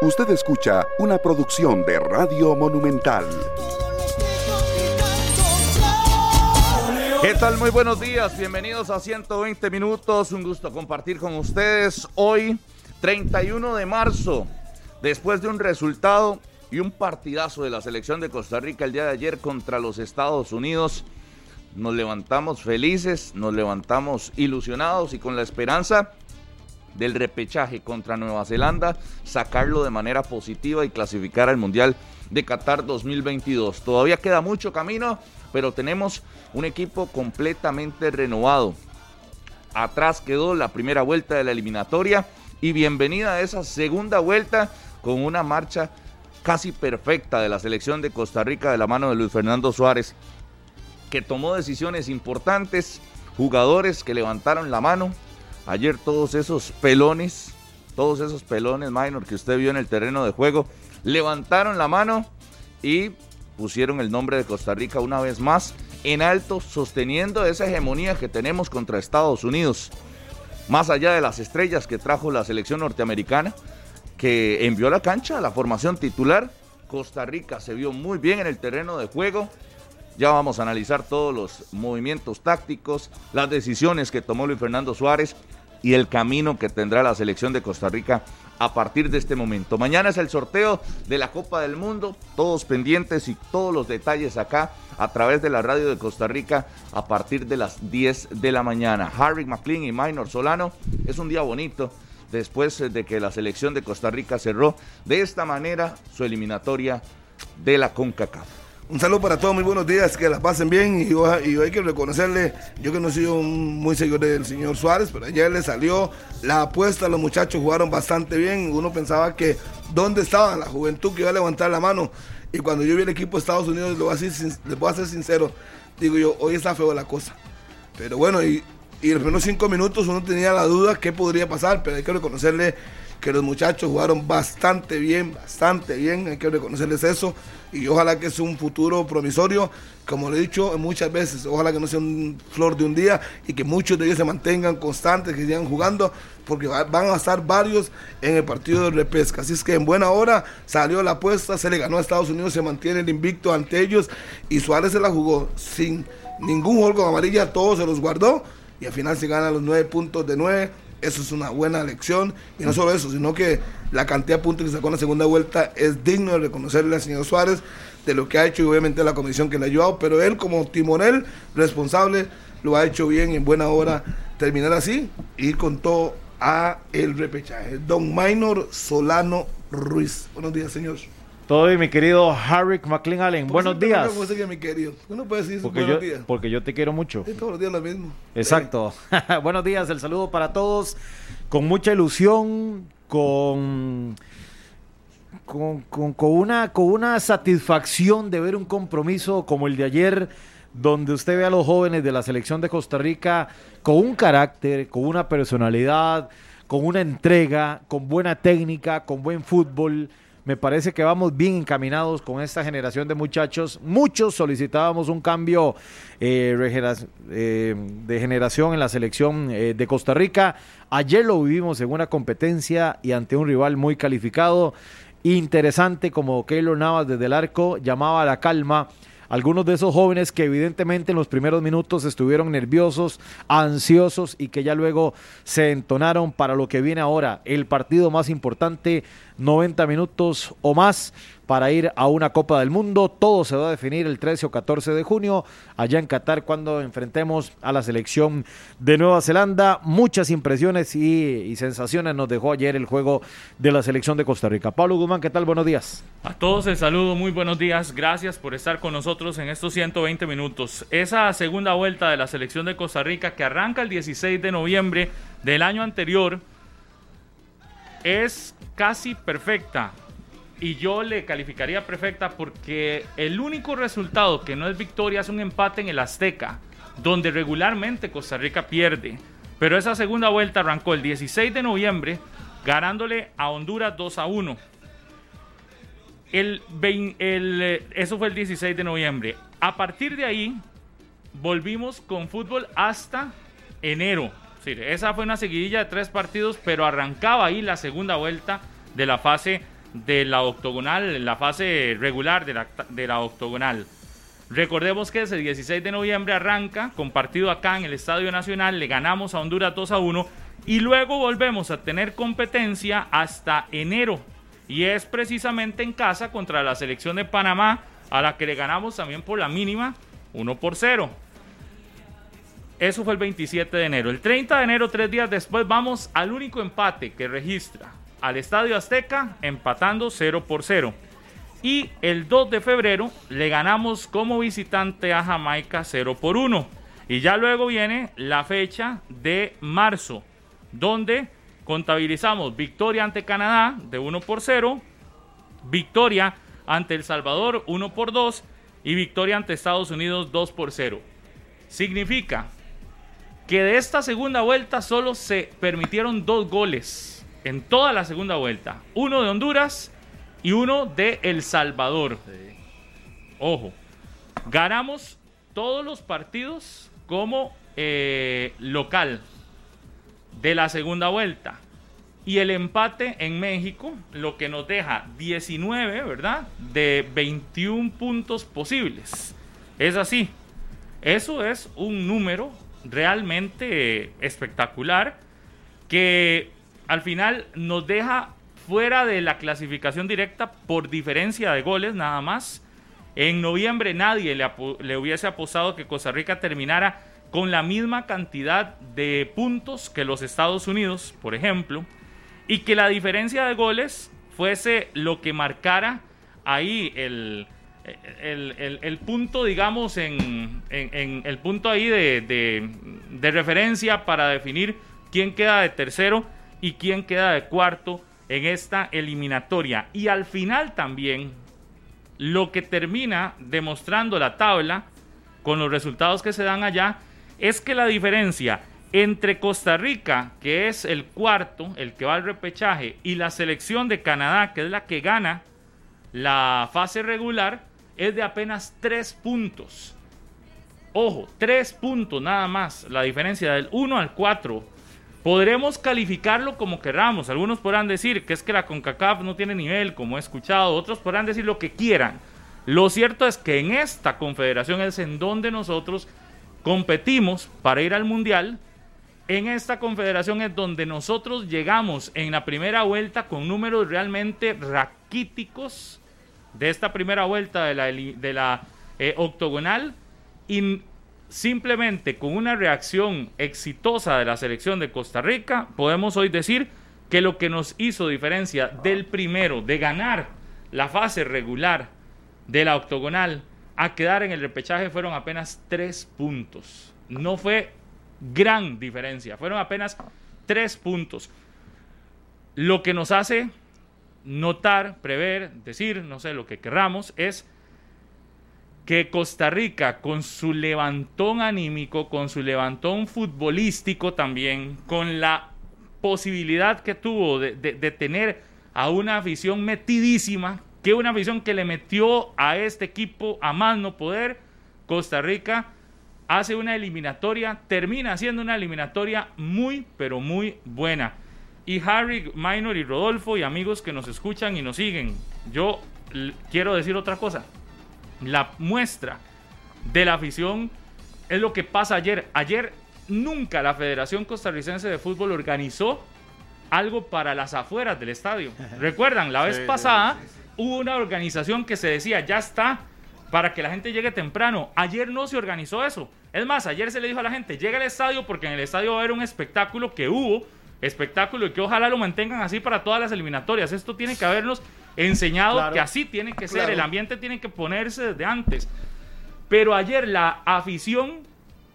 Usted escucha una producción de Radio Monumental. ¿Qué tal? Muy buenos días, bienvenidos a 120 minutos, un gusto compartir con ustedes hoy, 31 de marzo, después de un resultado y un partidazo de la selección de Costa Rica el día de ayer contra los Estados Unidos. Nos levantamos felices, nos levantamos ilusionados y con la esperanza del repechaje contra Nueva Zelanda, sacarlo de manera positiva y clasificar al Mundial de Qatar 2022. Todavía queda mucho camino, pero tenemos un equipo completamente renovado. Atrás quedó la primera vuelta de la eliminatoria y bienvenida a esa segunda vuelta con una marcha casi perfecta de la selección de Costa Rica de la mano de Luis Fernando Suárez, que tomó decisiones importantes, jugadores que levantaron la mano, Ayer todos esos pelones, todos esos pelones minor que usted vio en el terreno de juego, levantaron la mano y pusieron el nombre de Costa Rica una vez más en alto, sosteniendo esa hegemonía que tenemos contra Estados Unidos. Más allá de las estrellas que trajo la selección norteamericana, que envió a la cancha la formación titular, Costa Rica se vio muy bien en el terreno de juego. Ya vamos a analizar todos los movimientos tácticos, las decisiones que tomó Luis Fernando Suárez y el camino que tendrá la selección de Costa Rica a partir de este momento. Mañana es el sorteo de la Copa del Mundo, todos pendientes y todos los detalles acá a través de la radio de Costa Rica a partir de las 10 de la mañana. Harry McLean y Minor Solano, es un día bonito después de que la selección de Costa Rica cerró de esta manera su eliminatoria de la CONCACAF. Un saludo para todos, muy buenos días, que la pasen bien. Y, y hay que reconocerle, yo que no soy muy seguidor del señor Suárez, pero ayer le salió la apuesta, los muchachos jugaron bastante bien, uno pensaba que dónde estaba la juventud que iba a levantar la mano. Y cuando yo vi el equipo de Estados Unidos, le voy a, ser sincero, digo yo, hoy está feo la cosa, pero bueno, y, y los primeros cinco minutos uno tenía la duda qué podría pasar, pero hay que reconocerle que los muchachos jugaron bastante bien, bastante bien, hay que reconocerles eso y ojalá que sea un futuro promisorio, como le he dicho muchas veces, ojalá que no sea un flor de un día y que muchos de ellos se mantengan constantes, que sigan jugando, porque van a estar varios en el partido de repesca. Así es que en buena hora salió la apuesta, se le ganó a Estados Unidos, se mantiene el invicto ante ellos y Suárez se la jugó sin ningún gol con amarilla, todos se los guardó y al final se gana los nueve puntos de nueve eso es una buena lección. Y no solo eso, sino que la cantidad de puntos que sacó en la segunda vuelta es digno de reconocerle al señor Suárez de lo que ha hecho y obviamente la comisión que le ha ayudado. Pero él como timonel responsable lo ha hecho bien en buena hora terminar así y con todo a el repechaje. Don Minor Solano Ruiz. Buenos días, señor. Todo bien, mi querido Harry McLean Allen. Buenos días. mi querido. Uno puede decir porque buenos yo, días. Porque yo te quiero mucho. todos los días lo mismo. Exacto. buenos días, el saludo para todos. Con mucha ilusión, con, con, con, con, una, con una satisfacción de ver un compromiso como el de ayer, donde usted ve a los jóvenes de la selección de Costa Rica con un carácter, con una personalidad, con una entrega, con buena técnica, con buen fútbol me parece que vamos bien encaminados con esta generación de muchachos. Muchos solicitábamos un cambio eh, eh, de generación en la selección eh, de Costa Rica. Ayer lo vivimos en una competencia y ante un rival muy calificado. Interesante como Keylor Navas desde el arco llamaba a la calma algunos de esos jóvenes que evidentemente en los primeros minutos estuvieron nerviosos, ansiosos y que ya luego se entonaron para lo que viene ahora, el partido más importante, 90 minutos o más para ir a una Copa del Mundo. Todo se va a definir el 13 o 14 de junio allá en Qatar cuando enfrentemos a la selección de Nueva Zelanda. Muchas impresiones y, sensaciones nos dejó ayer el juego de la selección de Costa Rica. Pablo Guzmán, ¿qué tal? Buenos días. A todos el saludo, muy buenos días. Gracias por estar con nosotros en estos 120 minutos. Esa segunda vuelta de la selección de Costa Rica que arranca el 16 de noviembre del año anterior es casi perfecta y yo le calificaría perfecta porque el único resultado que no es victoria es un empate en el Azteca, donde regularmente Costa Rica pierde. Pero esa segunda vuelta arrancó el 16 de noviembre, ganándole a Honduras 2 a 1. El, el, eso fue el 16 de noviembre. A partir de ahí, volvimos con fútbol hasta enero. Esa fue una seguidilla de tres partidos, pero arrancaba ahí la segunda vuelta de la fase de la octogonal, la fase regular de la, de la octogonal. Recordemos que ese 16 de noviembre arranca con partido acá en el Estadio Nacional, le ganamos a Honduras 2 a 1 y luego volvemos a tener competencia hasta enero y es precisamente en casa contra la selección de Panamá a la que le ganamos también por la mínima 1 por 0. Eso fue el 27 de enero. El 30 de enero, tres días después, vamos al único empate que registra al Estadio Azteca, empatando 0 por 0. Y el 2 de febrero le ganamos como visitante a Jamaica 0 por 1. Y ya luego viene la fecha de marzo, donde contabilizamos victoria ante Canadá de 1 por 0, victoria ante El Salvador 1 por 2 y victoria ante Estados Unidos 2 por 0. Significa que de esta segunda vuelta solo se permitieron dos goles en toda la segunda vuelta. Uno de Honduras y uno de El Salvador. Ojo, ganamos todos los partidos como eh, local de la segunda vuelta. Y el empate en México, lo que nos deja 19, ¿verdad? De 21 puntos posibles. Es así. Eso es un número realmente espectacular que al final nos deja fuera de la clasificación directa por diferencia de goles nada más. En noviembre nadie le, hubiese apostado que Costa Rica terminara con la misma cantidad de puntos que los Estados Unidos, por ejemplo, y que la diferencia de goles fuese lo que marcara ahí el, el, punto, digamos, en, el punto ahí de, referencia para definir quién queda de tercero y quién queda de cuarto en esta eliminatoria. Y al final también, lo que termina demostrando la tabla con los resultados que se dan allá es que la diferencia entre Costa Rica, que es el cuarto, el que va al repechaje, y la selección de Canadá, que es la que gana la fase regular, es de apenas 3 puntos. Ojo, 3 puntos nada más. La diferencia del 1 al 4. Podremos calificarlo como queramos. Algunos podrán decir que es que la CONCACAF no tiene nivel, como he escuchado. Otros podrán decir lo que quieran. Lo cierto es que en esta confederación es en donde nosotros competimos para ir al Mundial. En esta confederación es donde nosotros llegamos en la primera vuelta con números realmente raquíticos de esta primera vuelta de la, de la eh, octogonal y simplemente con una reacción exitosa de la selección de Costa Rica, podemos hoy decir que lo que nos hizo diferencia del primero, de ganar la fase regular de la octogonal, a quedar en el repechaje fueron apenas tres puntos. No fue gran diferencia, fueron apenas tres puntos. Lo que nos hace notar, prever, decir, no sé, lo que querramos, es que Costa Rica, con su levantón anímico, con su levantón futbolístico también, con la posibilidad que tuvo de, tener a una afición metidísima, que una afición que le metió a este equipo a más no poder, Costa Rica hace una eliminatoria, termina haciendo una eliminatoria muy, pero muy buena y Harry, Minor y Rodolfo y amigos que nos escuchan y nos siguen. Yo quiero decir otra cosa. La muestra de la afición es lo que pasa ayer. Ayer nunca la Federación Costarricense de Fútbol organizó algo para las afueras del estadio. Recuerdan, la vez pasada hubo una organización que se decía, ya está, para que la gente llegue temprano. Ayer no se organizó eso. Es más, ayer se le dijo a la gente, llega al estadio porque en el estadio va a haber un espectáculo que hubo espectáculo y que ojalá lo mantengan así para todas las eliminatorias. Esto tiene que habernos enseñado que así tiene que ser, el ambiente tiene que ponerse desde antes. Pero ayer la afición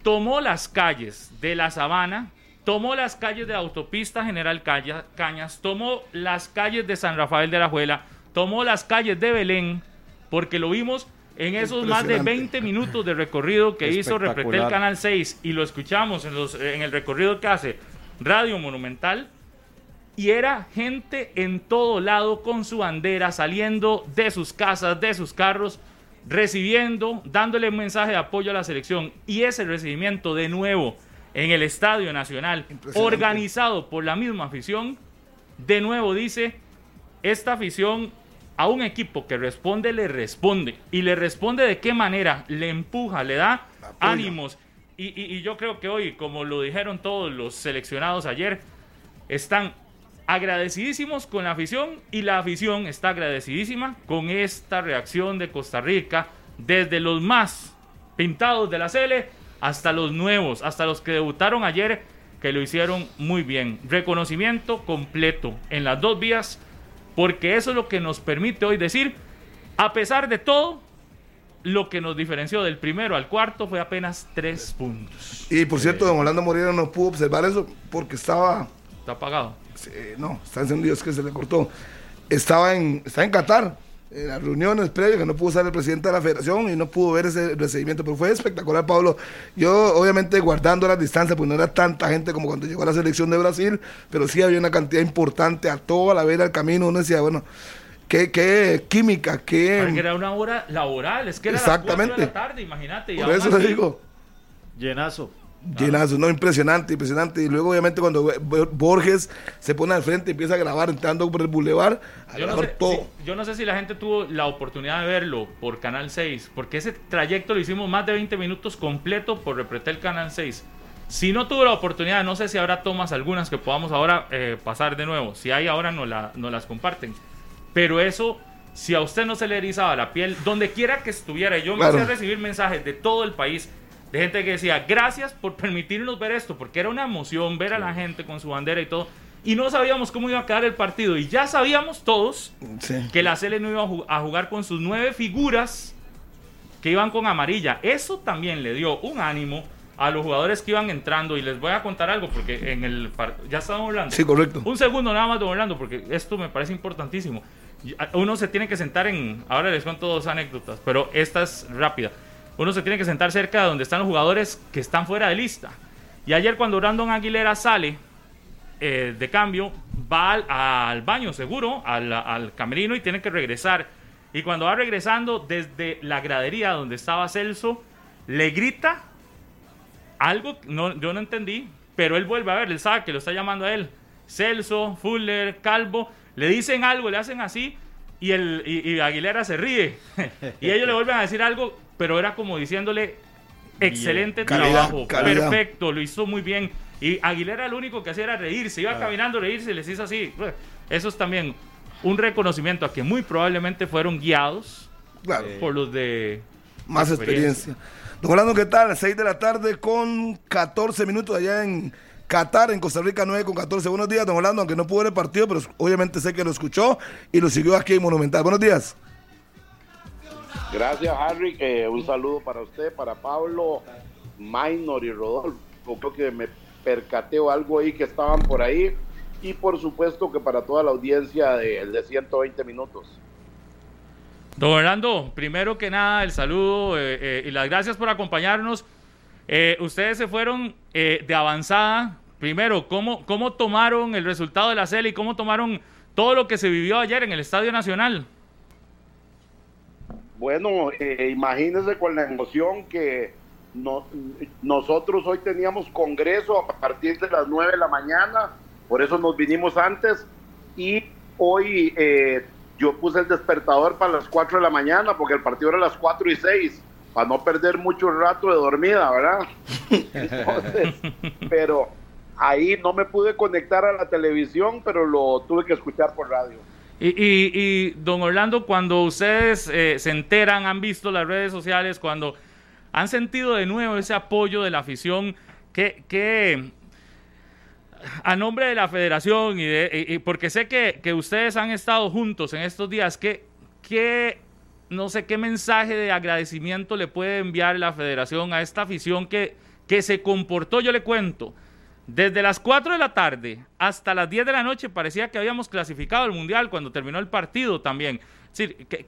tomó las calles de la Sabana, tomó las calles de la autopista General Cañas, tomó las calles de San Rafael de la Juela, tomó las calles de Belén, porque lo vimos en esos más de 20 minutos de recorrido que hizo Repretel Canal 6 y lo escuchamos en, los, en el recorrido que hace Radio Monumental, y era gente en todo lado con su bandera, saliendo de sus casas, de sus carros, recibiendo, dándole un mensaje de apoyo a la selección. Y ese recibimiento de nuevo en el Estadio Nacional, organizado por la misma afición, de nuevo dice esta afición a un equipo que responde, le responde. Y le responde de qué manera, le empuja, le da ánimos. Y, yo creo que hoy, como lo dijeron todos los seleccionados ayer, están agradecidísimos con la afición y la afición está agradecidísima con esta reacción de Costa Rica, desde los más pintados de la Cele hasta los nuevos, hasta los que debutaron ayer, que lo hicieron muy bien. Reconocimiento completo en las dos vías, porque eso es lo que nos permite hoy decir, a pesar de todo, lo que nos diferenció del primero al cuarto fue apenas tres puntos. Y por cierto, don Orlando Moreno no pudo observar eso porque estaba... Está apagado. no, está encendido, es que se le cortó. Estaba en, está en Qatar en las reuniones previas que no pudo ser el presidente de la federación y no pudo ver ese recibimiento, pero fue espectacular, Pablo. Yo, obviamente, guardando las distancias, pues no era tanta gente como cuando llegó a la selección de Brasil, pero sí había una cantidad importante a toda la vera del camino. Uno decía, bueno, qué, qué química, qué. era una hora laboral, es que era Exactamente. Las de la tarde, imagínate. Por eso le digo. Llenazo. Llenazo, no, impresionante, impresionante. Y luego, obviamente, cuando Borges se pone al frente y empieza a grabar entrando por el bulevar, a yo grabar no sé, todo. Si, yo no sé si la gente tuvo la oportunidad de verlo por Canal 6, porque ese trayecto lo hicimos más de 20 minutos completo por Repretel Canal 6. Si no tuvo la oportunidad, no sé si habrá tomas algunas que podamos ahora eh, pasar de nuevo. Si hay ahora, no la, nos las comparten. Pero eso, si a usted no se le erizaba la piel, donde quiera que estuviera, yo me a recibir mensajes de todo el país de gente que decía, gracias por permitirnos ver esto, porque era una emoción ver a la gente con su bandera y todo. Y no sabíamos cómo iba a quedar el partido. Y ya sabíamos todos que la Cele no iba a jugar con sus nueve figuras que iban con amarilla. Eso también le dio un ánimo a los jugadores que iban entrando. Y les voy a contar algo, porque en el ya estamos hablando. Sí, correcto. Un segundo nada más de Orlando, porque esto me parece importantísimo. Uno se tiene que sentar en. Ahora les cuento dos anécdotas, pero esta es rápida uno se tiene que sentar cerca de donde están los jugadores que están fuera de lista. Y ayer cuando Brandon Aguilera sale eh, de cambio, va al, baño seguro, al, camerino y tiene que regresar. Y cuando va regresando desde la gradería donde estaba Celso, le grita algo, no, yo no entendí, pero él vuelve a ver, él sabe que lo está llamando a él. Celso, Fuller, Calvo, le dicen algo, le hacen así y, el, y Aguilera se ríe. y ellos le vuelven a decir algo pero era como diciéndole, excelente trabajo, perfecto, lo hizo muy bien. Y Aguilera lo único que hacía era reírse, iba caminando, reírse y les hizo así. Eso es también un reconocimiento a que muy probablemente fueron guiados por los de más experiencia. Don Orlando, ¿qué tal? 6 de la tarde con 14 minutos allá en Qatar, en Costa Rica 9 con 14. Buenos días, don Orlando, aunque no pudo ver el partido, pero obviamente sé que lo escuchó y lo siguió aquí en Monumental. Buenos días. Gracias, Harry. un saludo para usted, para Pablo, Minor y Rodolfo. Creo que me percateo algo ahí que estaban por ahí. Y por supuesto que para toda la audiencia de, de 120 minutos. Don Orlando, primero que nada, el saludo eh, eh, y las gracias por acompañarnos. Eh, ustedes se fueron de avanzada. Primero, ¿cómo, ¿cómo tomaron el resultado de la serie y cómo tomaron todo lo que se vivió ayer en el Estadio Nacional? Bueno, eh, imagínense con la emoción que nosotros hoy teníamos congreso a partir de las 9 de la mañana, por eso nos vinimos antes y hoy eh, yo puse el despertador para las 4 de la mañana porque el partido era a las 4 y 6 para no perder mucho rato de dormida, ¿verdad? pero ahí no me pude conectar a la televisión, pero lo tuve que escuchar por radio. Y, don Orlando, cuando ustedes eh, se enteran, han visto las redes sociales, cuando han sentido de nuevo ese apoyo de la afición, que, a nombre de la federación y, de, porque sé que, ustedes han estado juntos en estos días, ¿qué, no sé qué mensaje de agradecimiento le puede enviar la federación a esta afición que, que se comportó, yo le cuento, desde las 4 de la tarde hasta las 10 de la noche parecía que habíamos clasificado el Mundial cuando terminó el partido también.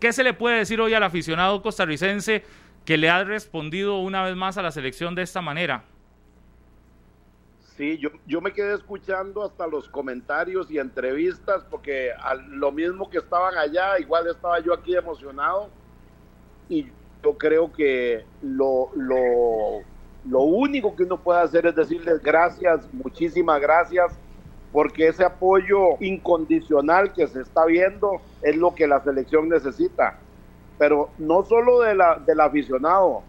¿qué, se le puede decir hoy al aficionado costarricense que le ha respondido una vez más a la selección de esta manera? Sí, yo, yo me quedé escuchando hasta los comentarios y entrevistas porque lo mismo que estaban allá, igual estaba yo aquí emocionado y yo creo que lo, lo lo único que uno puede hacer es decirles gracias, muchísimas gracias porque ese apoyo incondicional que se está viendo es lo que la selección necesita. Pero no solo de la, del aficionado,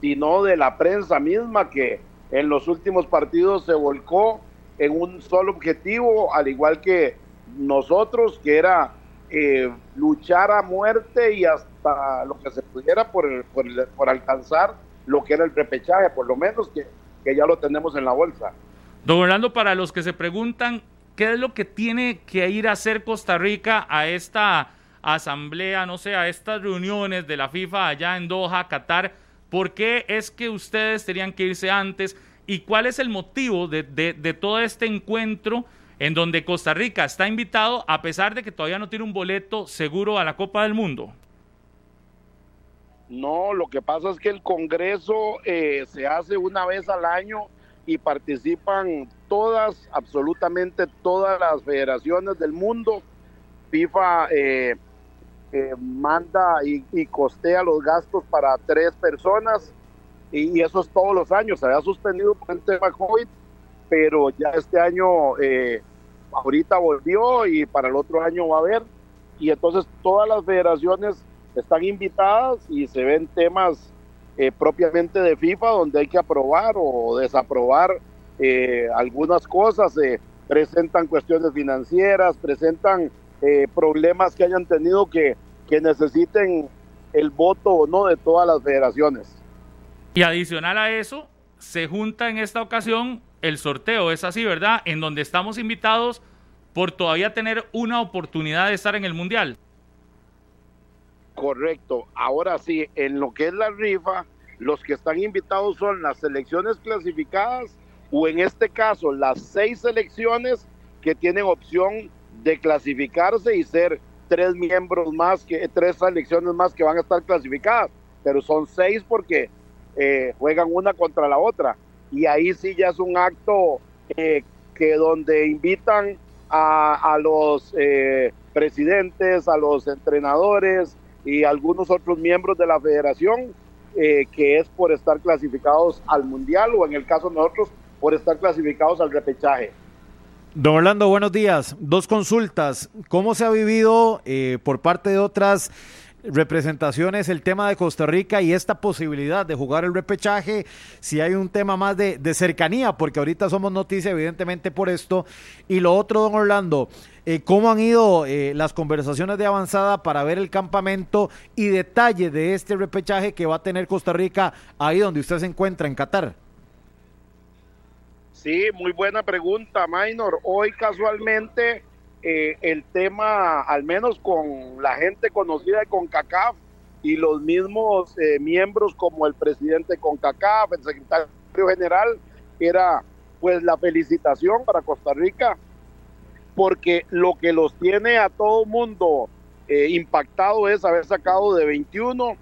sino de la prensa misma que en los últimos partidos se volcó en un solo objetivo, al igual que nosotros, que era eh, luchar a muerte y hasta lo que se pudiera por, por, por, alcanzar lo que era el repechaje, por lo menos que, que ya lo tenemos en la bolsa. Don Orlando, para los que se preguntan qué es lo que tiene que ir a hacer Costa Rica a esta asamblea, no sé, a estas reuniones de la FIFA allá en Doha, Qatar, ¿por qué es que ustedes tenían que irse antes? ¿Y cuál es el motivo de, de, todo este encuentro en donde Costa Rica está invitado a pesar de que todavía no tiene un boleto seguro a la Copa del Mundo? No, lo que pasa es que el Congreso eh, se hace una vez al año y participan todas, absolutamente todas las federaciones del mundo. FIFA eh, eh, manda y, costea los gastos para tres personas y, eso es todos los años. Se había suspendido por el tema COVID, pero ya este año, eh, ahorita volvió y para el otro año va a haber. Y entonces todas las federaciones están invitadas y se ven temas eh, propiamente de FIFA donde hay que aprobar o desaprobar algunas cosas. presentan cuestiones financieras, presentan eh, problemas que hayan tenido que, que necesiten el voto o no de todas las federaciones. Y adicional a eso, se junta en esta ocasión el sorteo, es así, ¿verdad? En donde estamos invitados por todavía tener una oportunidad de estar en el Mundial. Correcto. Ahora sí, en lo que es la rifa, los que están invitados son las selecciones clasificadas o en este caso las seis selecciones que tienen opción de clasificarse y ser tres miembros más, que tres selecciones más que van a estar clasificadas, pero son seis porque eh, juegan una contra la otra. Y ahí sí ya es un acto eh, que donde invitan a, a los eh, presidentes, a los entrenadores y algunos otros miembros de la federación, que es por estar clasificados al mundial o en el caso de nosotros, por estar clasificados al repechaje. Don Orlando, buenos días. Dos consultas. ¿Cómo se ha vivido eh, por parte de otras representaciones el tema de Costa Rica y esta posibilidad de jugar el repechaje? Si hay un tema más de, cercanía, porque ahorita somos noticia evidentemente por esto. Y lo otro, don Orlando, eh, ¿cómo han ido eh, las conversaciones de avanzada para ver el campamento y detalle de este repechaje que va a tener Costa Rica ahí donde usted se encuentra, en Qatar? Sí, muy buena pregunta, Minor. Hoy casualmente eh, el tema, al menos con la gente conocida de CONCACAF y los mismos eh, miembros como el presidente de CONCACAF, el secretario general, era pues la felicitación para Costa Rica, porque lo que los tiene a todo mundo eh, impactado es haber sacado de 21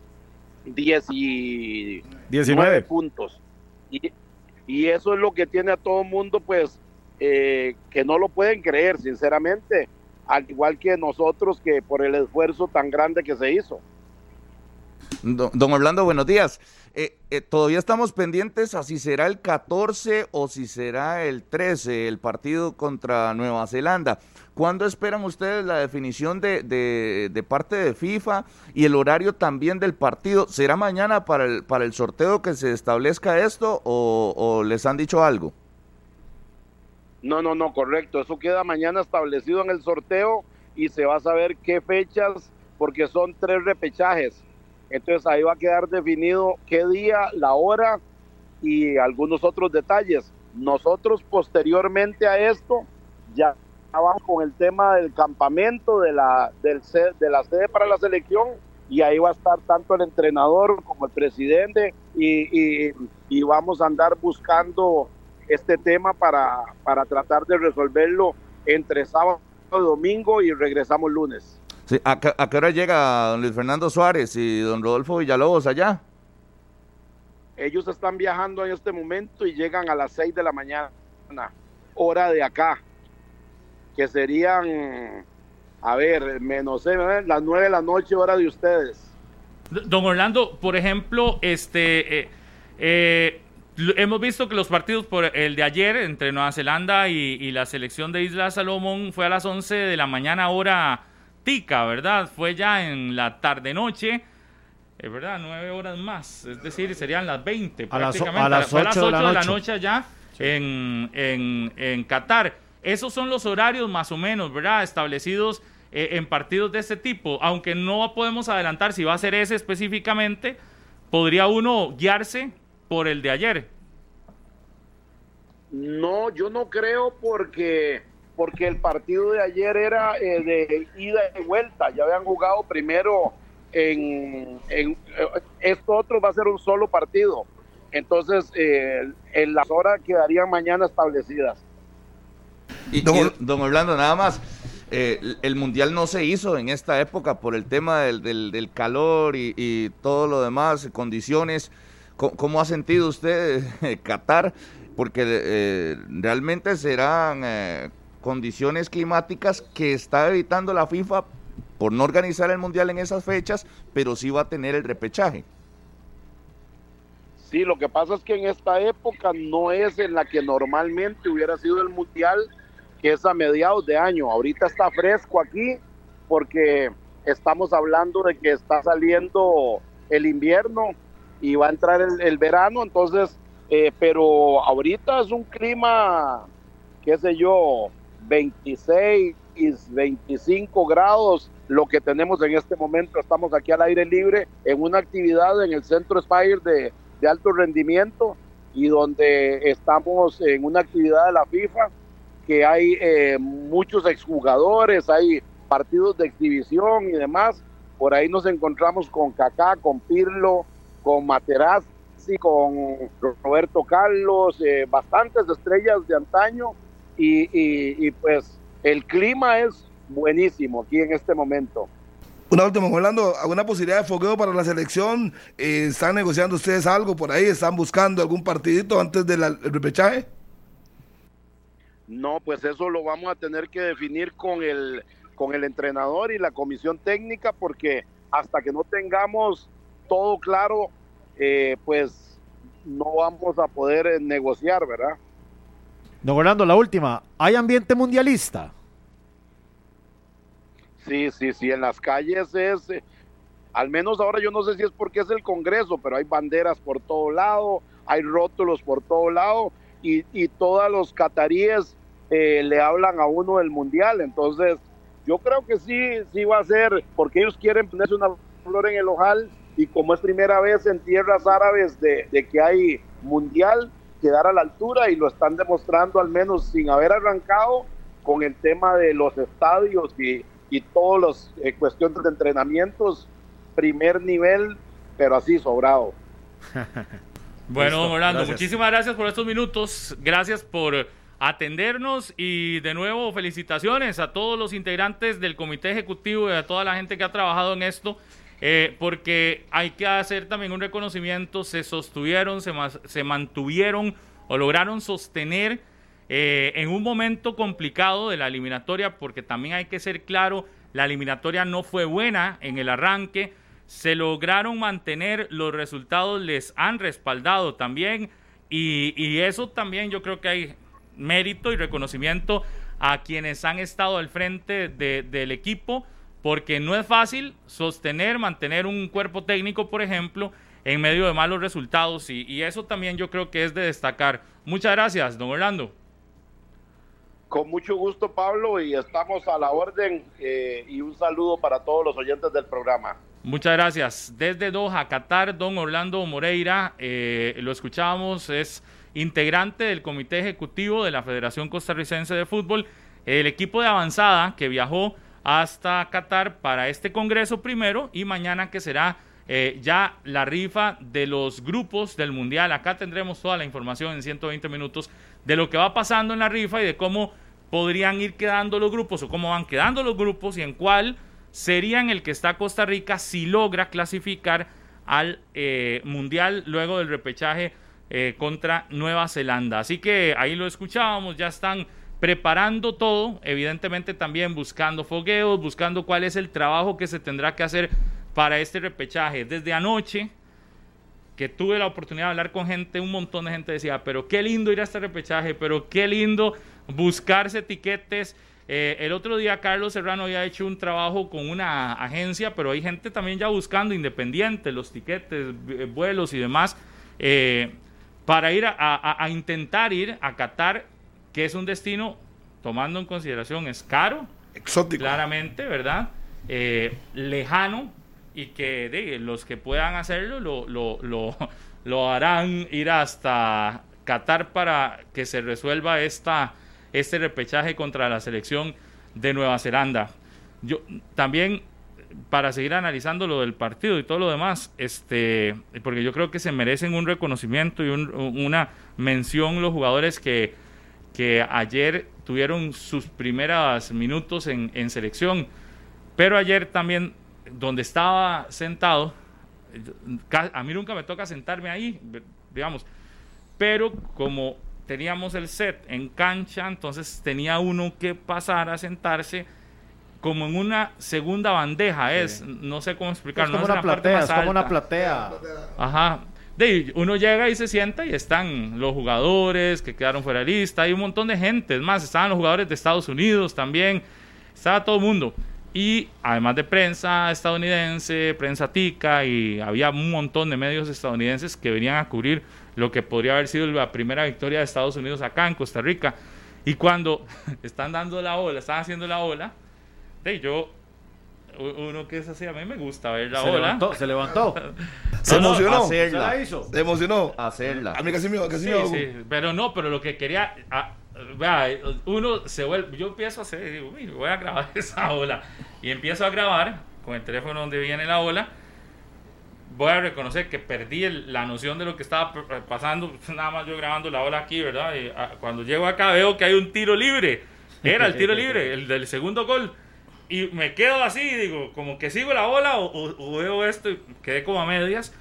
19 puntos. Y, y eso es lo que tiene a todo el mundo, pues, eh, que no lo pueden creer, sinceramente, al igual que nosotros, que por el esfuerzo tan grande que se hizo. Don, Orlando, buenos días. Eh, eh, todavía estamos pendientes a si será el 14 o si será el 13 el partido contra Nueva Zelanda. ¿Cuándo esperan ustedes la definición de, parte de FIFA y el horario también del partido? ¿Será mañana para el, para el sorteo que se establezca esto o, les han dicho algo? No, no, no, correcto. Eso queda mañana establecido en el sorteo y se va a saber qué fechas, porque son tres repechajes. Entonces ahí va a quedar definido qué día, la hora y algunos otros detalles. Nosotros posteriormente a esto ya vamos con el tema del campamento, de la, del, de la sede para la selección, y ahí va a estar tanto el entrenador como el presidente, y, y, vamos a andar buscando este tema para, para tratar de resolverlo entre sábado y domingo y regresamos lunes. Sí, ¿a, qué hora llega don Luis Fernando Suárez y don Rodolfo Villalobos allá? Ellos están viajando en este momento y llegan a las 6 de la mañana, hora de acá que serían, a ver, menos eh, las nueve de la noche, hora de ustedes. Don Orlando, por ejemplo, este, eh, eh, hemos visto que los partidos por el de ayer entre Nueva Zelanda y, la selección de Isla Salomón fue a las 11 de la mañana hora tica, ¿verdad? Fue ya en la tarde-noche. Es verdad, nueve horas más, es decir, serían las 20 a Las, a las 8, de, la noche allá en, en, en Qatar. Esos son los horarios más o menos, ¿verdad? Establecidos eh, en partidos de este tipo. Aunque no podemos adelantar si va a ser ese específicamente, podría uno guiarse por el de ayer. No, yo no creo porque porque el partido de ayer era eh, de ida y vuelta. Ya habían jugado primero en, eh, esto otro va a ser un solo partido. Entonces, en las horas quedarían mañana establecidas. Y, don Orlando, nada más. Eh, el mundial no se hizo en esta época por el tema del, del, calor y, todo lo demás, condiciones. ¿Cómo, ha sentido usted eh, Qatar? Porque eh, realmente serán condiciones climáticas que está evitando la FIFA por no organizar el mundial en esas fechas, pero sí va a tener el repechaje. Sí, lo que pasa es que en esta época no es en la que normalmente hubiera sido el mundial que es a mediados de año. Ahorita está fresco aquí porque estamos hablando de que está saliendo el invierno y va a entrar el, verano, entonces, eh, pero ahorita es un clima, qué sé yo, 26, 25 grados, lo que tenemos en este momento. Estamos aquí al aire libre en una actividad en el Centro Spire de, de alto rendimiento y donde estamos en una actividad de la FIFA que hay eh, muchos exjugadores, hay partidos de exhibición y demás. Por ahí nos encontramos con Kaká, con Pirlo, con Materazzi, con Roberto Carlos, eh, bastantes estrellas de antaño y, pues el clima es buenísimo aquí en este momento. Una última, Orlando, ¿alguna posibilidad de fogueo para la selección? Eh, ¿Están negociando ustedes algo por ahí? ¿Están buscando algún partidito antes del repechaje? No, pues eso lo vamos a tener que definir con el, con el entrenador y la comisión técnica porque hasta que no tengamos todo claro, eh, pues no vamos a poder eh, negociar, ¿verdad? Don Orlando, la última, ¿hay ambiente mundialista? Sí, sí, sí, en las calles es, eh, al menos ahora yo no sé si es porque es el Congreso, pero hay banderas por todo lado, hay rótulos por todo lado y, y todos los cataríes eh, le hablan a uno del mundial. Entonces, yo creo que sí, sí va a ser, porque ellos quieren ponerse una flor en el ojal y como es primera vez en tierras árabes de, que hay mundial, quedar a la altura y lo están demostrando al menos sin haber arrancado con el tema de los estadios y, y todos los eh, cuestiones de entrenamientos, primer nivel, pero así sobrado. bueno, Orlando, muchísimas gracias por estos minutos, gracias por atendernos y de nuevo felicitaciones a todos los integrantes del comité ejecutivo y a toda la gente que ha trabajado en esto, eh, porque hay que hacer también un reconocimiento, se sostuvieron, se, se mantuvieron o lograron sostener eh, en un momento complicado de la eliminatoria, porque también hay que ser claro, la eliminatoria no fue buena en el arranque, se lograron mantener, los resultados les han respaldado también. Y, eso también yo creo que hay mérito y reconocimiento a quienes han estado al frente del equipo, porque no es fácil sostener, mantener un cuerpo técnico, por ejemplo, en medio de malos resultados, y, eso también yo creo que es de destacar. Muchas gracias, don Orlando. Con mucho gusto, Pablo, y estamos a la orden eh, y un saludo para todos los oyentes del programa. Muchas gracias. Desde Doha, Qatar, don Orlando Moreira, eh, lo escuchábamos, es integrante del Comité Ejecutivo de la Federación Costarricense de Fútbol, el equipo de avanzada que viajó hasta Qatar para este Congreso primero y mañana que será eh, ya la rifa de los grupos del Mundial. Acá tendremos toda la información en 120 minutos de lo que va pasando en la rifa y de cómo podrían ir quedando los grupos o cómo van quedando los grupos y en cuál serían el que está Costa Rica si logra clasificar al eh, Mundial luego del repechaje eh, contra Nueva Zelanda. Así que ahí lo escuchábamos, ya están preparando todo, evidentemente también buscando fogueos, buscando cuál es el trabajo que se tendrá que hacer para este repechaje. Desde anoche que tuve la oportunidad de hablar con gente, un montón de gente decía, pero qué lindo ir a este repechaje, pero qué lindo buscarse etiquetes. Eh, el otro día Carlos Serrano había hecho un trabajo con una agencia, pero hay gente también ya buscando independiente, los tiquetes, eh, vuelos y demás, eh, para ir a, intentar ir a Qatar, que es un destino, tomando en consideración, es caro, exótico, claramente, ¿verdad? lejano y que de, los que puedan hacerlo lo, lo, lo, lo harán ir hasta Qatar para que se resuelva esta este repechaje contra la selección de Nueva Zelanda. Yo también para seguir analizando lo del partido y todo lo demás, este, porque yo creo que se merecen un reconocimiento y una mención los jugadores que, que ayer tuvieron sus primeros minutos en, en, selección, pero ayer también donde estaba sentado, a mí nunca me toca sentarme ahí, digamos, pero como teníamos el set en cancha, entonces tenía uno que pasar a sentarse como en una segunda bandeja, es, no sé cómo explicarlo. Es como una platea, es como una platea. Ajá. De, uno llega y se sienta y están los jugadores que quedaron fuera de lista, hay un montón de gente, es más, estaban los jugadores de Estados Unidos también, estaba todo el mundo. Y además de prensa estadounidense, prensa tica, y había un montón de medios estadounidenses que venían a cubrir lo que podría haber sido la primera victoria de Estados Unidos acá en Costa Rica. Y cuando están dando la ola, están haciendo la ola, de yo, uno que es así, a mí me gusta ver la se ola. Levantó, se levantó. se emocionó. Hacerla. ¿Se la hizo? Se emocionó. Hacerla. A mí casi me, casi Sí, me sí, pero no, pero lo que quería, ah, vea, uno se vuelve, yo empiezo a hacer, digo, "Uy, voy a grabar esa ola. Y empiezo a grabar con el teléfono donde viene la ola voy a reconocer que perdí la noción de lo que estaba pasando, nada más yo grabando la ola aquí, ¿verdad? Y, ah, cuando llego acá veo que hay un tiro libre, era el tiro libre, el del segundo gol. Y me quedo así, digo, como que sigo la ola o, veo esto y quedé como a medias.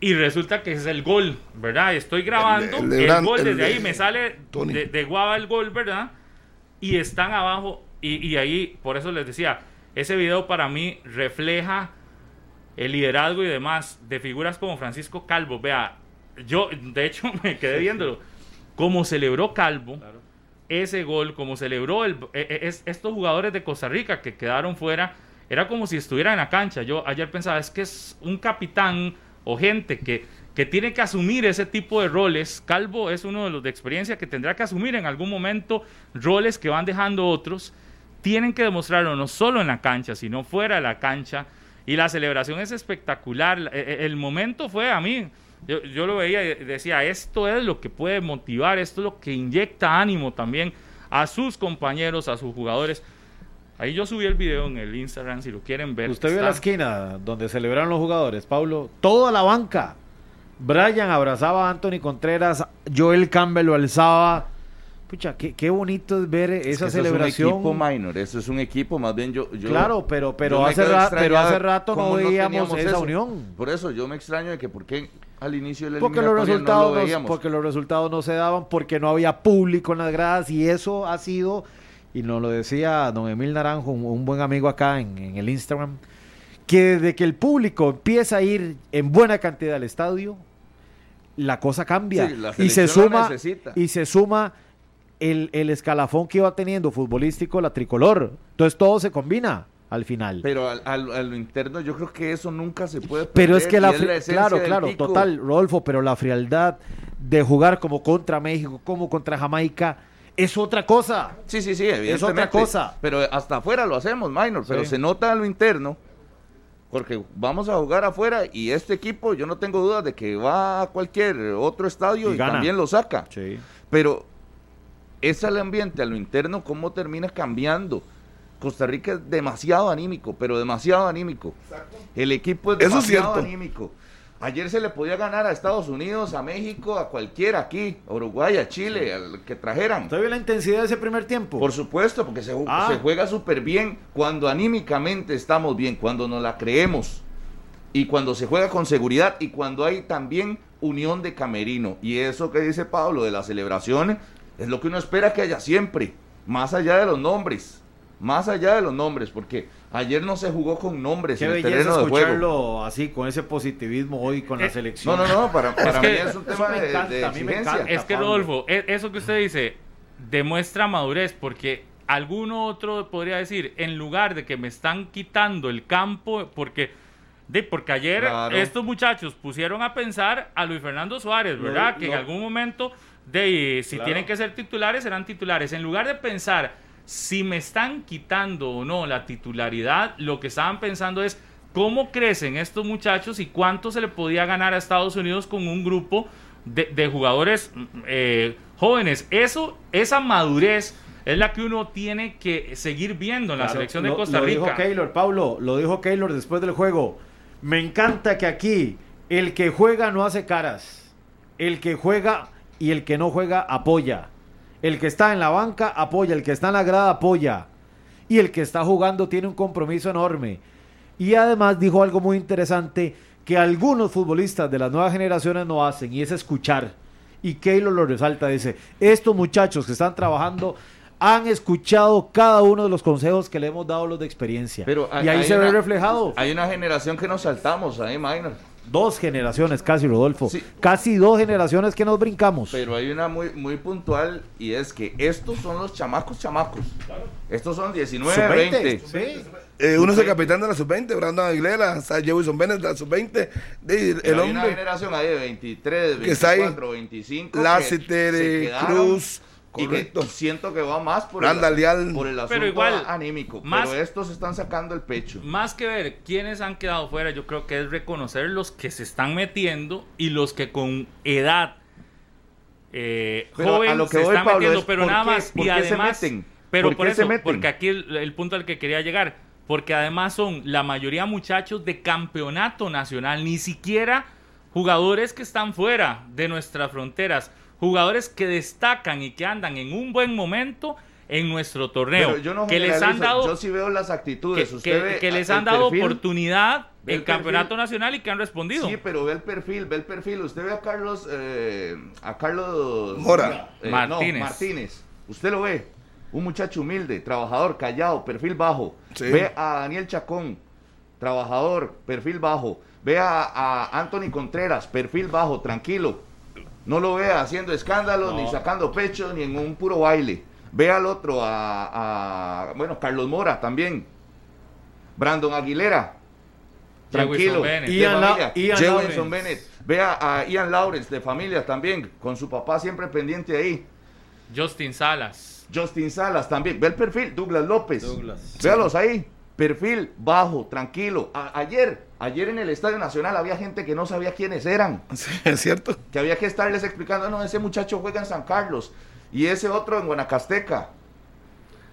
Y resulta que es el gol, ¿verdad? Estoy grabando, el, gol desde ahí me sale de, de, guava el gol, ¿verdad? Y están abajo, y, y ahí, por eso les decía, ese video para mí refleja el liderazgo y demás de figuras como Francisco Calvo. Vea, yo de hecho me quedé viéndolo. Cómo celebró Calvo ese gol, como celebró el, e, e, estos jugadores de Costa Rica que quedaron fuera, era como si estuviera en la cancha. Yo ayer pensaba, es que es un capitán o gente que, que tiene que asumir ese tipo de roles. Calvo es uno de los de experiencia que tendrá que asumir en algún momento roles que van dejando otros. Tienen que demostrarlo no solo en la cancha, sino fuera de la cancha y la celebración es espectacular. E, e, el, momento fue a mí, yo, lo veía y decía, esto es lo que puede motivar, esto es lo que inyecta ánimo también a sus compañeros, a sus jugadores. Ahí yo subí el video en el Instagram, si lo quieren ver. Usted vio la esquina donde celebraron los jugadores, Pablo. Toda la banca. Brian abrazaba a Anthony Contreras, Joel Campbell lo alzaba. Pucha, qué, qué bonito es ver esa celebración. es un equipo minor, eso es un equipo, más bien yo. claro, pero, pero, hace, pero hace rato no veíamos esa unión. Por eso yo me extraño de que por qué al inicio del porque los resultados no porque los resultados no se daban, porque no había público en las gradas y eso ha sido, y nos lo decía don Emil Naranjo, un, buen amigo acá en, el Instagram, que desde que el público empieza a ir en buena cantidad al estadio, la cosa cambia y se suma y se suma el, el, escalafón que iba teniendo futbolístico la tricolor. Entonces todo se combina al final. Pero al, a lo interno yo creo que eso nunca se puede perder, Pero es que la, claro, claro, total, Rodolfo, pero la frialdad de jugar como contra México, como contra Jamaica, es otra cosa. Sí, sí, sí, evidentemente. Es otra cosa. Pero hasta afuera lo hacemos, minor, pero se nota a lo interno. Porque vamos a jugar afuera y este equipo, yo no tengo dudas de que va a cualquier otro estadio y, también lo saca. Sí. Pero es el ambiente, a lo interno, cómo termina cambiando. Costa Rica es demasiado anímico, pero demasiado anímico. El equipo es demasiado anímico. Ayer se le podía ganar a Estados Unidos, a México, a cualquiera aquí, a Uruguay, a Chile, al que trajeran. ¿Todavía la intensidad de ese primer tiempo? Por supuesto, porque se, ah. se juega súper bien cuando anímicamente estamos bien, cuando nos la creemos y cuando se juega con seguridad y cuando hay también unión de camerino. Y eso que dice Pablo de las celebraciones, es lo que uno espera que haya siempre, más allá de los nombres. más allá de los nombres, porque ayer no se jugó con nombres Qué en el belleza terreno de juego. escucharlo así, con ese positivismo hoy con la Eh, selección. No, no, no, para, para que mí es un tema de, encanta, de exigencia. Es que. Rodolfo, e- eso que usted dice demuestra madurez porque alguno otro podría decir, en lugar de que me están quitando el campo, porque, de, porque ayer Claro. estos muchachos pusieron a pensar a Luis Fernando Suárez, Lo- ¿verdad? que en algún momento, de, si Claro. tienen que ser titulares, serán titulares. En lugar de pensar si me están quitando o no la titularidad, lo que estaban pensando es cómo crecen estos muchachos y cuánto se le podía ganar a Estados Unidos con un grupo de, de jugadores eh, jóvenes. Eso, esa madurez es la que uno tiene que seguir viendo en la selección de lo- Costa lo Rica. dijo Keylor, Pablo, lo dijo Keylor después del juego. Me encanta que aquí el que juega no hace caras. El que juega y el que no juega apoya. El que está en la banca apoya, el que está en la grada apoya. Y el que está jugando tiene un compromiso enorme. Y además dijo algo muy interesante que algunos futbolistas de las nuevas generaciones no hacen y es escuchar. Y Keylor lo resalta, dice, estos muchachos que están trabajando han escuchado cada uno de los consejos que le hemos dado los de experiencia. Pero hay- y ahí se ve una- reflejado. Hay una generación que nos saltamos ahí, Minor. Dos generaciones casi, Rodolfo. Sí. Casi dos generaciones que nos brincamos. Pero hay una muy, muy puntual y es que estos son los chamacos chamacos. Estos son 19, Sub-20, 20. sí. Eh, uno es el capitán de la sub-20, Brandon Aguilera, está Jefferson Bennett de la sub-20. de- El Pero hay una hombre, generación ahí de 23, Que está ahí. 24, 25. que Lassiter, se y que correcto. siento que va más por Randall el, por el asunto Pero igual, anímico. más- pero estos están sacando el pecho. Más que ver quiénes han quedado fuera, yo creo que es reconocer los que se están metiendo y los que con edad eh, joven a lo que se voy, están Pablo, metiendo, es pero ¿por nada qué- más. por y qué se además, meten? pero ¿Por por, qué se eso, meten? porque aquí el, el punto al que quería llegar, porque además son la mayoría muchachos de campeonato nacional, ni siquiera jugadores que están fuera de nuestras fronteras, jugadores que destacan y que andan en un buen momento en nuestro torneo, Pero yo no que les han dado yo sí veo las que, actitudes. que- Usted ve que les han dado perfil, oportunidad el en campeonato perfil. nacional y que han respondido. Sí, pero ve el perfil, ve el perfil. Usted ve a Carlos, eh, a Carlos Mora. eh, Martínez. no, Martínez. Usted lo ve, un muchacho humilde, trabajador, callado, perfil bajo. Sí. Ve a Daniel Chacón, trabajador, perfil bajo. Ve a, a Anthony Contreras, perfil bajo, tranquilo. No lo ve haciendo escándalos, ni sacando pecho, ni en un puro baile. Ve al otro, a, a, bueno, Carlos Mora también. Brandon Aguilera, tranquilo. La- familia. Ian. Bennett. Vea a Ian Lawrence de familia también, con su papá siempre pendiente ahí. Justin Salas. Justin Salas también. Ve el perfil, Douglas López. Douglas. Véalos ahí. Perfil bajo, tranquilo. A- ayer, ayer en el Estadio Nacional había gente que no sabía quiénes eran. Sí, es cierto. Que había que estarles explicando, no, ese muchacho juega en San Carlos y ese otro en Guanacasteca.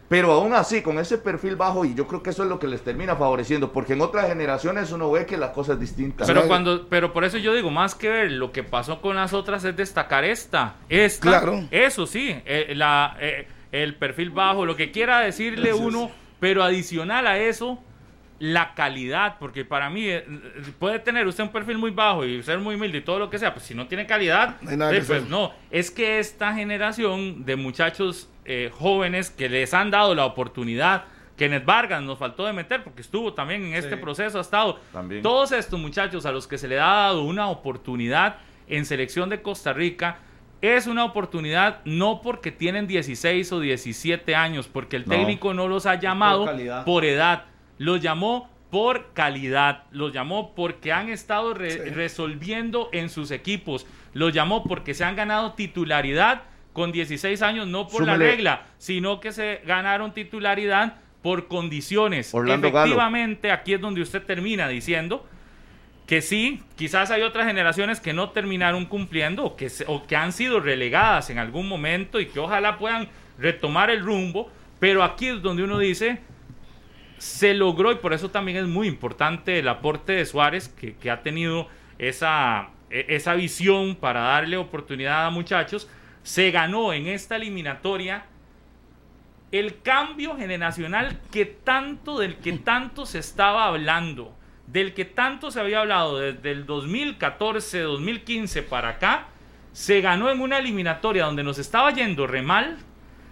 Pero aún así, con ese perfil bajo, y yo creo que eso es lo que les termina favoreciendo, porque en otras generaciones uno ve que la cosa es distinta. Pero cuando, pero por eso yo digo, más que ver lo que pasó con las otras es destacar esta. Esta, Claro. eso sí, eh, la, eh, el perfil bajo, lo que quiera decirle Gracias. uno, pero adicional a eso, la calidad, porque para mí eh, puede tener usted un perfil muy bajo y ser muy humilde y todo lo que sea, pues si no tiene calidad, No hay nada eh, pues no, es que esta generación de muchachos eh, jóvenes que les han dado la oportunidad, Kenneth Vargas nos faltó de meter porque estuvo también en este proceso, ha estado. También. Todos estos muchachos a los que se le ha dado una oportunidad en selección de Costa Rica, es una oportunidad no porque tienen 16 o 17 años, porque el No. técnico no los ha llamado por edad, los llamó por calidad, los llamó porque han estado re- Sí. resolviendo en sus equipos, los llamó porque se han ganado titularidad con 16 años, no por la regla, sino que se ganaron titularidad por condiciones. Orlando Galo. Efectivamente, aquí es donde usted termina diciendo que sí, quizás hay otras generaciones que no terminaron cumpliendo o que, o que han sido relegadas en algún momento y que ojalá puedan retomar el rumbo, pero aquí es donde uno dice, se logró y por eso también es muy importante el aporte de Suárez, que, que ha tenido esa, e- esa visión para darle oportunidad a muchachos, se ganó en esta eliminatoria el cambio generacional que tanto, del que tanto se estaba hablando, del que tanto se había hablado desde el 2014, 2015 para acá, se ganó en una eliminatoria donde nos estaba yendo re mal,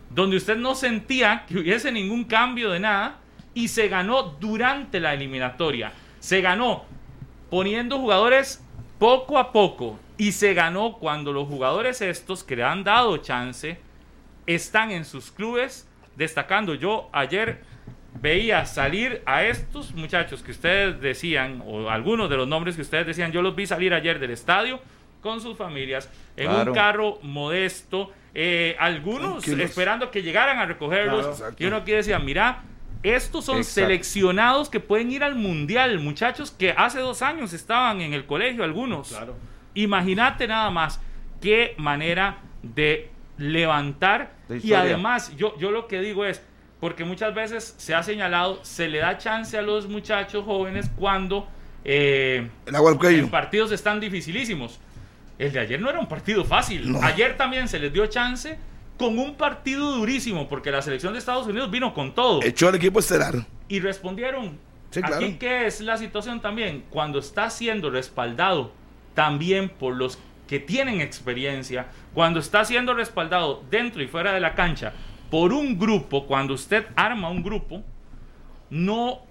donde usted no sentía que hubiese ningún cambio de nada y se ganó durante la eliminatoria. Se ganó poniendo jugadores poco a poco y se ganó cuando los jugadores estos que le han dado chance están en sus clubes destacando. Yo ayer veía salir a estos muchachos que ustedes decían, o algunos de los nombres que ustedes decían, yo los vi salir ayer del estadio con sus familias en un carro modesto, eh, algunos esperando que llegaran a recogerlos. y uno quiere decir, mira, estos son seleccionados que pueden ir al mundial, muchachos que hace dos años estaban en el colegio, algunos. Imagínate nada más qué manera de levantar. y además, yo, yo lo que digo es, porque muchas veces se ha señalado, se le da chance a los muchachos jóvenes cuando eh, los partidos están dificilísimos. El de ayer no era un partido fácil. Ayer también se les dio chance con un partido durísimo, porque la selección de Estados Unidos vino con todo. Echó al equipo estelar. Y respondieron. Aquí, ¿qué es la situación también? Cuando está siendo respaldado también por los que tienen experiencia, cuando está siendo respaldado dentro y fuera de la cancha por un grupo, cuando usted arma un grupo, no,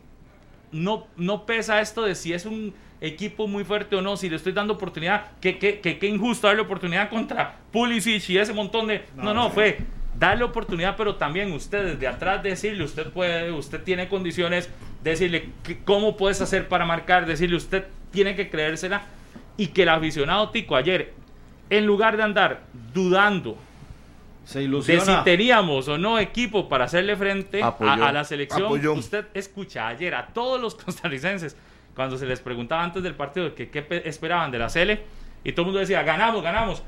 no, no pesa esto de si es un equipo muy fuerte o no, si le estoy dando oportunidad, que qué injusto darle oportunidad contra Pulisic y ese montón de... No, no, fue darle oportunidad, pero también usted desde atrás decirle, usted puede, usted tiene condiciones, decirle cómo puedes hacer para marcar, decirle, usted tiene que creérsela y que el aficionado Tico ayer, en lugar de andar dudando se de si teníamos o no equipo para hacerle frente a, la selección, usted escucha ayer a todos los costarricenses cuando se les preguntaba antes del partido que qué esperaban de la Sele y todo el mundo decía, ganamos, ganamos.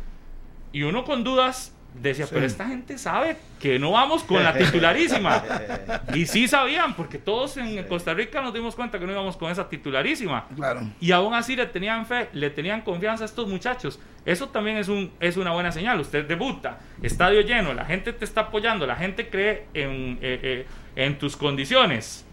Y uno con dudas decía, pero esta gente sabe que no vamos con la titularísima. y sí sabían, porque todos en Costa Rica nos dimos cuenta que no íbamos con esa titularísima. Claro. Y aún así le tenían fe, le tenían confianza a estos muchachos. Eso también es, un, es una buena señal. Usted debuta, estadio lleno, la gente te está apoyando, la gente cree en, eh, eh, en tus condiciones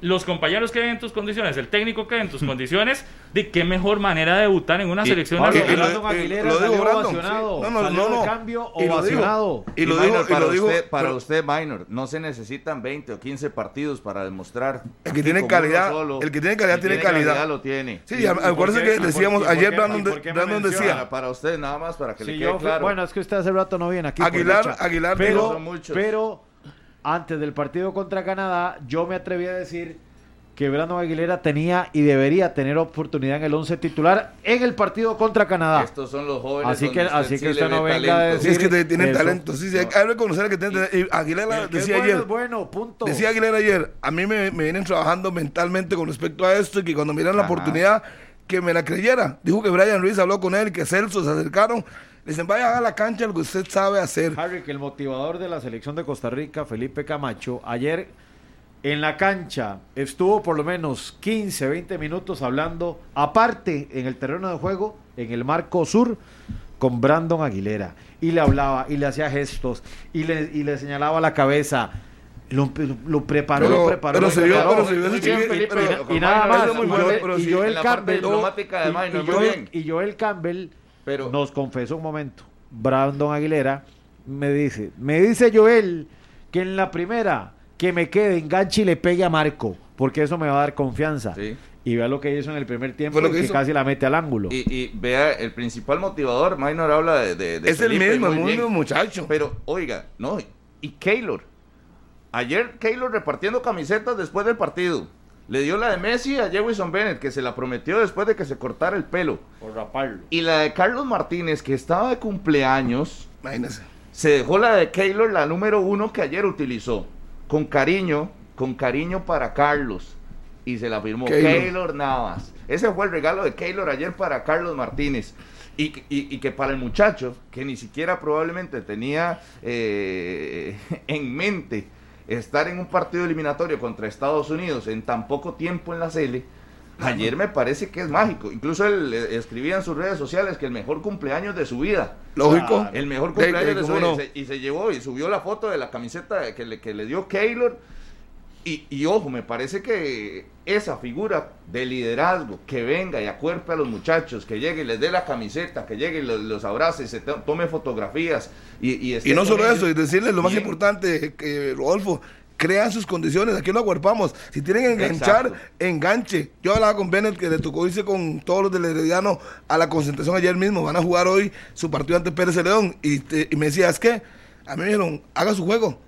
los compañeros que ven en tus condiciones, el técnico que en tus condiciones, de qué mejor manera de debutar en una selección nacional. lo, digo ovacionado, no, no, no, cambio ovacionado. Y lo digo, para, usted, para usted, Minor, no se necesitan 20 o 15 partidos para demostrar. El que tiene calidad, el que tiene calidad tiene, calidad. lo tiene. Sí, acuérdense que decíamos ayer Brandon, decía. Para usted nada más para que le quede claro. Bueno, es que usted hace rato no viene aquí. Aguilar, Aguilar, pero, pero antes del partido contra Canadá, yo me atreví a decir que Brandon Aguilera tenía y debería tener oportunidad en el 11 titular en el partido contra Canadá. Estos son los jóvenes. Así que, así que usted no venga a decir. Sí, es que tienen talento. Sí, sí, hay que reconocer que tienen talento. Aguilera decía ayer. Bueno, punto. Decía Aguilera ayer. A mí me, vienen trabajando mentalmente con respecto a esto y que cuando miran la oportunidad, que me la creyera. Dijo que Brian Ruiz habló con él, que Celso se acercaron. Dicen, vaya a la cancha lo que usted sabe hacer. Harry, que el motivador de la selección de Costa Rica, Felipe Camacho, ayer en la cancha estuvo por lo menos 15, 20 minutos hablando, aparte en el terreno de juego, en el marco sur, con Brandon Aguilera. Y le hablaba, y le hacía gestos, y le, y le señalaba la cabeza. Lo, lo preparó, lo preparó. Pero se vio, pero se vio y, nada más. y Joel Campbell. Y Joel Campbell nos confesó un momento. Brandon Aguilera me dice, me dice Joel que en la primera que me quede, enganche y le pegue a Marco, porque eso me va a dar confianza. Y vea lo que hizo en el primer tiempo, que, casi la mete al ángulo. Y, vea, el principal motivador, Minor habla de... es el mismo, el mismo muchacho. Pero, oiga, no, y Keylor. Ayer Keylor repartiendo camisetas después del partido. Le dio la de Messi a Jefferson Bennett, que se la prometió después de que se cortara el pelo. Por raparlo. Y la de Carlos Martínez, que estaba de cumpleaños. Imagínese. Se dejó la de Keylor, la número uno que ayer utilizó con cariño, con cariño para Carlos. Y se la firmó Keylor, Navas. Ese fue el regalo de Keylor ayer para Carlos Martínez. Y, que para el muchacho, que ni siquiera probablemente tenía eh, en mente estar en un partido eliminatorio contra Estados Unidos en tan poco tiempo en la Cele, ayer me parece que es mágico. Incluso él eh, escribía en sus redes sociales que el mejor cumpleaños de su vida. Lógico. el mejor cumpleaños de, su vida. Y, se, llevó y subió la foto de la camiseta que le, que le dio Keylor. Y, y ojo, me parece que esa figura de liderazgo, que venga y acuerpe a los muchachos, que llegue y les dé la camiseta, que llegue y los, los abrace, se to- tome fotografías. Y, y, esté Y no solo ellos. eso, y decirles lo más Bien. importante, que Rodolfo, crean sus condiciones, aquí lo acuerpamos. Si tienen que enganchar, Exacto. enganche. Yo hablaba con Bennett que le tocó irse con todos los del Herediano a la concentración ayer mismo. Van a jugar hoy su partido ante Pérez León. Y, te- y me decía, es que a mí me dijeron, haga su juego.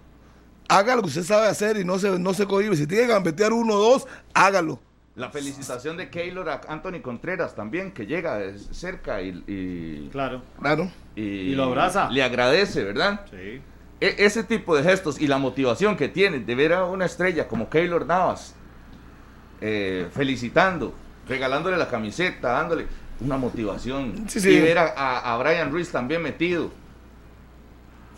Haga lo que usted sabe hacer y no se, no se cohibe. Si tiene que gambetear uno o dos, hágalo. La felicitación de Keylor a Anthony Contreras también, que llega cerca y, y, Claro. Claro. y- Y lo abraza. Le agradece, ¿verdad? Sí. E- ese tipo de gestos y la motivación que tiene de ver a una estrella como Keylor Navas eh, felicitando, regalándole la camiseta, dándole una motivación. Sí, sí. Y ver a, a- a Brian Ruiz también metido,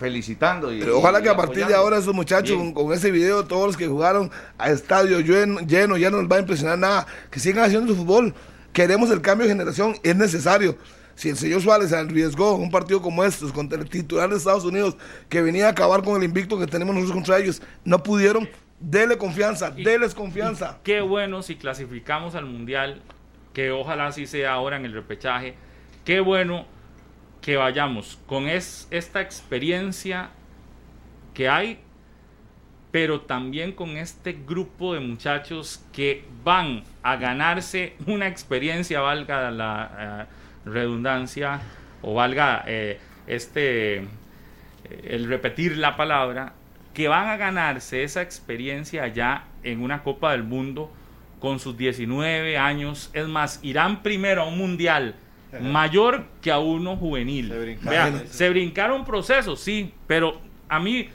felicitando. Y, Pero ojalá y que a partir de ahora esos muchachos con, con ese video, todos los que jugaron a estadio lleno, lleno, ya no les va a impresionar nada. Que sigan haciendo su fútbol. Queremos el cambio de generación, es necesario. Si el señor Suárez se arriesgó un partido como estos contra el titular de Estados Unidos, que venía a acabar con el invicto que tenemos nosotros contra ellos, no pudieron, dele confianza, Y- deles confianza. y Qué bueno si clasificamos al Mundial, que ojalá así sea ahora en el repechaje. Qué bueno que vayamos con es, esta experiencia que hay, pero también con este grupo de muchachos que van a ganarse una experiencia, valga la eh, redundancia, o valga eh, este eh, el repetir la palabra, que van a ganarse esa experiencia ya en una Copa del Mundo con sus 19 años. Es más, irán primero a un mundial mayor que a uno juvenil. Se brincaron. Vea, se brincaron procesos, sí, pero a mí,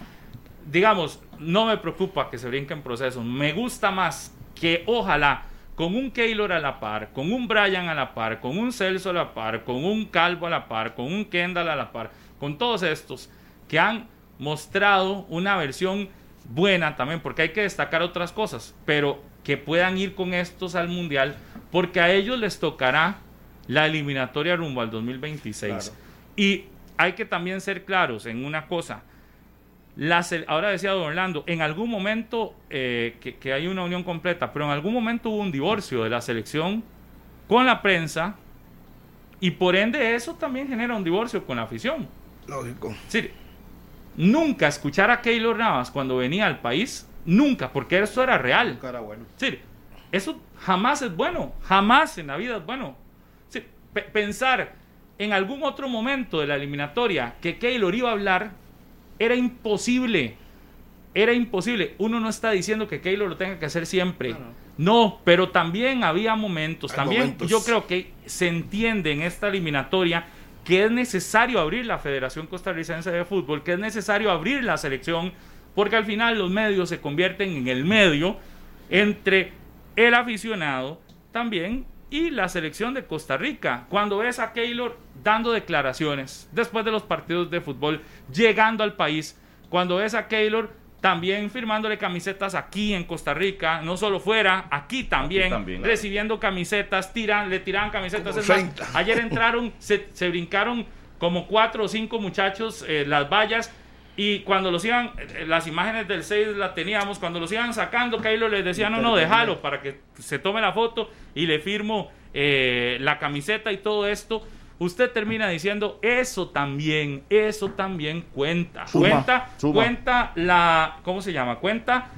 digamos, no me preocupa que se brinquen procesos. Me gusta más que ojalá con un Keylor a la par, con un Brian a la par, con un Celso a la par, con un Calvo a la par, con un Kendall a la par, con todos estos que han mostrado una versión buena también, porque hay que destacar otras cosas, pero que puedan ir con estos al Mundial, porque a ellos les tocará la eliminatoria rumbo al 2026. Claro. Y hay que también ser claros en una cosa. La se- ahora decía don Orlando, en algún momento eh, que, que hay una unión completa, pero en algún momento hubo un divorcio de la selección con la prensa y por ende eso también genera un divorcio con la afición. Lógico. Es decir, nunca escuchar a Keylor Navas cuando venía al país, nunca, porque eso era real. Cara bueno. Es decir, eso jamás es bueno, jamás en la vida es bueno. Pensar en algún otro momento de la eliminatoria que Keylor iba a hablar era imposible. Era imposible. Uno no está diciendo que Keylor lo tenga que hacer siempre. No, pero también había momentos. Hay también momentos. yo creo que se entiende en esta eliminatoria que es necesario abrir la Federación Costarricense de Fútbol, que es necesario abrir la selección, porque al final los medios se convierten en el medio entre el aficionado también y la selección de Costa Rica. Cuando ves a Keylor dando declaraciones después de los partidos de fútbol, llegando al país, cuando ves a Keylor también firmándole camisetas aquí en Costa Rica, no solo fuera, aquí también, también, recibiendo camisetas, tiran, le tiran camisetas. Es más, 30. ayer entraron, se, se brincaron como cuatro o cinco muchachos eh, las vallas y cuando los iban, las imágenes del 6 las teníamos, cuando los iban sacando, Keylor les decía, no, no, déjalo para que se tome la foto y le firmo eh, la camiseta y todo esto. Usted termina diciendo, eso también, eso también cuenta. Suma, cuenta, suma. cuenta la, ¿cómo se llama? Cuenta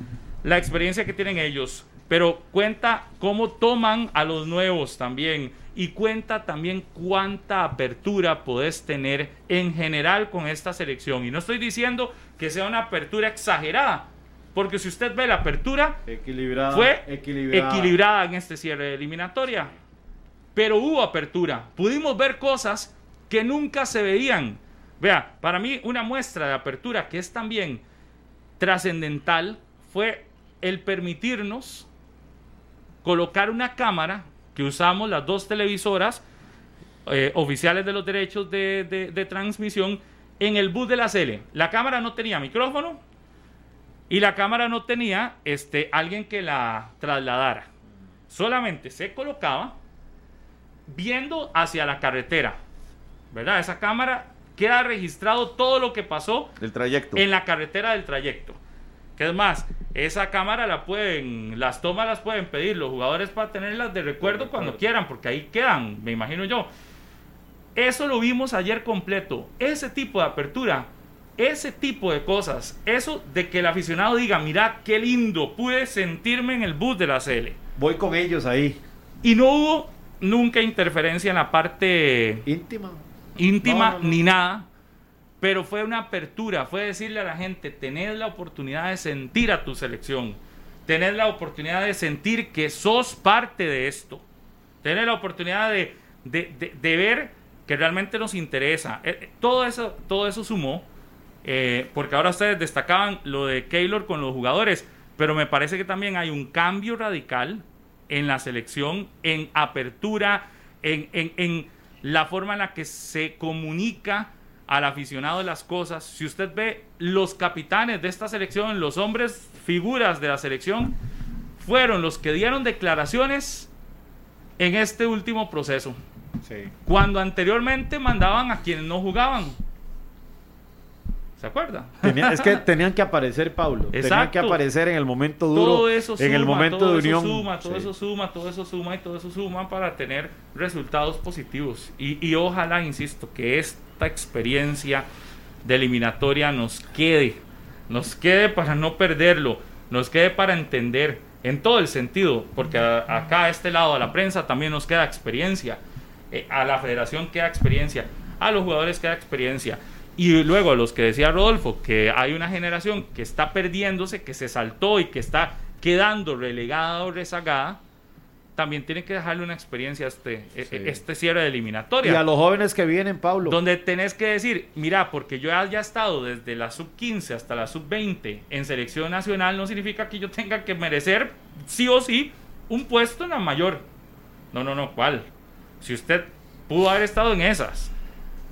la experiencia que tienen ellos, pero cuenta cómo toman a los nuevos también y cuenta también cuánta apertura podés tener en general con esta selección. Y no estoy diciendo que sea una apertura exagerada, porque si usted ve la apertura, Equilibrada. fue equilibrada. equilibrada en este cierre de eliminatoria. Pero hubo apertura. Pudimos ver cosas que nunca se veían. Vea, para mí una muestra de apertura que es también trascendental fue el permitirnos colocar una cámara que usamos las dos televisoras eh, oficiales de los derechos de, de- de transmisión en el bus de la Cele. La cámara no tenía micrófono y la cámara no tenía este, alguien que la trasladara. Solamente se colocaba viendo hacia la carretera. ¿Verdad? Esa cámara queda registrado todo lo que pasó Del trayecto. en la carretera del trayecto. Que es más, esa cámara la pueden, las tomas las pueden pedir los jugadores para tenerlas de recuerdo cuando quieran, porque ahí quedan, me imagino yo. Eso lo vimos ayer completo. Ese tipo de apertura, ese tipo de cosas, eso de que el aficionado diga, mira qué lindo, pude sentirme en el bus de la CL. Voy con ellos ahí. Y no hubo nunca interferencia en la parte Íntima. íntima No, no, no. ni nada, pero fue una apertura, fue decirle a la gente, tenés la oportunidad de sentir a tu selección, tenés la oportunidad de sentir que sos parte de esto, tenés la oportunidad de, de- de- ver que realmente nos interesa. Eh, eh, todo, eso, todo eso sumó, eh, porque ahora ustedes destacaban lo de Keylor con los jugadores, pero me parece que también hay un cambio radical en la selección, en apertura, en, en- en la forma en la que se comunica al aficionado de las cosas. Si usted ve los capitanes de esta selección, los hombres figuras de la selección, fueron los que dieron declaraciones en este último proceso, Sí. cuando anteriormente mandaban a quienes no jugaban. ¿Se acuerda? Tenía- es que tenían que aparecer, Pablo. Tenían que aparecer en el momento duro. todo eso suma, en el momento todo de eso suma, todo Sí. eso suma, todo eso suma y todo eso suma para tener resultados positivos. Y, y ojalá, insisto, que esta experiencia de eliminatoria nos quede, nos quede para no perderlo, nos quede para entender en todo el sentido, porque acá a este lado a la prensa también nos queda experiencia, eh, a la federación queda experiencia, a los jugadores queda experiencia. Y luego a los que decía Rodolfo, que hay una generación que está perdiéndose, que se saltó y que está quedando relegada o rezagada, también tienen que dejarle una experiencia a este, e- Sí. este cierre de Y eliminatoria. a los jóvenes que vienen, Pablo. Donde tenés que decir, mira, porque yo haya estado desde la sub 15 hasta la sub 20 en selección nacional, no significa que yo tenga que merecer sí o sí un puesto en la mayor. No, no, no, ¿cuál? Si usted pudo haber estado en esas,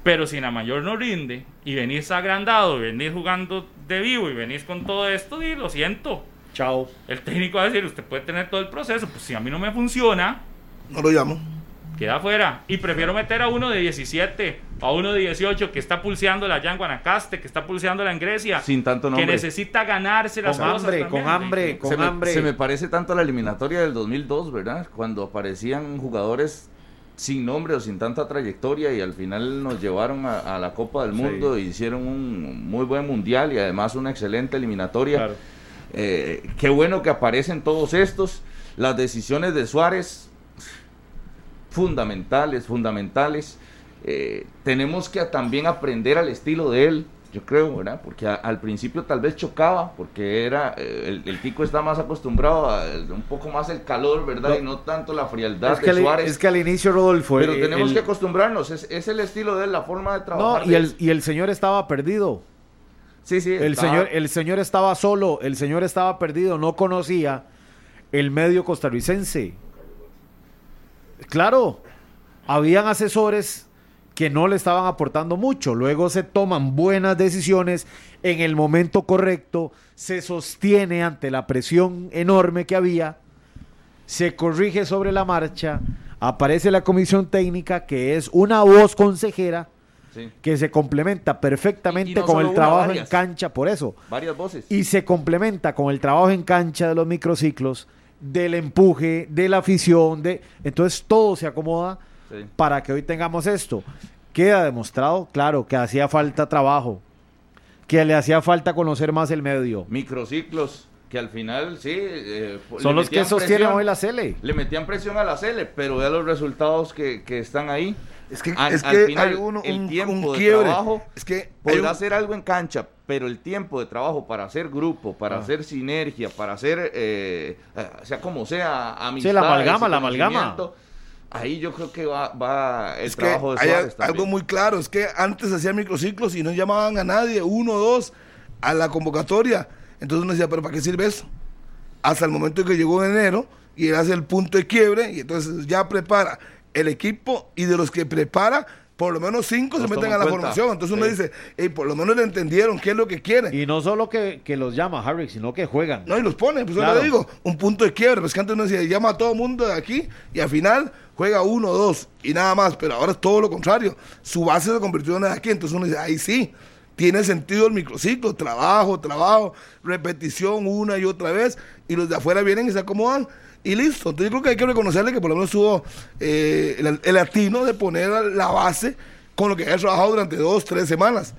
pero si en la mayor no rinde y venís agrandado, y venís jugando de vivo y venís con todo esto, di, lo siento. Chao. El técnico va a decir, usted puede tener todo el proceso, pues si a mí no me funciona, No lo llamo. queda afuera. Y prefiero meter a uno de 17, a uno de 18 que está pulseando la allá en Guanacaste, que está pulseándola en Grecia, Sin tanto que nombre. necesita ganarse las Con cosas. hambre, también. con hambre, con se, me, hambre. se me parece tanto a la eliminatoria del 2002, ¿verdad? Cuando aparecían jugadores sin nombre o sin tanta trayectoria y al final nos llevaron a, a la Copa del Sí. Mundo e hicieron un muy buen mundial y además una excelente eliminatoria. Claro. Eh, qué bueno que aparecen todos estos. Las decisiones de Suárez, fundamentales, fundamentales. Eh, tenemos que también aprender al estilo de él, yo creo, ¿verdad? Porque a- al principio tal vez chocaba, porque era eh, el, el Tico está más acostumbrado a eh, un poco más el calor, ¿verdad? No. Y no tanto la frialdad Es que, de al, Suárez. es que al inicio, Rodolfo. pero el- tenemos el- que acostumbrarnos, es, es el estilo de él, la forma de No, trabajar. y de y el señor estaba perdido. Sí, sí, El estaba- señor, el señor estaba solo, el señor estaba perdido, no conocía el medio costarricense. Claro, habían asesores que no le estaban aportando mucho, luego se toman buenas decisiones en el momento correcto, se sostiene ante la presión enorme que había, se corrige sobre la marcha, aparece la comisión técnica que es una voz consejera sí, que se complementa perfectamente Y- y no con el una, trabajo en cancha, por eso. varias voces. Y se complementa con el trabajo en cancha de los microciclos, del empuje, de la afición, de entonces todo se acomoda Sí. para que hoy tengamos esto. Queda demostrado, claro, que hacía falta trabajo, que le hacía falta conocer más el medio. Microciclos, que al final, sí. eh, Son los que sostienen presión. hoy la Cele. Le metían presión a la Cele, pero vea los resultados que, que están ahí. Es que, Al- es al que final, hay uno- el un, tiempo un de quiebre. trabajo Es que Podrá un- hacer algo en cancha, pero el tiempo de trabajo para hacer grupo, para Ah. hacer sinergia, para hacer, eh, eh, sea como sea, amistad. la amalgama, la amalgama. Ahí yo creo que va, va el es que trabajo de hay algo muy claro, es que antes hacían microciclos y no llamaban a nadie, uno o dos, a la convocatoria. Entonces uno decía, pero ¿para qué sirve eso? Hasta el momento en que llegó en enero y él hace el punto de quiebre y entonces ya prepara el equipo y de los que prepara, por lo menos cinco se meten a la cuenta. formación. Entonces uno Sí. dice, "Ey, por lo menos le entendieron qué es lo que quieren. Y no solo que, que los llama Harry, sino que juegan. No, y los pone, pues yo le digo, un punto de quiebre, pues que antes uno decía, llama a todo el mundo de aquí y al final juega uno o dos y nada más, pero ahora es todo lo contrario. Su base se convirtió en de aquí, entonces uno dice, ahí sí, tiene sentido el microciclo, trabajo, trabajo, repetición una y otra vez, y los de afuera vienen y se acomodan y listo. Entonces yo creo que hay que reconocerle que por lo menos tuvo eh, el, el atino de poner la base con lo que ha trabajado durante dos, tres semanas.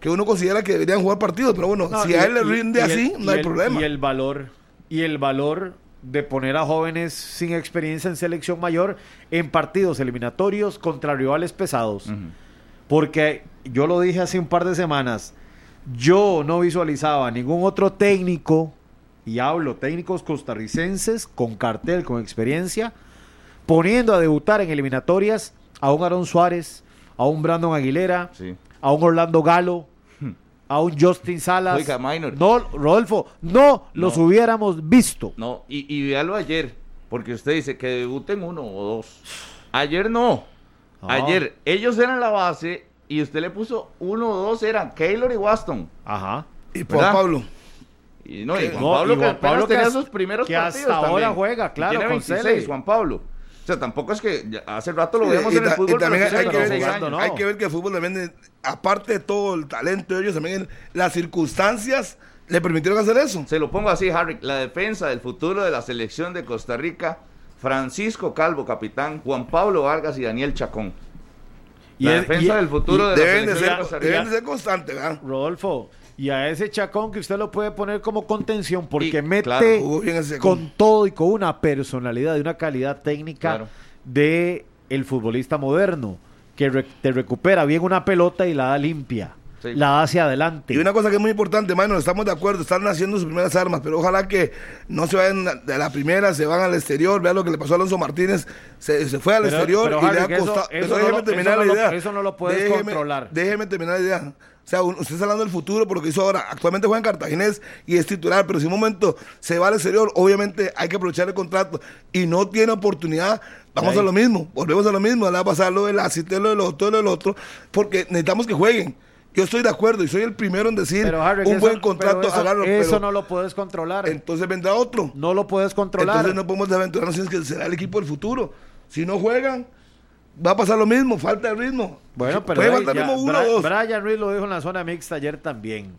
Que uno considera que deberían jugar partidos, pero bueno, No, si y- a él le rinde y así, y no hay el- problema. Y el valor, y el valor de poner a jóvenes sin experiencia en selección mayor en partidos eliminatorios contra rivales pesados. Porque yo lo dije hace un par de semanas, yo no visualizaba ningún otro técnico, y hablo técnicos costarricenses con cartel, con experiencia, poniendo a debutar en eliminatorias a un Aaron Suárez, a un Brandon Aguilera, Sí. a un Orlando Galo, a un Justin Salas. Oiga, Minor. No, Rodolfo, no los hubiéramos visto. No, y, y véalo ayer, porque usted dice que debuten uno o dos. Ayer no. Ah. Ayer ellos eran la base y usted le puso uno o dos, eran Keylor y Waston. Ajá. y Juan. Pablo. Y no, y Juan No, Pablo y Juan Pablo tenía sus primeros que partidos hasta ahora también. juega, Y claro, tiene con 26, Cele. Juan Pablo. O sea, tampoco es que hace rato lo vemos y en el y fútbol, también hay, tiene que ver, 26 jugando, años. ¿no? hay que ver que el fútbol también, aparte de todo el talento de ellos, también el- las circunstancias le permitieron hacer eso. Se lo pongo así, Harry. La defensa del futuro de la selección de Costa Rica, Francisco Calvo, capitán, Juan Pablo Vargas y Daniel Chacón. La defensa del futuro de la Deben de, selección de ser, Costa Rica. deben de ser constantes, ¿verdad? Rodolfo, y a ese chacón que usted lo puede poner como contención porque Y, mete claro, con todo y con una personalidad y una calidad técnica Claro. de el futbolista moderno que re- te recupera bien una pelota y la da limpia, Sí. la da hacia adelante. Y una cosa que es muy importante, mano, estamos de acuerdo, están haciendo sus primeras armas, pero ojalá que no se vayan de la primera, se van al exterior, vean lo que le pasó a Alonso Martínez, se, se fue al Pero- exterior pero, y le ha eso- costado. eso no lo- terminar eso la no lo- idea. eso no lo puedes Déjeme- controlar. Déjeme terminar la idea. O sea, usted está hablando del futuro por lo que hizo ahora. Actualmente juega en Cartaginés y es titular, pero si un momento se va al exterior, obviamente hay que aprovechar el contrato y no tiene oportunidad. Vamos Ahí. a lo mismo, volvemos a lo mismo, le va a pasar lo del asiste, lo del otro, lo del otro, porque necesitamos que jueguen. Yo estoy de acuerdo y soy el primero en decir Pero, Harry, un eso- buen pero contrato, eso, hágalo, eso pero no lo puedes controlar. entonces vendrá otro. no lo puedes controlar. Entonces no podemos aventurarnos sin que será el equipo del futuro. Si no juegan, va a pasar lo mismo, falta de ritmo. Bueno, pero Puede faltar ritmo uno Bra- o dos. Brian Ruiz lo dijo en la zona mixta ayer también.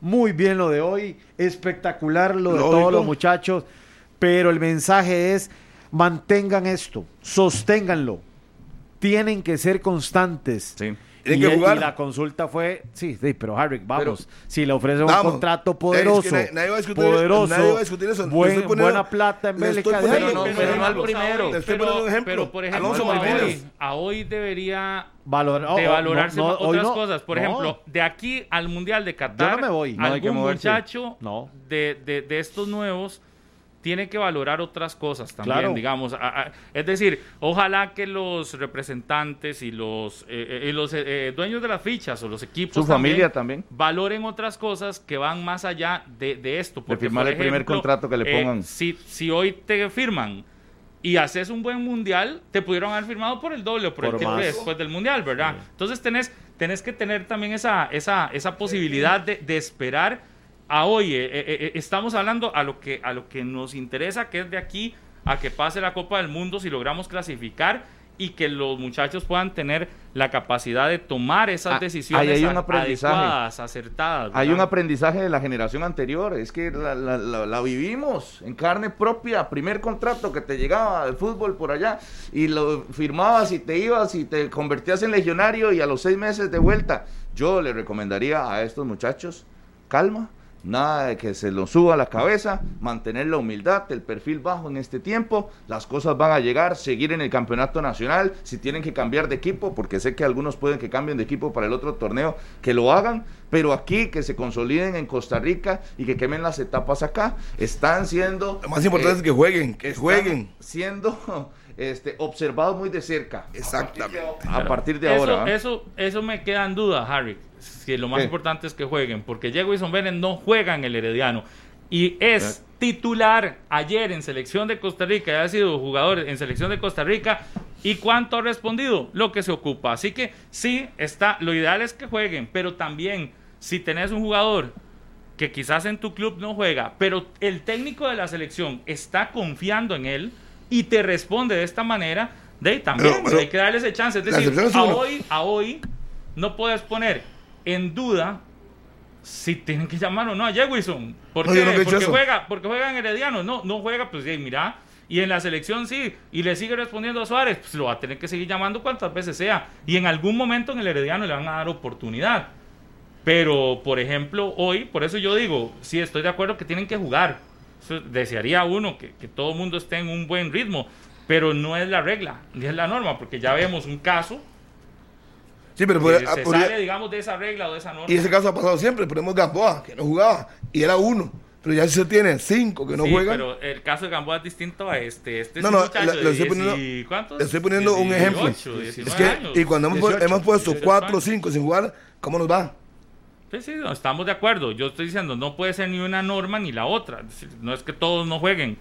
Muy bien lo de hoy, espectacular lo de Lógico. todos los muchachos, pero el mensaje es mantengan esto, sosténganlo. Tienen que ser constantes. Sí. Y, que y jugar. la consulta fue, sí, sí, pero Harry, vamos, Pero- si le ofrecen un Vamos. contrato Es que poderoso, nadie- nadie va a discutir- poderoso, nadie va a discutir eso. Le buen- estoy poniendo- buena plata en Bélgica, Pero no, Pero pero no al primero. hoy, Te estoy pero, poniendo un ejemplo. pero, por ejemplo, Alonso a Martínez. hoy, a hoy debería valor- oh, de oh, valorarse no, no, hoy otras no, cosas. Por no. ejemplo, de aquí al Mundial de Qatar, Yo no me voy. No, hay que algún muchacho No. de, de- de estos nuevos tiene que valorar otras cosas también, Claro. digamos. A- a- es decir, ojalá que los representantes y los, eh, eh, y los eh, eh, dueños de las fichas o los equipos Su familia también. valoren otras cosas que van más allá de, de esto. Porque, firmar por el primer contrato que le eh, pongan. si, si hoy te firman y haces un buen mundial, te pudieron haber firmado por el doble o por, Por el triple después del mundial, ¿verdad? Entonces tenés, tenés que tener también esa, esa, esa posibilidad de, de esperar a hoy. eh, eh, eh, estamos hablando a lo, que, a lo que nos interesa, que es de aquí a que pase la Copa del Mundo si logramos clasificar y que los muchachos puedan tener la capacidad de tomar esas Ah, decisiones ahí hay un aprendizaje. adecuadas, acertadas. Hay un aprendizaje de la generación anterior, es que la, la- la- la vivimos en carne propia, primer contrato que te llegaba del fútbol por allá y lo firmabas y te ibas y te convertías en legionario y a los seis meses de vuelta. Yo le recomendaría a estos muchachos calma, nada de que se los suba a la cabeza, mantener la humildad, el perfil bajo en este tiempo, las cosas van a llegar, seguir en el campeonato nacional, si tienen que cambiar de equipo, porque sé que algunos pueden que cambien de equipo para el otro torneo, que lo hagan, pero aquí que se consoliden en Costa Rica y que quemen las etapas acá, están siendo... Lo más importante eh, es que jueguen, que jueguen. Siendo este, observados muy de cerca. Exactamente. A partir de eso, ahora. ¿eh? Eso, eso me queda en duda, Harry. Que lo más importante es que jueguen, porque Diego y Bennett no juegan el Herediano. Y es titular ayer en selección de Costa Rica, ya ha sido jugador en selección de Costa Rica. ¿Y cuánto ha respondido? Lo que se ocupa. Así que sí, está. Lo ideal es que jueguen, pero también si tenés un jugador que quizás en tu club no juega, pero el técnico de la selección está confiando en él y te responde de esta manera, de ahí también Pero- pero- hay que darle ese chance. Es decir, a hoy, a hoy no puedes poner en duda si tienen que llamar o no a Jewison. Porque, juega, porque juega en Herediano. No, no juega, pues sí, mira. Y en la selección sí, y le sigue respondiendo a Suárez, pues lo va a tener que seguir llamando cuantas veces sea. Y en algún momento en el Herediano le van a dar oportunidad. Pero, por ejemplo, hoy, por eso yo digo, sí, estoy de acuerdo que tienen que jugar. Eso desearía uno que, que todo el mundo esté en un buen ritmo, pero no es la regla, ni es la norma, porque ya vemos un caso Sí, pero se sale, digamos, de esa regla o de esa norma. y ese caso ha pasado siempre. Ponemos Gamboa, que no jugaba, y era uno. Pero ya si se tiene cinco que no Sí, juegan. pero el caso de Gamboa es distinto a este. Este No, no, le- le estoy 10 poniendo- y- ¿cuántos? Le estoy poniendo un ejemplo. 18, 19 Es que, años. y cuando hemos, pu- 18, hemos puesto 18 cuatro o cinco sin jugar, ¿cómo nos va? Sí, sí, no, estamos de acuerdo. Yo estoy diciendo, no puede ser ni una norma ni la otra. No es que todos no jueguen,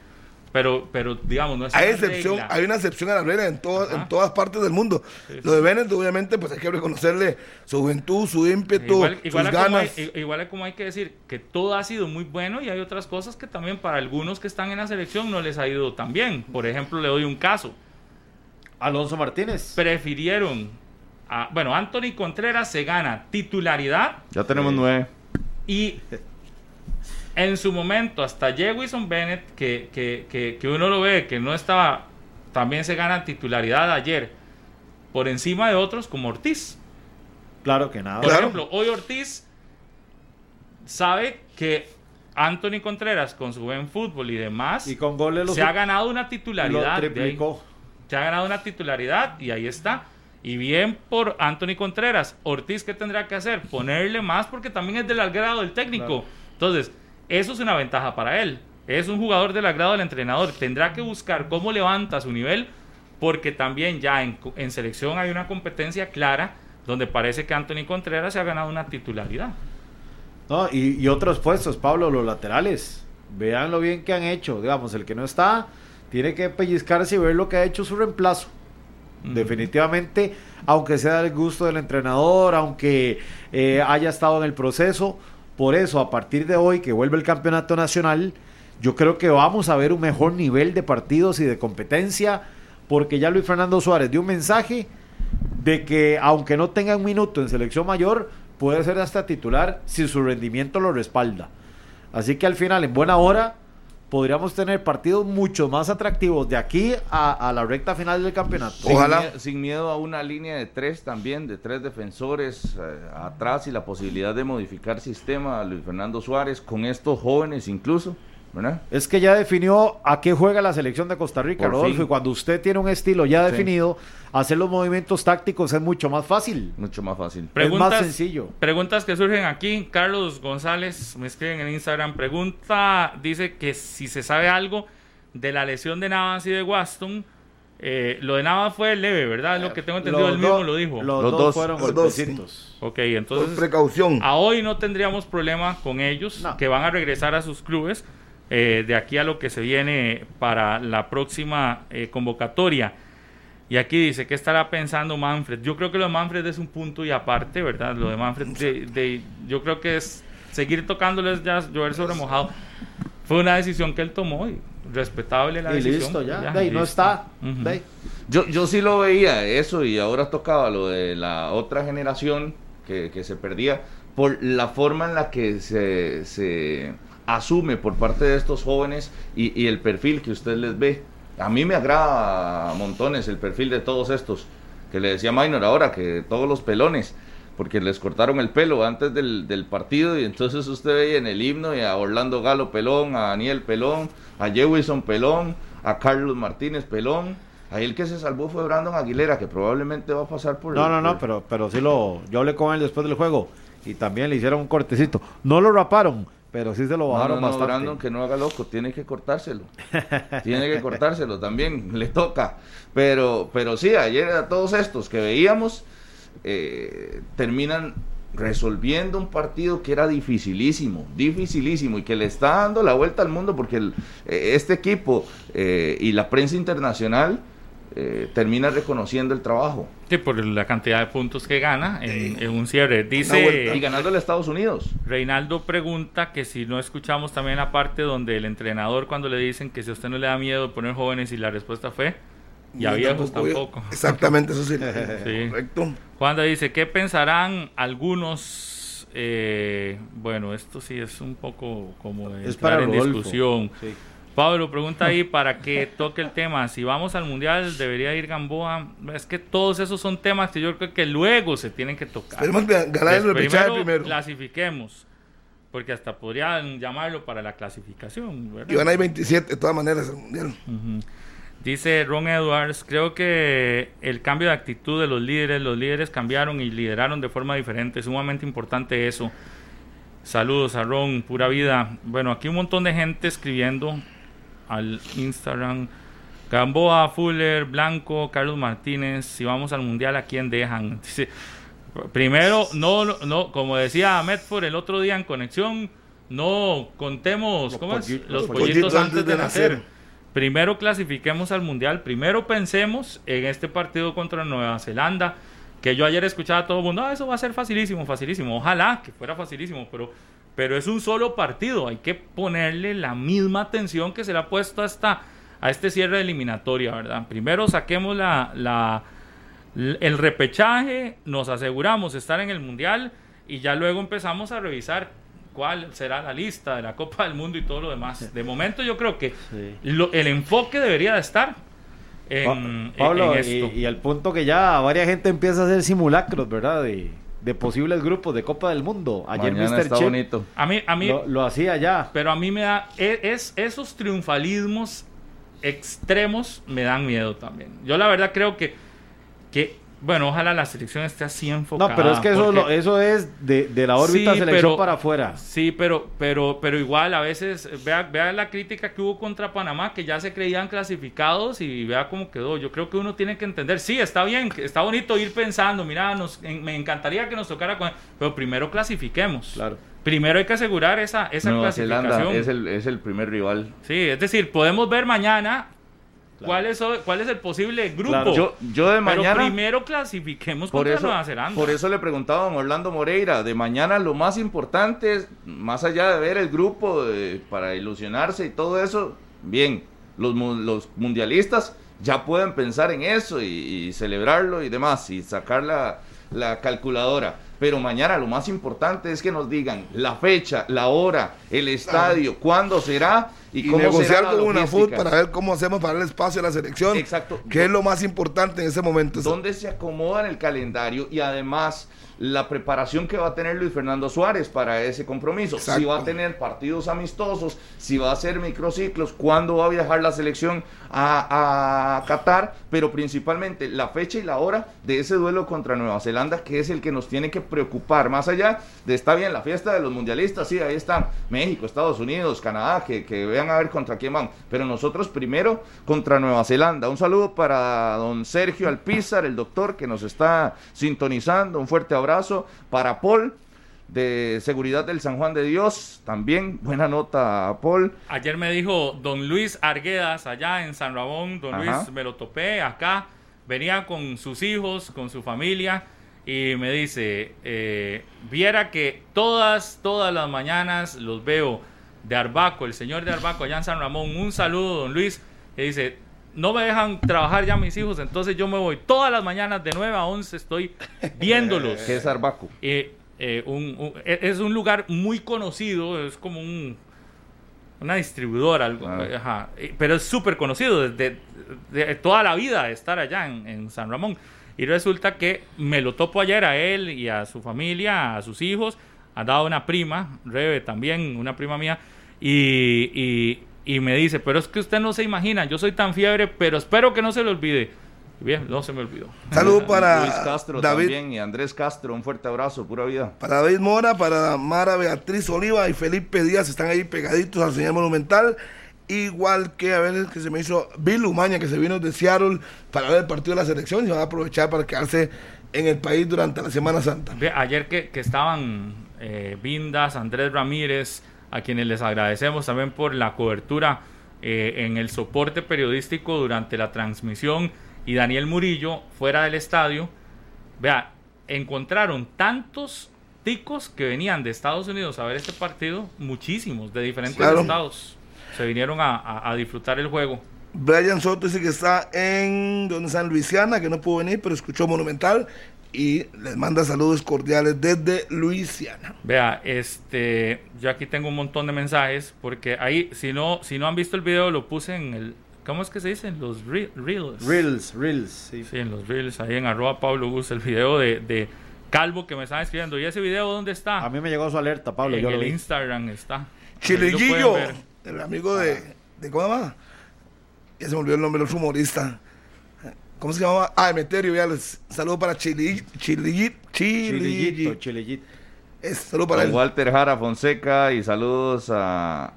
pero, pero digamos, no es Hay una excepción, regla. hay una excepción a la regla en, todas en todas partes del mundo. Lo de Bennett, obviamente, pues hay que reconocerle su juventud, su ímpetu, Igual, igual sus a como hay, ganas. igual a como hay que decir que todo ha sido muy bueno y hay otras cosas que también para algunos que están en la selección no les ha ido tan bien. Por ejemplo, le doy un caso. Alonso Martínez. Prefirieron, a- bueno, Anthony Contreras se gana titularidad Ya tenemos nueve. Y en su momento, hasta Jewison Bennett, que, que, que, que uno lo ve, que no estaba, también se gana titularidad ayer, por encima de otros como Ortiz. Claro que nada. Por Claro. ejemplo, hoy Ortiz sabe que Anthony Contreras, con su buen fútbol y demás, Y con goles lo, se ha ganado una titularidad. lo. Se ha ganado una titularidad y ahí está. Y bien por Anthony Contreras. Ortiz, ¿qué tendrá que hacer? Ponerle más porque también es del agrado del técnico. Entonces, eso es una ventaja para él. Es un jugador del agrado del entrenador. Tendrá que buscar cómo levanta su nivel porque también ya en, en selección hay una competencia clara donde parece que Anthony Contreras se ha ganado una titularidad. No, y, y otros puestos, Pablo, los laterales. Vean lo bien que han hecho. Digamos, el que no está, tiene que pellizcarse y ver lo que ha hecho su reemplazo. Definitivamente, aunque sea del gusto del entrenador, aunque eh, haya estado en el proceso, por eso a partir de hoy que vuelve el campeonato nacional, yo creo que vamos a ver un mejor nivel de partidos y de competencia, porque ya Luis Fernando Suárez dio un mensaje de que aunque no tenga un minuto en selección mayor, puede ser hasta titular si su rendimiento lo respalda. Así que al final, en buena hora, podríamos tener partidos mucho más atractivos de aquí a, a la recta final del campeonato. Sin Ojalá. Sin, miedo a una línea de tres también, de tres defensores eh, atrás y la posibilidad de modificar sistema a Luis Fernando Suárez con estos jóvenes incluso, ¿verdad? Es que ya definió a qué juega la selección de Costa Rica, Por Rodolfo. fin. Y cuando usted tiene un estilo ya Sí. definido, hacer los movimientos tácticos es mucho más fácil. Mucho más fácil. más sencillo. Preguntas que surgen aquí. Carlos González me escriben en Instagram. Pregunta, dice que si se sabe algo de la lesión de Navas y de Waston. Eh, lo de Navas fue leve, ¿verdad? Es lo que tengo entendido, Los él mismo dos- lo dijo. Los, Los dos, dos. fueron Los dos, golpecitos. Ok, Por entonces precaución. a hoy no tendríamos problema con ellos, No. que van a regresar a sus clubes eh, de aquí a lo que se viene para la próxima eh, convocatoria. Y aquí dice, ¿qué estará pensando Manfred? Yo creo que lo de Manfred es un punto y aparte, ¿verdad? Lo de Manfred, de- de- yo creo que es seguir tocándoles ya, llover sobre mojado. Fue una decisión que él tomó y respetable la Y decisión. listo, ya. Ya, De ahí no listo. está. De ahí. Yo, yo sí lo veía eso y ahora tocaba lo de la otra generación que, que se perdía por la forma en la que se, se asume por parte de estos jóvenes y, y el perfil que usted les ve. A mí me agrada a montones el perfil de todos estos, que le decía Minor ahora, que todos los pelones, porque les cortaron el pelo antes del, del partido y entonces usted veía en el himno y a Orlando Galo Pelón, a Daniel Pelón, a Jewison Pelón, a Carlos Martínez Pelón. Ahí el que se salvó fue Brandon Aguilera, que probablemente va a pasar por... No, no, no, por- pero, pero sí lo. Yo hablé con él después del juego y también le hicieron un cortecito. No lo raparon, pero sí se lo No, bajaron no, no, bastante. Brandon, que no haga loco, tiene que cortárselo. tiene que cortárselo también, le toca. Pero, pero sí, ayer a todos estos que veíamos eh, terminan resolviendo un partido que era dificilísimo, dificilísimo y que le está dando la vuelta al mundo porque el- eh, este equipo eh, y la prensa internacional eh, termina reconociendo el trabajo Sí, por la cantidad de puntos que gana en, en un cierre. Dice y ganándole a Estados Unidos. Reinaldo pregunta que si no escuchamos también la parte donde el entrenador cuando le dicen que si a usted no le da miedo poner jóvenes y la respuesta fue Y a viejos yo- tampoco. Exactamente, eso sí. Sí. Correcto. Juanda dice, ¿qué pensarán algunos? eh, bueno, esto sí es un poco como de Es entrar para en Rodolfo. discusión. Sí. Pablo pregunta ahí para que toque el tema. Si vamos al mundial, debería ir Gamboa. Es que todos esos son temas que yo creo que luego se tienen que tocar. Esperemos ganar el primero primero. clasifiquemos. Porque hasta podrían llamarlo para la clasificación. ¿verdad? Y van a ir 27 de todas maneras al mundial. Dice Ron Edwards, creo que el cambio de actitud de los líderes, los líderes cambiaron y lideraron de forma diferente, es sumamente importante eso. Saludos a Ron, pura vida. Bueno, aquí un montón de gente escribiendo al Instagram. Gamboa, Fuller, Blanco, Carlos Martínez, si vamos al mundial, ¿a quién dejan? Dice, primero, no, no, como decía Medford el otro día en conexión, no contemos ¿cómo es? pollitos. los Los pollitos pollitos antes de nacer. Primero clasifiquemos al mundial, primero pensemos en este partido contra Nueva Zelanda, que yo ayer escuchaba a todo el mundo, "Ah, eso va a ser facilísimo, facilísimo, ojalá que fuera facilísimo, pero, pero es un solo partido, hay que ponerle la misma atención que se le ha puesto hasta a este cierre de eliminatoria, ¿verdad? Primero saquemos la, la, el repechaje, nos aseguramos estar en el mundial y ya luego empezamos a revisar cuál será la lista de la Copa del Mundo y todo lo demás. De momento yo creo que Sí. lo- el enfoque debería de estar en, Pa- Pablo, en esto. y, y al punto que ya varias gente empieza a hacer simulacros, ¿verdad? De, de posibles grupos de Copa del Mundo. Ayer Mañana Mr. está Chip bonito. A mí, a mí lo, lo hacía ya. pero a mí me da, e- es, esos triunfalismos extremos me dan miedo también. Yo la verdad creo que, que bueno, ojalá la selección esté así enfocada. No, pero es que eso, porque- lo- eso es de, de la órbita Sí, selección pero- para afuera. Sí, pero, pero, pero igual a veces, vea, vea la crítica que hubo contra Panamá, que ya se creían clasificados y vea cómo quedó. Yo creo que uno tiene que entender, sí, está bien, está bonito ir pensando, mira, nos, en- me encantaría que nos tocara con... Pero primero clasifiquemos. Claro. Primero hay que asegurar esa, esa Nueva clasificación. Zelanda es el, es el primer rival. Sí, es decir, podemos ver mañana cuál, es, cuál es el posible grupo. Claro. Yo, yo de pero mañana... primero clasifiquemos Por contra eso, Nueva Zelanda. por eso le preguntaba a don Orlando Moreira, de mañana lo más importante es, más allá de ver el grupo de- para ilusionarse y todo eso, bien, los, mu- los mundialistas ya pueden pensar en eso y, y celebrarlo y demás, y sacar la, la calculadora. Pero mañana lo más importante es que nos digan la fecha, la hora, el estadio, cuándo será y, Y, negociar con una food para ver cómo hacemos para el espacio a la selección. Exacto. Que es lo más importante en ese momento. dónde se acomoda en el calendario y además la preparación que va a tener Luis Fernando Suárez para ese compromiso. Si va a tener partidos amistosos, si va a hacer microciclos, cuándo va a viajar la selección a, a Qatar, pero principalmente la fecha y la hora de ese duelo contra Nueva Zelanda, que es el que nos tiene que preocupar. Más allá de está bien la fiesta de los mundialistas, sí, ahí están México, Estados Unidos, Canadá, que, que vean a ver contra quién van. Pero nosotros primero contra Nueva Zelanda. Un saludo para don Sergio Alpizar, el doctor que nos está sintonizando. Un fuerte abrazo para Paul de Seguridad del San Juan de Dios. También buena nota Paul. Ayer me dijo don Luis Arguedas allá en San Ramón, don Ajá. Luis me lo topé acá, venía con sus hijos, con su familia y me dice, eh, viera que todas, todas las mañanas los veo de Arbaco, el señor de Arbaco allá en San Ramón, un saludo don Luis, y dice, no me dejan trabajar ya mis hijos, entonces yo me voy todas las mañanas de 9 a 11, estoy viéndolos. Que es Arbaco. Eh, eh, un- un- e- es un lugar muy conocido, es como un, una distribuidora, algo, Ah. eh, ajá, eh, pero es súper conocido desde de toda la vida de estar allá en, en San Ramón. Y resulta que me lo topo ayer a él y a su familia, a sus hijos, ha dado una prima, Rebe también, una prima mía, y, y- y me dice, pero es que usted no se imagina, yo soy tan fiebre, pero espero que no se le olvide. Y Bien, no se me olvidó. Saludos para Luis Castro David, también y Andrés Castro. Un fuerte abrazo, pura vida. para David Mora, para Mara Beatriz Oliva y Felipe Díaz, están ahí pegaditos al señal monumental. Igual que a ver que se me hizo Bill Umaña, que se vino de Seattle para ver el partido de la selección y van a aprovechar para quedarse en el país durante la Semana Santa. Ayer que, que estaban eh, Vindas, Andrés Ramírez, a quienes les agradecemos también por la cobertura eh, en el soporte periodístico durante la transmisión, y Daniel Murillo fuera del estadio, vea, encontraron tantos ticos que venían de Estados Unidos a ver este partido, muchísimos, de diferentes Claro. estados. Se vinieron a, a- a disfrutar el juego. Brian Soto dice que está en, ¿dónde está? En Luisiana, que no pudo venir, pero escuchó Monumental y les manda saludos cordiales desde Luisiana. Vea, este, yo aquí tengo un montón de mensajes porque ahí, si no, si no han visto el video, lo puse en el, ¿cómo es que se dicen? Los re- reels. Reels, reels, sí. Sí, en los reels, ahí en arroba Pablo Gus, el video de, de Calvo que me están escribiendo. ¿Y ese video dónde está? A mí me llegó su alerta, Pablo. en yo lo el vi. Instagram está. Ahí lo Chilillillo, pueden ver. el amigo de, de, ¿cómo llama? Ya se me olvidó el nombre del humorista. ¿Cómo se llama? Ah, Emeterio, ya les saludo para Chili, Chilillito, Chilillito, Chilillito. Es, saludo para Don él. Walter Jara Fonseca y saludos a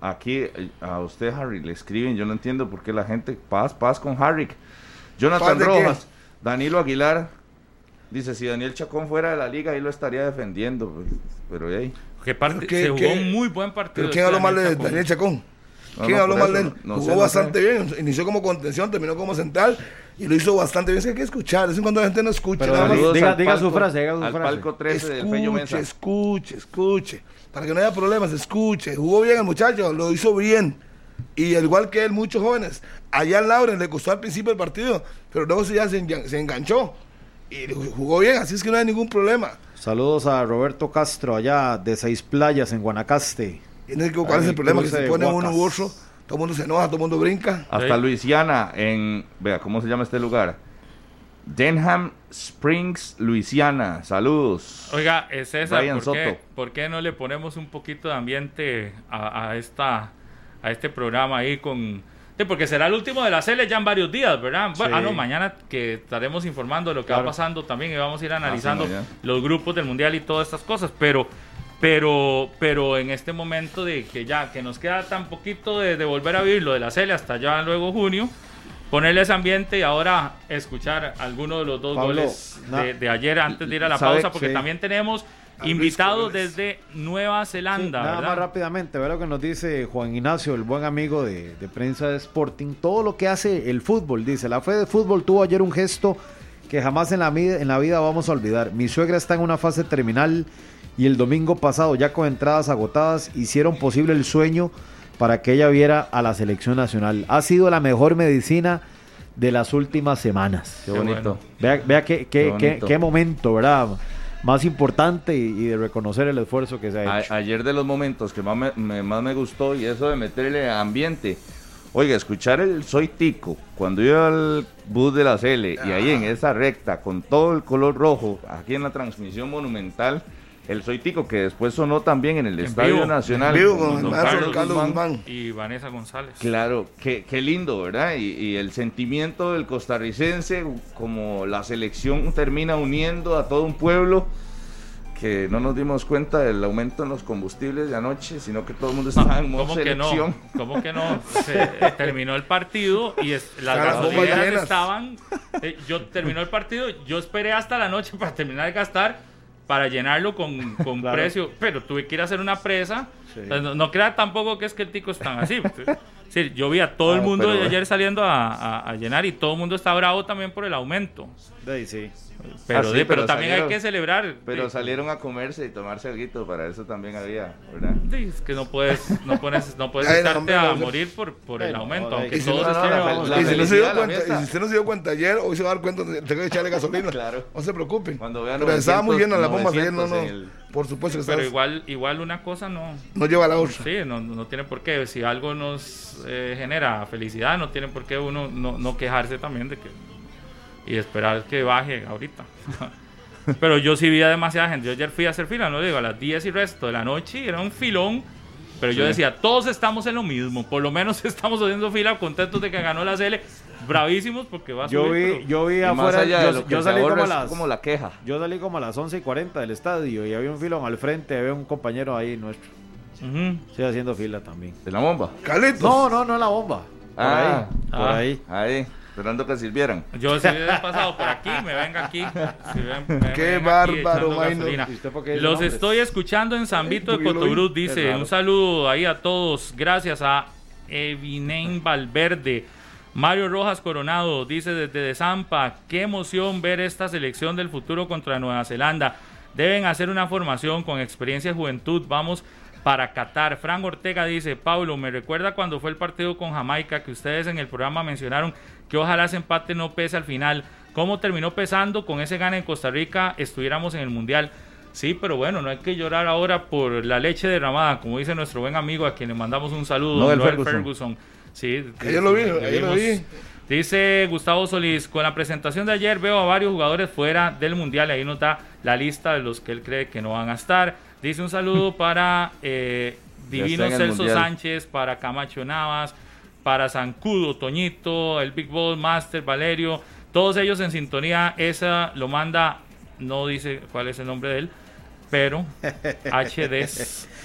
aquí a usted Harry le escriben yo no entiendo por qué la gente paz paz con Harry Jonathan. Rojas Danilo Aguilar dice si Daniel Chacón fuera de la liga ahí lo estaría defendiendo pues, pero ahí ¿Qué parte- qué- se jugó qué- un muy buen partido. ¿Pero quién habló mal de Chacón. Daniel Chacón? No, ¿Quién no, habló mal de eso, él? no Jugó sé, no bastante bien, inició como contención, terminó como central y lo hizo bastante bien. Es que hay que escuchar, es cuando la gente no escucha. Pero nada más. Saludos diga- su frase, diga su al frase. palco 13 del Fello Mesa Escuche, escuche, escuche. Para que no haya problemas, escuche. Jugó bien el muchacho, lo hizo bien. Y al igual que él, muchos jóvenes. Allá en Lauren le costó al principio el partido, pero luego se ya se enganchó. Y jugó bien, así es que no hay ningún problema. Saludos a Roberto Castro, allá de Seis Playas, en Guanacaste. Y no sé cuál es el problema, que se pone uno u otro, todo el mundo se enoja, todo el mundo brinca. hasta Sí. Luisiana en vea cómo se llama este lugar Denham Springs Luisiana saludos Oiga, César, Brian ¿por qué, Soto. por qué no le ponemos un poquito de ambiente a, a esta, a este programa ahí con... Sí, porque será el último de la serie ya en varios días, ¿verdad? Bueno, Sí. ah, no, mañana que estaremos informando de lo que Claro. va pasando también y vamos a ir analizando sí, no, ya. los grupos del Mundial y todas estas cosas, pero... Pero, pero en este momento de que ya, que nos queda tan poquito de, de volver a vivir lo de la serie hasta ya luego junio, ponerle ese ambiente y ahora escuchar algunos de los dos Pablo, goles na- de, de ayer antes de ir a la ¿Sabe? pausa, porque Sí. también tenemos invitados desde Nueva Sí, Zelanda, nada ¿verdad? más rápidamente, ver lo que nos dice Juan Ignacio, el buen amigo de, de prensa de Sporting. Todo lo que hace el fútbol, dice, la fe de fútbol tuvo ayer un gesto que jamás en la, en la vida vamos a olvidar. Mi suegra está en una fase terminal y el domingo pasado, ya con entradas agotadas, hicieron posible el sueño para que ella viera a la selección nacional. Ha sido la mejor medicina de las últimas semanas. qué bonito. Vea, vea qué, qué, Qué qué- bonito. qué momento, ¿verdad? Más importante y, y de reconocer el esfuerzo que se ha A- hecho. ayer de los momentos que más me, me- más me gustó y eso de meterle ambiente. Oiga, escuchar el Soy Tico cuando iba al bus de la Cele y ahí en esa recta con todo el color rojo, aquí en la transmisión monumental, el Soy Tico que después sonó también en el En Estadio vivo, Nacional. en vivo con don el maestro Carlos Carlos Guzmán. Guzmán. Y Vanessa González. Claro, qué, qué lindo, ¿verdad? Y, y el sentimiento del costarricense, como la selección termina uniendo a todo un pueblo, que no nos dimos cuenta del aumento en los combustibles de anoche, sino que todo el mundo estaba en modo ¿Cómo que no? selección. ¿Cómo que no? Se, eh, terminó el partido y es- las bombas gasolineras estaban. eh, yo terminó el partido, yo esperé hasta la noche para terminar de gastar para llenarlo con, con Claro. precio, pero tuve que ir a hacer una presa. Sí. No, no crea tampoco que es que el tico es tan así. Sí, yo vi a todo el mundo pero- ayer saliendo a, a- a llenar y todo el mundo está bravo también por el aumento. Sí, sí. Pero, Ah, sí, de- pero pero también salieron- hay que celebrar. Pero Sí. salieron a comerse y tomarse algo, para eso también había, ¿verdad? Sí, es que no puedes, no puedes, no puedes Ay, estarte a morir por, por el aumento, aunque que- todos y, si no se dio cuenta, si usted no se dio cuenta ayer, hoy se va a dar cuenta tengo que echarle gasolina. Claro. No se preocupen. Cuando vean Pero estaba muy 900, llena la bomba ayer, no, 900 no. Por supuesto que Pero está- igual, igual una cosa no, no lleva a la otra. sí, no, no tiene por qué. Si algo nos eh, genera felicidad, no tiene por qué uno no, no quejarse también de que y esperar que baje ahorita. Pero yo sí vi a demasiada gente. Yo ayer fui a hacer fila, no digo, a las 10 y resto de la noche y era un filón. Pero yo Sí. decía, todos estamos en lo mismo. Por lo menos estamos haciendo fila, contentos de que ganó la CL. Bravísimos porque va a Yo subir. vi, pero- yo vi afuera, yo, yo salí como es las como la queja. yo salí como a las 11 y 40 del estadio y había un filón al frente, había un compañero ahí nuestro. Ujú. Sí, haciendo fila también. ¿De la bomba? Carlitos. No, no, no la bomba. Por Ah. ahí, por Ah. ahí. Ahí, esperando que sirvieran. Yo si hubiera pasado por aquí, me venga aquí. si ven- me- me Qué venga aquí bárbaro, echando Maino. gasolina. ¿Y usted por qué dice Los nombres? estoy escuchando en San Vito de Cotobruz, dice. Un saludo ahí a todos. Gracias a Evinen Valverde. Mario Rojas Coronado dice desde De Zampa, qué emoción ver esta selección del futuro contra Nueva Zelanda. Deben hacer una formación con experiencia y juventud. Vamos para Qatar. Fran Ortega dice, Pablo, me recuerda cuando fue el partido con Jamaica que ustedes en el programa mencionaron que ojalá ese empate no pese al final. ¿Cómo terminó pesando? Con ese gane en Costa Rica estuviéramos en el Mundial. Sí, pero bueno, no hay que llorar ahora por la leche derramada, como dice nuestro buen amigo a quien le mandamos un saludo, Noel Ferguson. Ferguson. Sí, Ayer lo vi, le ayer lo vimos. vi. Dice Gustavo Solís, con la presentación de ayer veo a varios jugadores fuera del Mundial ahí nos da la lista de los que él cree que no van a estar. Dice un saludo para eh, Divino Celso Mundial. Sánchez, para Camacho Navas, para Zancudo, Toñito, el Big Ball Master, Valerio, todos ellos en sintonía. Esa lo manda, no dice cuál es el nombre de él, pero HD,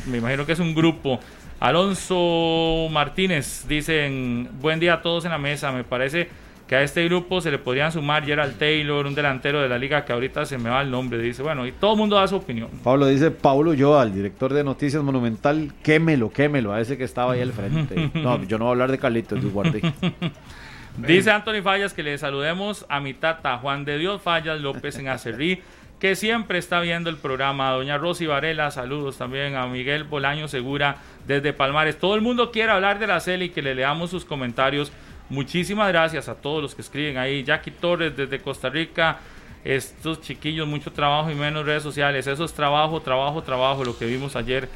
me imagino que es un grupo. Alonso Martínez dicen, buen día a todos en la mesa, me parece que a este grupo se le podrían sumar Gerald Taylor, un delantero de la liga que ahorita se me va el nombre, dice, bueno, y todo el mundo da su opinión. Pablo dice, Pablo yo, al director de Noticias Monumental, quémelo, quémelo, a ese que estaba ahí al frente. No, yo no voy a hablar de Carlitos, yo guardé. Dice Anthony Fallas que le saludemos a mi tata Juan de Dios Fallas López en Acerrí, que siempre está viendo el programa. Doña Rosy Varela, saludos también a Miguel Bolaño Segura desde Palmares. Todo el mundo quiere hablar de la CELI y que le leamos sus comentarios. Muchísimas gracias a todos los que escriben ahí. Jackie Torres desde Costa Rica. Estos chiquillos, mucho trabajo y menos redes sociales. Eso es trabajo, trabajo, trabajo, lo que vimos ayer.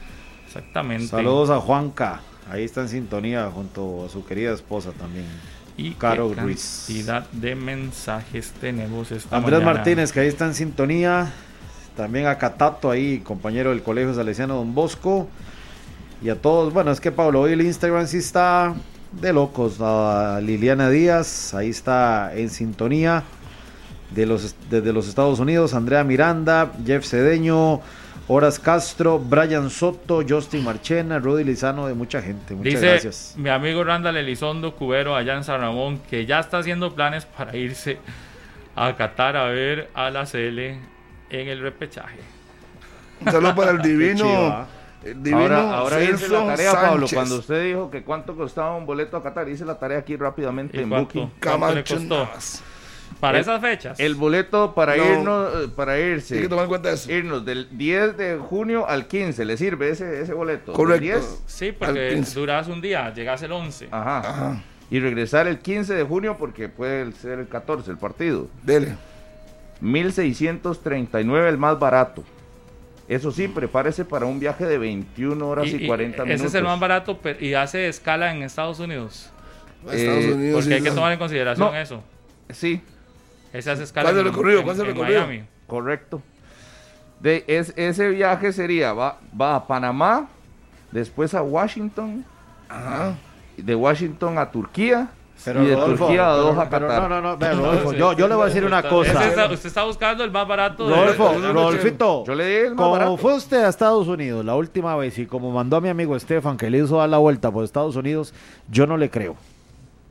Exactamente. Saludos a Juanca, ahí está en sintonía junto a su querida esposa también. Y Caro qué Ruiz. cantidad de mensajes tenemos esta Andrés mañana. Martínez, que ahí está en sintonía. También a Catato, ahí, compañero del Colegio Salesiano Don Bosco. Y a todos, bueno, es que Pablo, hoy el Instagram sí está de locos. A Liliana Díaz, ahí está en sintonía. De los, desde los Estados Unidos, Andrea Miranda, Jeff Cedeño, Horas Castro, Brian Soto, Justin Marchena, Rudy Lizano, de mucha gente. Muchas Dice gracias. mi amigo Randall Elizondo Cubero allá en San Ramón que ya está haciendo planes para irse a Qatar a ver a la CL en el repechaje. Un saludo para el divino. El divino ahora ahora hice la tarea, Pablo. Cuando usted dijo que cuánto costaba un boleto a Qatar, hice la tarea aquí rápidamente ¿Y en cuánto? Booking. ¿Cuánto le costó? Para El- esas fechas. El boleto para No. irnos, eh, para irse. Hay que tomar en cuenta eso. Irnos del 10 de junio al 15, ¿le sirve ese, ese boleto? Correcto. 10, sí, porque 15. duras un día, llegas el 11. ajá. Ajá. Y regresar el 15 de junio porque puede ser el 14 el partido. Dele. 1639 el más barato. Eso sí, prepárese para un viaje de 21 horas y, 40 minutos. Ese es el más barato pero- y hace escala en Estados Unidos. Estados Eh, Unidos. Porque hay que tomar en consideración No. eso. Sí, Ese hace escala ¿Cuál es el en- recorrido? en- ¿Cuál es el en recorrido? Miami. correcto. De, es, ese viaje sería, va, va a Panamá, después a Washington, Ajá. de Washington a Turquía, Pero, y de Rodolfo, Turquía a Doha, pero Qatar. No, no, no, Rodolfo, yo, yo le voy a decir una cosa. está- usted está buscando el más barato de- Rodolfo, de- de- Rodolfito, Yo le di el más como barato. fue usted a Estados Unidos la última vez y como mandó a mi amigo Estefan que le hizo dar la vuelta por Estados Unidos, yo no le creo.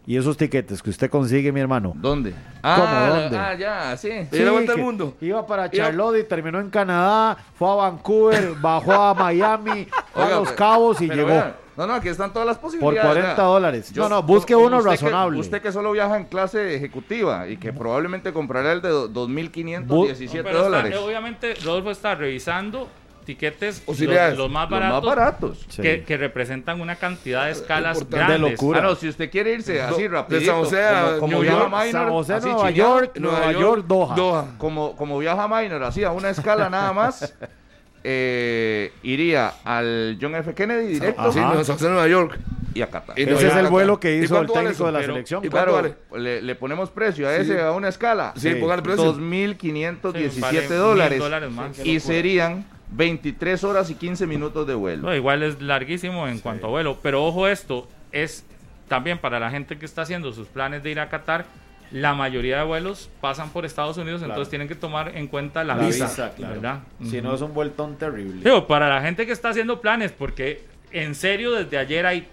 Y esos tiquetes que usted consigue, mi hermano. ¿Dónde? ¿Cómo? Ah, ¿Dónde? ah, ya, sí. Sí, la vuelta al que mundo. Iba para Charlotte y terminó en Canadá, fue a Vancouver, bajó a Miami, fue a Los Cabos y pero llegó. no, no, aquí están todas las Por posibilidades. 40 vea. dólares. Yo- no, no, busque uno usted que- razonable. usted que solo viaja en clase ejecutiva y que probablemente comprará el de do- 2.517 Bu- diecisiete Pero está- dólares. obviamente, Rodolfo está revisando tiquetes los, más Los más baratos, baratos. Sí. que, representan una cantidad de escalas importante. grandes. De locura. Ah, no, si usted quiere irse así De rapidito, San José a como, como viaja York, Minor, San José, así Nueva York, Nueva York, Doha. Doha. como, como viaja Minor, así a una escala nada más, eh, iría al John F. Kennedy directo Ajá. Sí, no, San José, Nueva York. y a Qatar. Ese es el vuelo que ¿Y hizo el vale técnico de la Pero- selección. ¿y Claro, vale? le, le ponemos precio a Sí. ese a una escala. Sí, Sí. ponga el precio. 2.517 vale mil dólares. dólares más. y serían 23 horas y 15 minutos de vuelo. No, igual es larguísimo en cuanto a vuelo. Pero ojo esto, es también para la gente que está haciendo sus planes de ir a Qatar, la mayoría de vuelos pasan por Estados Unidos, entonces tienen que tomar en cuenta la, La visa, visa, claro. ¿verdad? Si no es un vueltón terrible. Digo, para la gente que está haciendo planes, porque en serio desde ayer hay,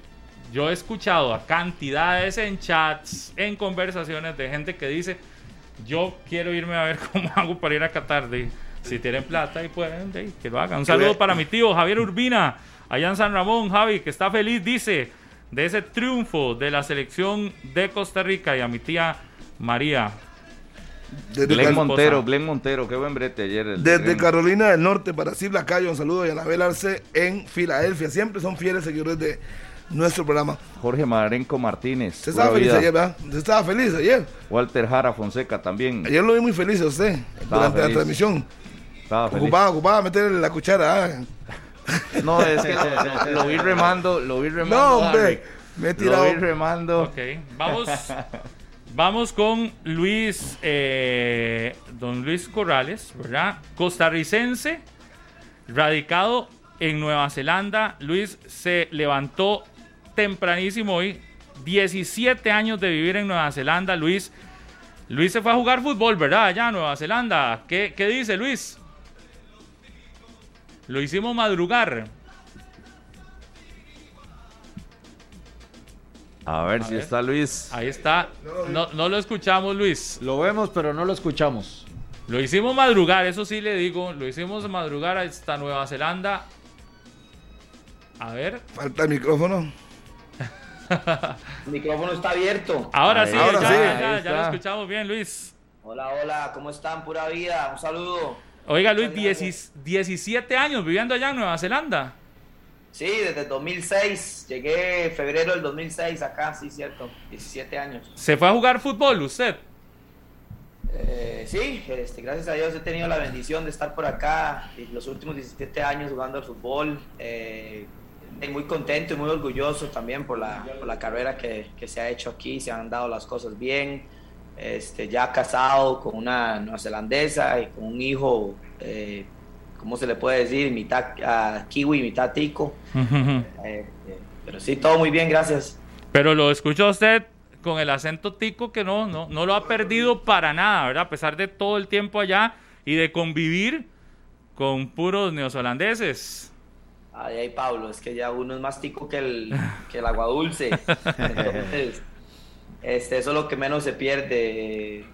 yo he escuchado a cantidades en chats, en conversaciones de gente que dice, yo quiero irme a ver cómo hago para ir a Qatar. De, si tienen plata y pueden, de, que lo hagan. Un saludo para mi tío Javier Urbina, allá en San Ramón, Javi, que está feliz, dice, de ese triunfo de la selección de Costa Rica y a mi tía María. Desde, Glenn Montero, Glenn Montero, qué buen brete ayer. el desde Glenn. Carolina del Norte para Silvia Cayo, un saludo y Anabel Arce en Filadelfia. Siempre son fieles seguidores de nuestro programa. Jorge Marenco Martínez. Usted estaba feliz vida. ayer, ¿verdad? Usted estaba feliz ayer. Walter Jara Fonseca también. Ayer lo vi muy feliz a usted durante feliz. la transmisión. Estaba feliz. Ocupaba, ocupaba meterle la cuchara. ah. No, es que lo, lo- lo vi remando, lo vi remando. No, hombre. Me he Lo tirado. vi remando. Ok, vamos, vamos con Luis, eh, don Luis Corrales, ¿verdad? Costarricense, radicado en Nueva Zelanda. Luis se levantó tempranísimo hoy, 17 años de vivir en Nueva Zelanda. Luis, Luis se fue a jugar fútbol, ¿verdad? Allá en Nueva Zelanda. ¿Qué, qué dice Luis? Lo hicimos madrugar. A ver si ver. está Luis. Ahí está. No, no lo escuchamos, Luis. Lo vemos, pero no lo escuchamos. Lo hicimos madrugar, eso sí le digo. Lo hicimos madrugar hasta Nueva Zelanda. A ver. Falta el micrófono. El micrófono está abierto. Ahora sí, Ahora ya, sí. ya, ya lo escuchamos bien, Luis. Hola, hola, ¿cómo están? Pura vida, un saludo. Oiga, Luis, Muchas gracias. 10 17 años viviendo allá en Nueva Zelanda. Sí, desde el 2006, llegué en febrero del 2006 acá, sí, cierto, 17 años. ¿Se fue a jugar fútbol usted? Eh, sí, este, gracias a Dios he tenido la bendición de estar por acá los últimos 17 años jugando al fútbol. Eh, muy contento y muy orgulloso también por la, por la carrera que, que se ha hecho aquí, se han dado las cosas bien. Este, ya casado con una neozelandesa y con un hijo, eh, ¿cómo se le puede decir? Mitad ah, kiwi, mitad tico. Eh, eh, pero sí, todo muy bien, gracias. Pero lo escuchó usted con el acento tico que no, no, no lo ha perdido para nada, ¿verdad? A pesar de todo el tiempo allá y de convivir con puros neozelandeses. Ay, ay, Pablo, es que ya uno es más tico que el, que el agua dulce. Entonces, este, eso es lo que menos se pierde.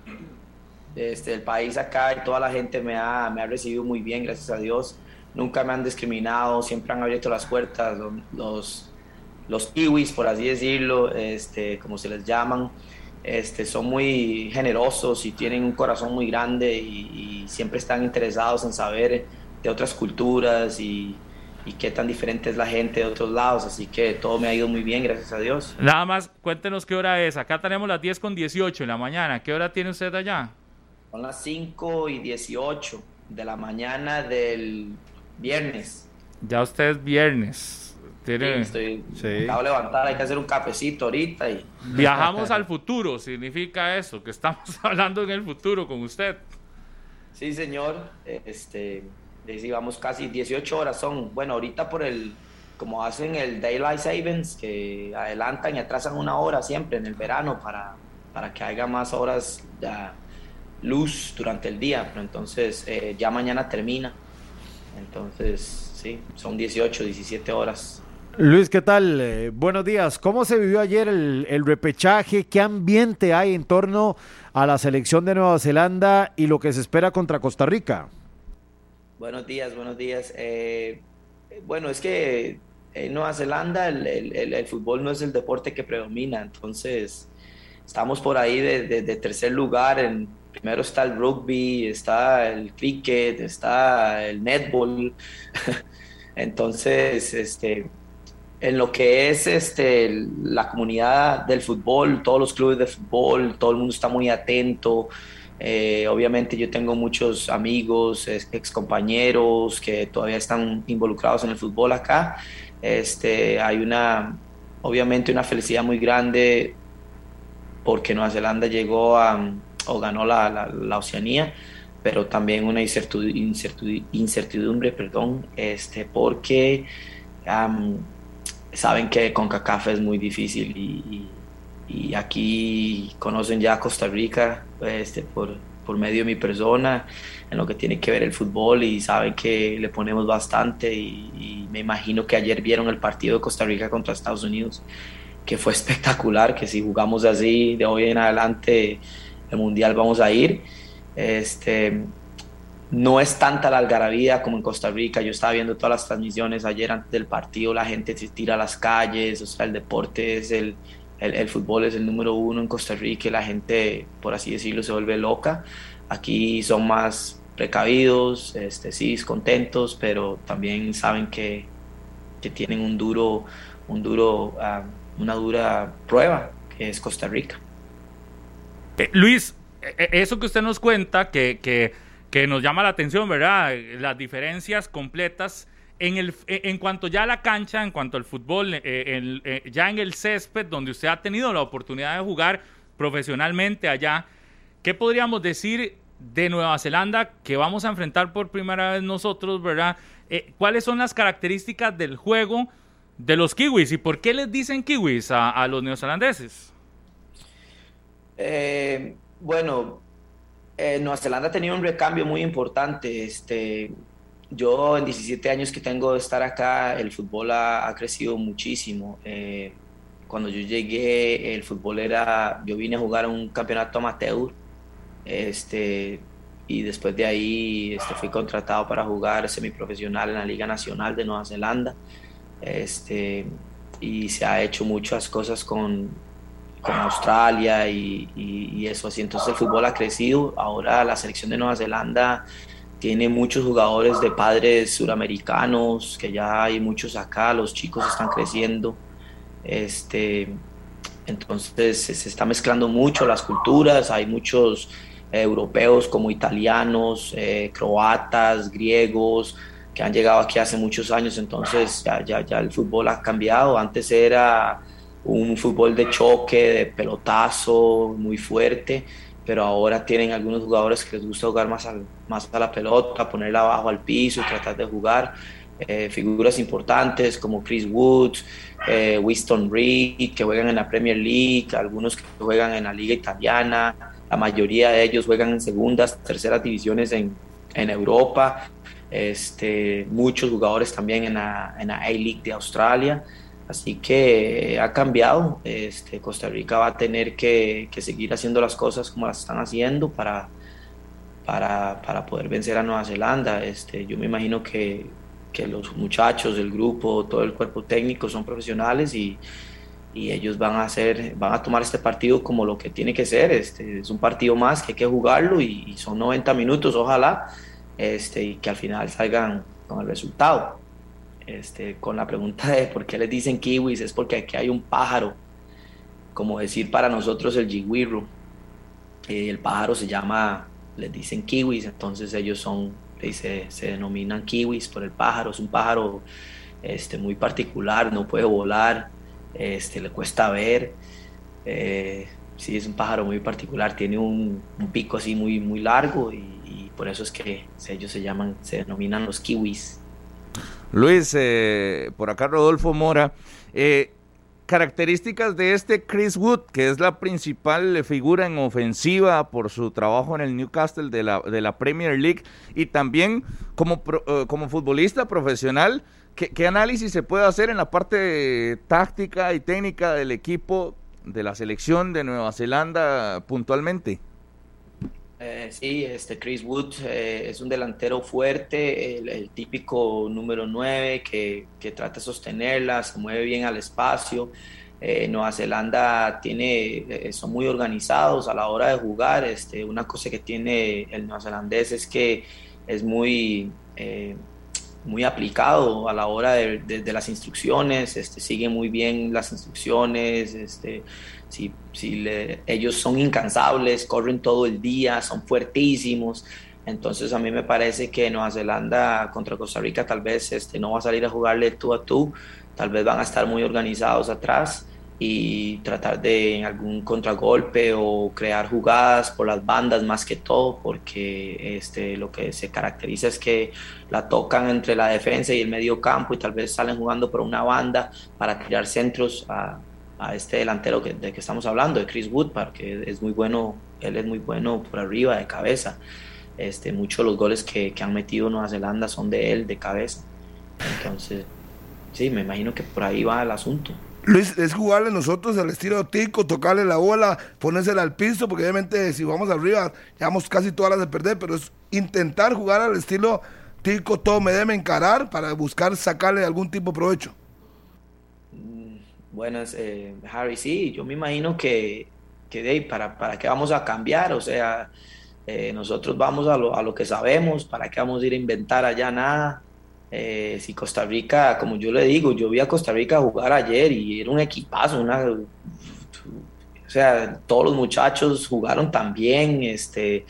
Este, el país acá y toda la gente me ha, me ha recibido muy bien, gracias a Dios. Nunca me han discriminado, siempre han abierto las puertas. Los, los, kiwis, por así decirlo, este, como se les llaman, este, son muy generosos y tienen un corazón muy grande y, y siempre están interesados en saber de otras culturas y, y qué tan diferente es la gente de otros lados. Así que todo me ha ido muy bien, gracias a Dios. Nada más, cuéntenos qué hora es. Acá tenemos las 10 con 18 en la mañana. ¿Qué hora tiene usted allá? Son las 5 y 18 de la mañana del viernes. Ya usted es viernes. Sí, Tiene- estoy, Sí. me acabo de levantar, hay que hacer un cafecito ahorita y Viajamos al futuro, significa eso, que estamos hablando en el futuro con usted. Sí, señor. Este, les íbamos casi 18 horas son. Bueno, ahorita por el, como hacen el Daylight Savings, que adelantan y atrasan una hora siempre en el verano para, para que haya más horas de luz durante el día. Pero entonces eh, ya mañana termina. Entonces, sí, son 18, 17 horas. Luis, ¿qué tal? Eh, buenos días. ¿Cómo se vivió ayer el, el repechaje? ¿Qué ambiente hay en torno a la selección de Nueva Zelanda y lo que se espera contra Costa Rica? Buenos días, buenos días. Eh, bueno, es que en Nueva Zelanda el, fútbol no es el deporte que predomina, entonces estamos por ahí de- de tercer lugar. En, primero está el rugby, está el cricket, está el netball. entonces, este, en lo que es este, la comunidad del fútbol, todos los clubes de fútbol, todo el mundo está muy atento. Eh, obviamente yo tengo muchos amigos, ex compañeros que todavía están involucrados en el fútbol acá. Este, hay una, obviamente una felicidad muy grande porque Nueva Zelanda llegó a, o ganó la, la, Oceanía, pero también una incertidumbre, perdón, este, porque saben que CONCACAF es muy difícil y, y aquí conocen ya Costa Rica este, por, por medio de mi persona en lo que tiene que ver el fútbol y saben que le ponemos bastante y, me imagino que ayer vieron el partido de Costa Rica contra Estados Unidos que fue espectacular, que si jugamos así de hoy en adelante el mundial vamos a ir. Este, no es tanta la algarabía como en Costa Rica. Yo estaba viendo todas las transmisiones ayer antes del partido, la gente se tira a las calles, o sea, el deporte es el, el, fútbol es el número uno en Costa Rica la gente, por así decirlo, se vuelve loca. Aquí son más precavidos, este, sí, contentos, pero también saben que, que tienen un duro, un duro, ah, una dura prueba, que es Costa Rica. Eh, Luis, e, e, eso que usted nos cuenta, que, que, que, nos llama la atención, ¿verdad? Las diferencias completas en, el, e, en cuanto ya a la cancha, en cuanto al fútbol, eh, ya en el césped, donde usted ha tenido la oportunidad de jugar profesionalmente allá, ¿qué podríamos decir de Nueva Zelanda que vamos a enfrentar por primera vez nosotros, ¿verdad? Eh, ¿Cuáles son las características del juego de los kiwis y por qué les dicen kiwis a, los neozelandeses? Eh, bueno, eh, Nueva Zelanda ha tenido un recambio muy importante. Este, yo en 17 años que tengo de estar acá, el fútbol ha, crecido muchísimo. cuando yo llegué, el fútbol era, yo vine a jugar un campeonato amateur este, y después de ahí este, fui contratado para jugar semiprofesional en la Liga Nacional de Nueva Zelanda. Este, y se ha hecho muchas cosas con, con Australia y, y, eso así. Entonces el fútbol ha crecido. Ahora la selección de Nueva Zelanda tiene muchos jugadores de padres suramericanos, que ya hay muchos acá, los chicos están creciendo. Este, entonces se está mezclando mucho las culturas, hay muchos europeos como italianos, eh, croatas, griegos, que han llegado aquí hace muchos años, entonces ya, ya, ya el fútbol ha cambiado. Antes era un fútbol de choque, de pelotazo, muy fuerte, pero ahora tienen algunos jugadores que les gusta jugar más, más a la pelota, ponerla abajo al piso tratar de jugar. Eh, figuras importantes como Chris Woods, eh, Winston Reed, que juegan en la Premier League, algunos que juegan en la Liga Italiana, la mayoría de ellos juegan en segundas, terceras divisiones en, en Europa. Este, muchos jugadores también en la, en la A-League de Australia. Así que ha cambiado. Este, Costa Rica va a tener que, seguir haciendo las cosas como las están haciendo para, para, para poder vencer a Nueva Zelanda. Este, yo me imagino que, que los muchachos, el grupo, todo el cuerpo técnico son profesionales y, y ellos van a hacer, van a tomar este partido como lo que tiene que ser. Este, es un partido más que hay que jugarlo y, son 90 minutos, ojalá, este, y que al final salgan con el resultado. Este, con la pregunta de por qué les dicen kiwis, es porque aquí hay un pájaro, como decir para nosotros el jiguirro. Eh, el pájaro se llama, les dicen kiwis, entonces ellos son, se, se denominan kiwis por el pájaro, es un pájaro este, muy particular, no puede volar, este, le cuesta ver. Eh, sí, es un pájaro muy particular, tiene un, pico así muy, muy largo y, por eso es que ellos se llaman, se denominan los kiwis. Luis, eh, por acá Rodolfo Mora. Eh, características de este Chris Wood, que es la principal figura en ofensiva por su trabajo en el Newcastle de la, de la Premier League y también como, como futbolista profesional, ¿Qué, análisis se puede hacer en la parte táctica y técnica del equipo de la selección de Nueva Zelanda puntualmente? Eh, sí, este Chris Wood eh, es un delantero fuerte, el, típico número 9 que, que, trata de sostenerla, se mueve bien al espacio. Eh, Nueva Zelanda tiene, son muy organizados a la hora de jugar. Este, una cosa que tiene el neozelandés es que es muy muy aplicado a la hora de, las instrucciones, este, sigue muy bien las instrucciones, este, si, si ellos son incansables, corren todo el día, son fuertísimos. Entonces a mí me parece que Nueva Zelanda contra Costa Rica tal vez este, no va a salir a jugarle tú a tú, tal vez van a estar muy organizados atrás y tratar de algún contragolpe o crear jugadas por las bandas más que todo, porque este, lo que se caracteriza es que la tocan entre la defensa y el medio campo y tal vez salen jugando por una banda para tirar centros a, a este delantero que, de que estamos hablando, de Chris Wood, porque es muy bueno, él es muy bueno por arriba, de cabeza. Este, muchos de los goles que, que han metido Nueva Zelanda son de él, de cabeza. Entonces, sí, me imagino que por ahí va el asunto. Luis, es jugarle nosotros al estilo tico, tocarle la bola, ponérsela al piso, porque obviamente si vamos arriba, llevamos casi todas las de perder, pero es intentar jugar al estilo tico, todo me debe encarar para buscar sacarle algún tipo de provecho. Buenas, eh, Harry. Sí, yo me imagino que, que para, para qué vamos a cambiar, o sea, eh, nosotros vamos a lo, a lo, que sabemos, para qué vamos a ir a inventar allá nada. Eh, si Costa Rica, como yo le digo, yo vi a Costa Rica jugar ayer y era un equipazo, una, o sea, todos los muchachos jugaron también, este,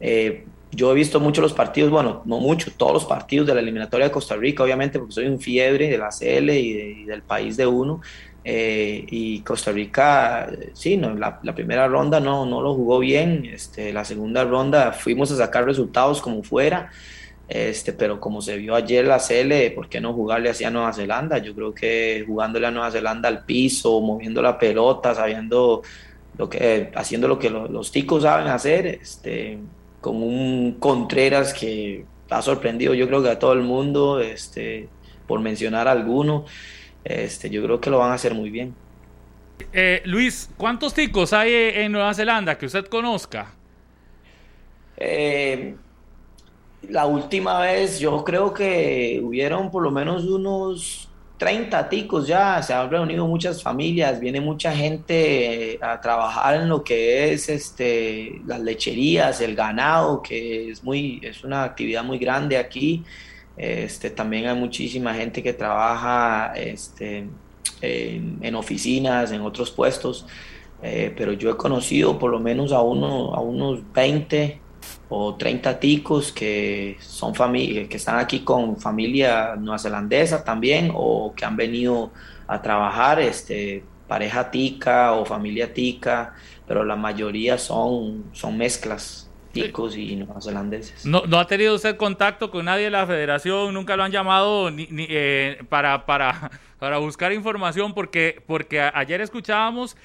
eh, yo he visto mucho los partidos, bueno, no mucho, todos los partidos de la eliminatoria de Costa Rica, obviamente, porque soy un fiebre de la CL y, de, y del país de uno. Eh, y Costa Rica, sí, no, la, la, primera ronda no, no lo jugó bien, este, la segunda ronda fuimos a sacar resultados como fuera, este, pero como se vio ayer la CL, ¿por qué no jugarle así a Nueva Zelanda? Yo creo que jugándole a Nueva Zelanda al piso, moviendo la pelota, sabiendo lo que, haciendo lo que lo, los ticos saben hacer, este, con un Contreras que ha sorprendido yo creo que a todo el mundo, este, por mencionar alguno, este, yo creo que lo van a hacer muy bien. Eh, Luis, ¿cuántos ticos hay en Nueva Zelanda que usted conozca? Eh, la última vez yo creo que hubieron por lo menos unos 30 ticos ya, se han reunido muchas familias, viene mucha gente a trabajar en lo que es este, las lecherías, el ganado, que es, muy, es una actividad muy grande aquí. Este, también hay muchísima gente que trabaja este, en, oficinas, en otros puestos, eh, pero yo he conocido por lo menos a, uno, a unos 20 o 30 ticos que son familia, que están aquí con familia neozelandesa también o que han venido a trabajar, este, pareja tica o familia tica, pero la mayoría son, son mezclas ticos y neozelandeses. ¿No, ¿No ha tenido usted contacto con nadie de la federación? ¿Nunca lo han llamado ni, ni, eh, para, para, para buscar información? Porque, porque ayer escuchábamos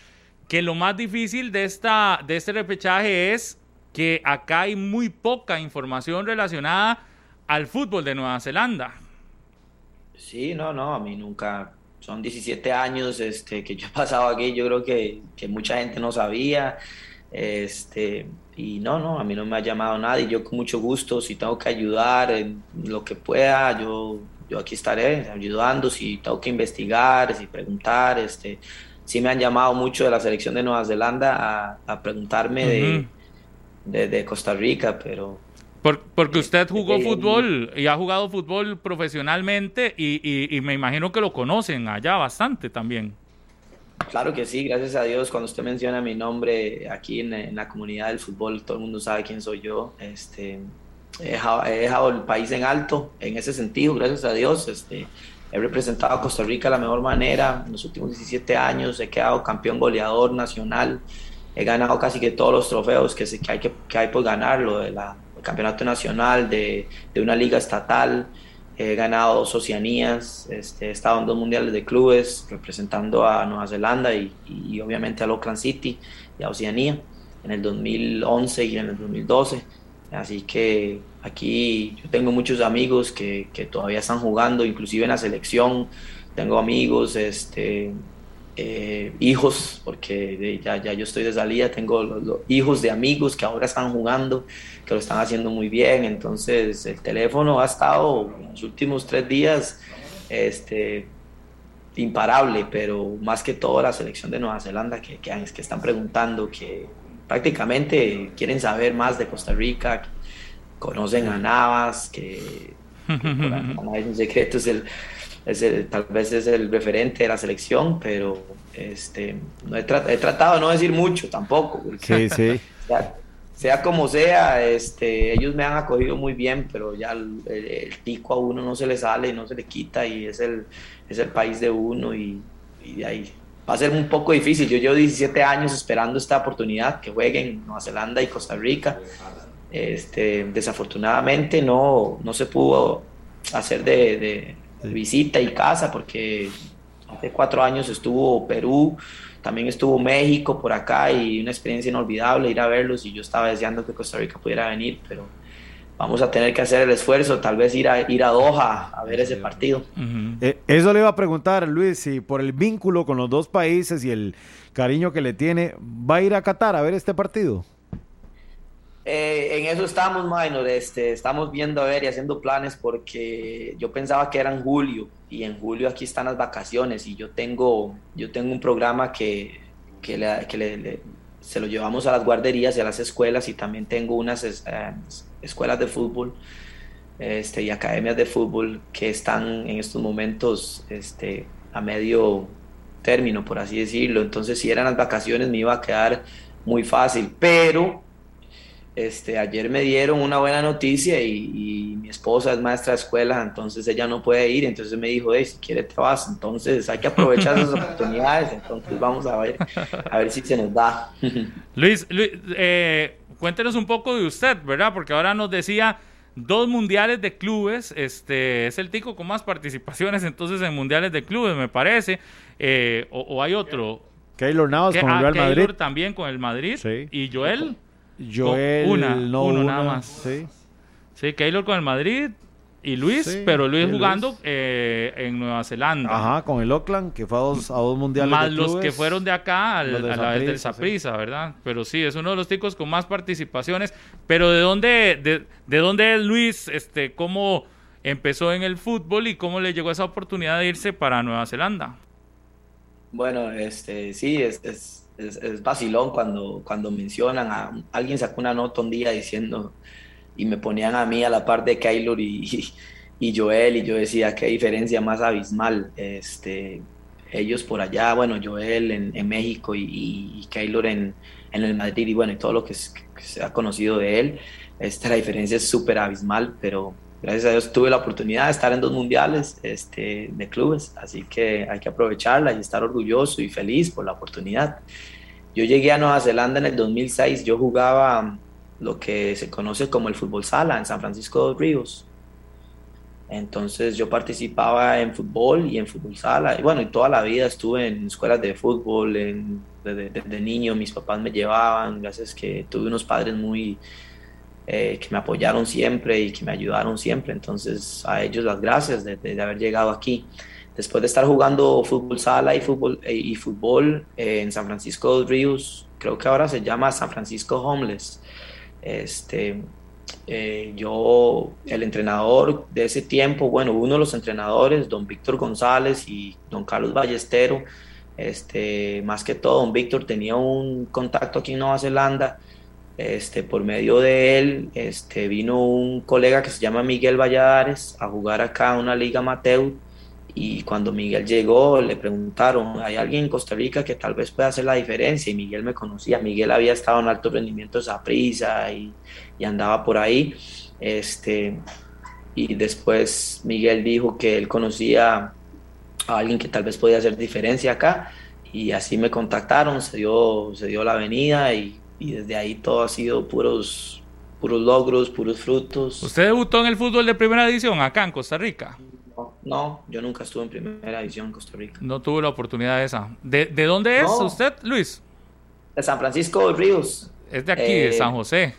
que lo más difícil de, esta, de este repechaje es que acá hay muy poca información relacionada al fútbol de Nueva Zelanda. Sí, no, no, a mí nunca, son 17 años este, que yo he pasado aquí, yo creo que, que mucha gente no sabía, este, y no, no, a mí no me ha llamado nadie, yo con mucho gusto, si tengo que ayudar en lo que pueda, yo, yo aquí estaré ayudando, si tengo que investigar, si preguntar, este, sí me han llamado mucho de la selección de Nueva Zelanda a, a preguntarme uh -huh. de de, de, Costa Rica, pero... Por, porque usted jugó eh, fútbol y ha jugado fútbol profesionalmente y, y, y, me imagino que lo conocen allá bastante también. Claro que sí, gracias a Dios. Cuando usted menciona mi nombre aquí en, en la comunidad del fútbol, todo el mundo sabe quién soy yo. Este, he, dejado, he dejado el país en alto en ese sentido, gracias a Dios. Este, he representado a Costa Rica de la mejor manera en los últimos 17 años. He quedado campeón goleador nacional he ganado casi que todos los trofeos que, se, que, hay, que, que hay por ganar, lo del campeonato nacional, de, de, una liga estatal, he ganado dos Oceanías, este, he estado en dos mundiales de clubes representando a Nueva Zelanda y, y, obviamente a Auckland City y a Oceanía en el 2011 y en el 2012. Así que aquí yo tengo muchos amigos que, que todavía están jugando, inclusive en la selección. Tengo amigos, este, eh, hijos, porque ya, ya yo estoy de salida, tengo los, los, hijos de amigos que ahora están jugando, que lo están haciendo muy bien, entonces el teléfono ha estado en los últimos tres días este, imparable, pero más que todo la selección de Nueva Zelanda que, que, que están preguntando, que prácticamente quieren saber más de Costa Rica, conocen a Navas, que, que por un secreto, es el es el, tal vez es el referente de la selección, pero este, no he, tra he, tratado de no decir mucho tampoco. Sí, sí. Sea, sea, como sea, este, ellos me han acogido muy bien, pero ya el, el, el, tico a uno no se le sale y no se le quita y es el, es el país de uno y, y de ahí va a ser un poco difícil. Yo llevo 17 años esperando esta oportunidad que jueguen Nueva Zelanda y Costa Rica. Este, desafortunadamente no, no se pudo hacer de, de visita y casa, porque hace cuatro años estuvo Perú, también estuvo México por acá y una experiencia inolvidable ir a verlos y yo estaba deseando que Costa Rica pudiera venir, pero vamos a tener que hacer el esfuerzo, tal vez ir a, ir a Doha a ver ese partido. Uh -huh. eh, eso le iba a preguntar, Luis, si por el vínculo con los dos países y el cariño que le tiene, ¿va a ir a Qatar a ver este partido? Eh, en eso estamos, minor. Este, estamos viendo a ver y haciendo planes porque yo pensaba que era en julio y en julio aquí están las vacaciones y yo tengo, yo tengo un programa que, que, le, se lo llevamos a las guarderías y a las escuelas y también tengo unas eh, escuelas de fútbol este, y academias de fútbol que están en estos momentos este, a medio término, por así decirlo. Entonces, si eran las vacaciones, me iba a quedar muy fácil. Pero este, ayer me dieron una buena noticia y, mi esposa es maestra de escuela, entonces ella no puede ir. Entonces me dijo, hey, si quieres te vas. Entonces hay que aprovechar esas oportunidades. Entonces vamos a ver, a ver si se nos da. Luis, Luis eh, cuéntenos un poco de usted, ¿verdad? Porque ahora nos decía dos mundiales de clubes. Este es el tico con más participaciones entonces en mundiales de clubes, me parece. Eh, o, hay otro. Keylor Navas con el Real Madrid. también con el Madrid. Y Joel. Joel, una, uno nada más. Sí. Sí, Keylor con el Madrid y Luis, pero Luis jugando eh, en Nueva Zelanda. Ajá, con el Oakland, que fue a dos, a dos mundiales. Más los que fueron de acá a la vez del Saprisa, ¿verdad? Pero sí, es uno de los ticos con más participaciones. Pero ¿de dónde, de, de dónde es Luis? Este, ¿Cómo empezó en el fútbol y cómo le llegó esa oportunidad de irse para Nueva Zelanda? Bueno, este, sí, es, es, es, vacilón cuando, cuando mencionan a alguien sacó una nota un día diciendo y me ponían a mí a la par de Keylor y, y, Joel y yo decía qué diferencia más abismal este ellos por allá bueno Joel en, en México y, y en, en, el Madrid y bueno y todo lo que, se ha conocido de él esta la diferencia es súper abismal pero gracias a Dios tuve la oportunidad de estar en dos mundiales este, de clubes así que hay que aprovecharla y estar orgulloso y feliz por la oportunidad yo llegué a Nueva Zelanda en el 2006 yo jugaba lo que se conoce como el fútbol sala en San Francisco de Ríos. Entonces yo participaba en fútbol y en fútbol sala. Y bueno, y toda la vida estuve en escuelas de fútbol, desde, niño mis papás me llevaban, gracias que tuve unos padres muy eh, que me apoyaron siempre y que me ayudaron siempre. Entonces a ellos las gracias de, haber llegado aquí. Después de estar jugando fútbol sala y fútbol, eh, y fútbol eh, en San Francisco de Ríos, creo que ahora se llama San Francisco Homeless. Este, yo, el entrenador de ese tiempo, bueno, uno de los entrenadores, don Víctor González y don Carlos Ballestero, este, más que todo, don Víctor tenía un contacto aquí en Nueva Zelanda. Este, por medio de él, este, vino un colega que se llama Miguel Valladares a jugar acá en una liga amateur y cuando Miguel llegó, le preguntaron, ¿hay alguien en Costa Rica que tal vez pueda hacer la diferencia? Y Miguel me conocía. Miguel había estado en alto rendimiento esa prisa y, y andaba por ahí. Este, y después Miguel dijo que él conocía a alguien que tal vez podía hacer diferencia acá. Y así me contactaron, se dio, se dio la venida y, y desde ahí todo ha sido puros, puros logros, puros frutos. ¿Usted debutó en el fútbol de primera división acá en Costa Rica? No, yo nunca estuve en primera división en Costa Rica. No tuve la oportunidad de esa. ¿De, dónde es usted, Luis? De San Francisco de Ríos. Es de aquí, de San eh, José.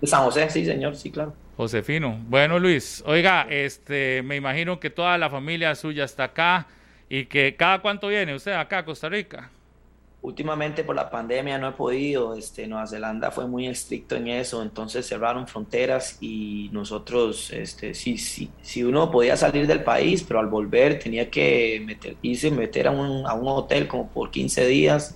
De San José, sí, señor, sí, claro. Josefino. Bueno, Luis, oiga, este, me imagino que toda la familia suya está acá y que cada cuánto viene usted acá a Costa Rica. Últimamente por la pandemia no he podido, este, Nueva Zelanda fue muy estricto en eso, entonces cerraron fronteras y nosotros, este, sí, sí, si uno podía salir del país, pero al volver tenía que meter, irse, meter a un, a un hotel como por 15 días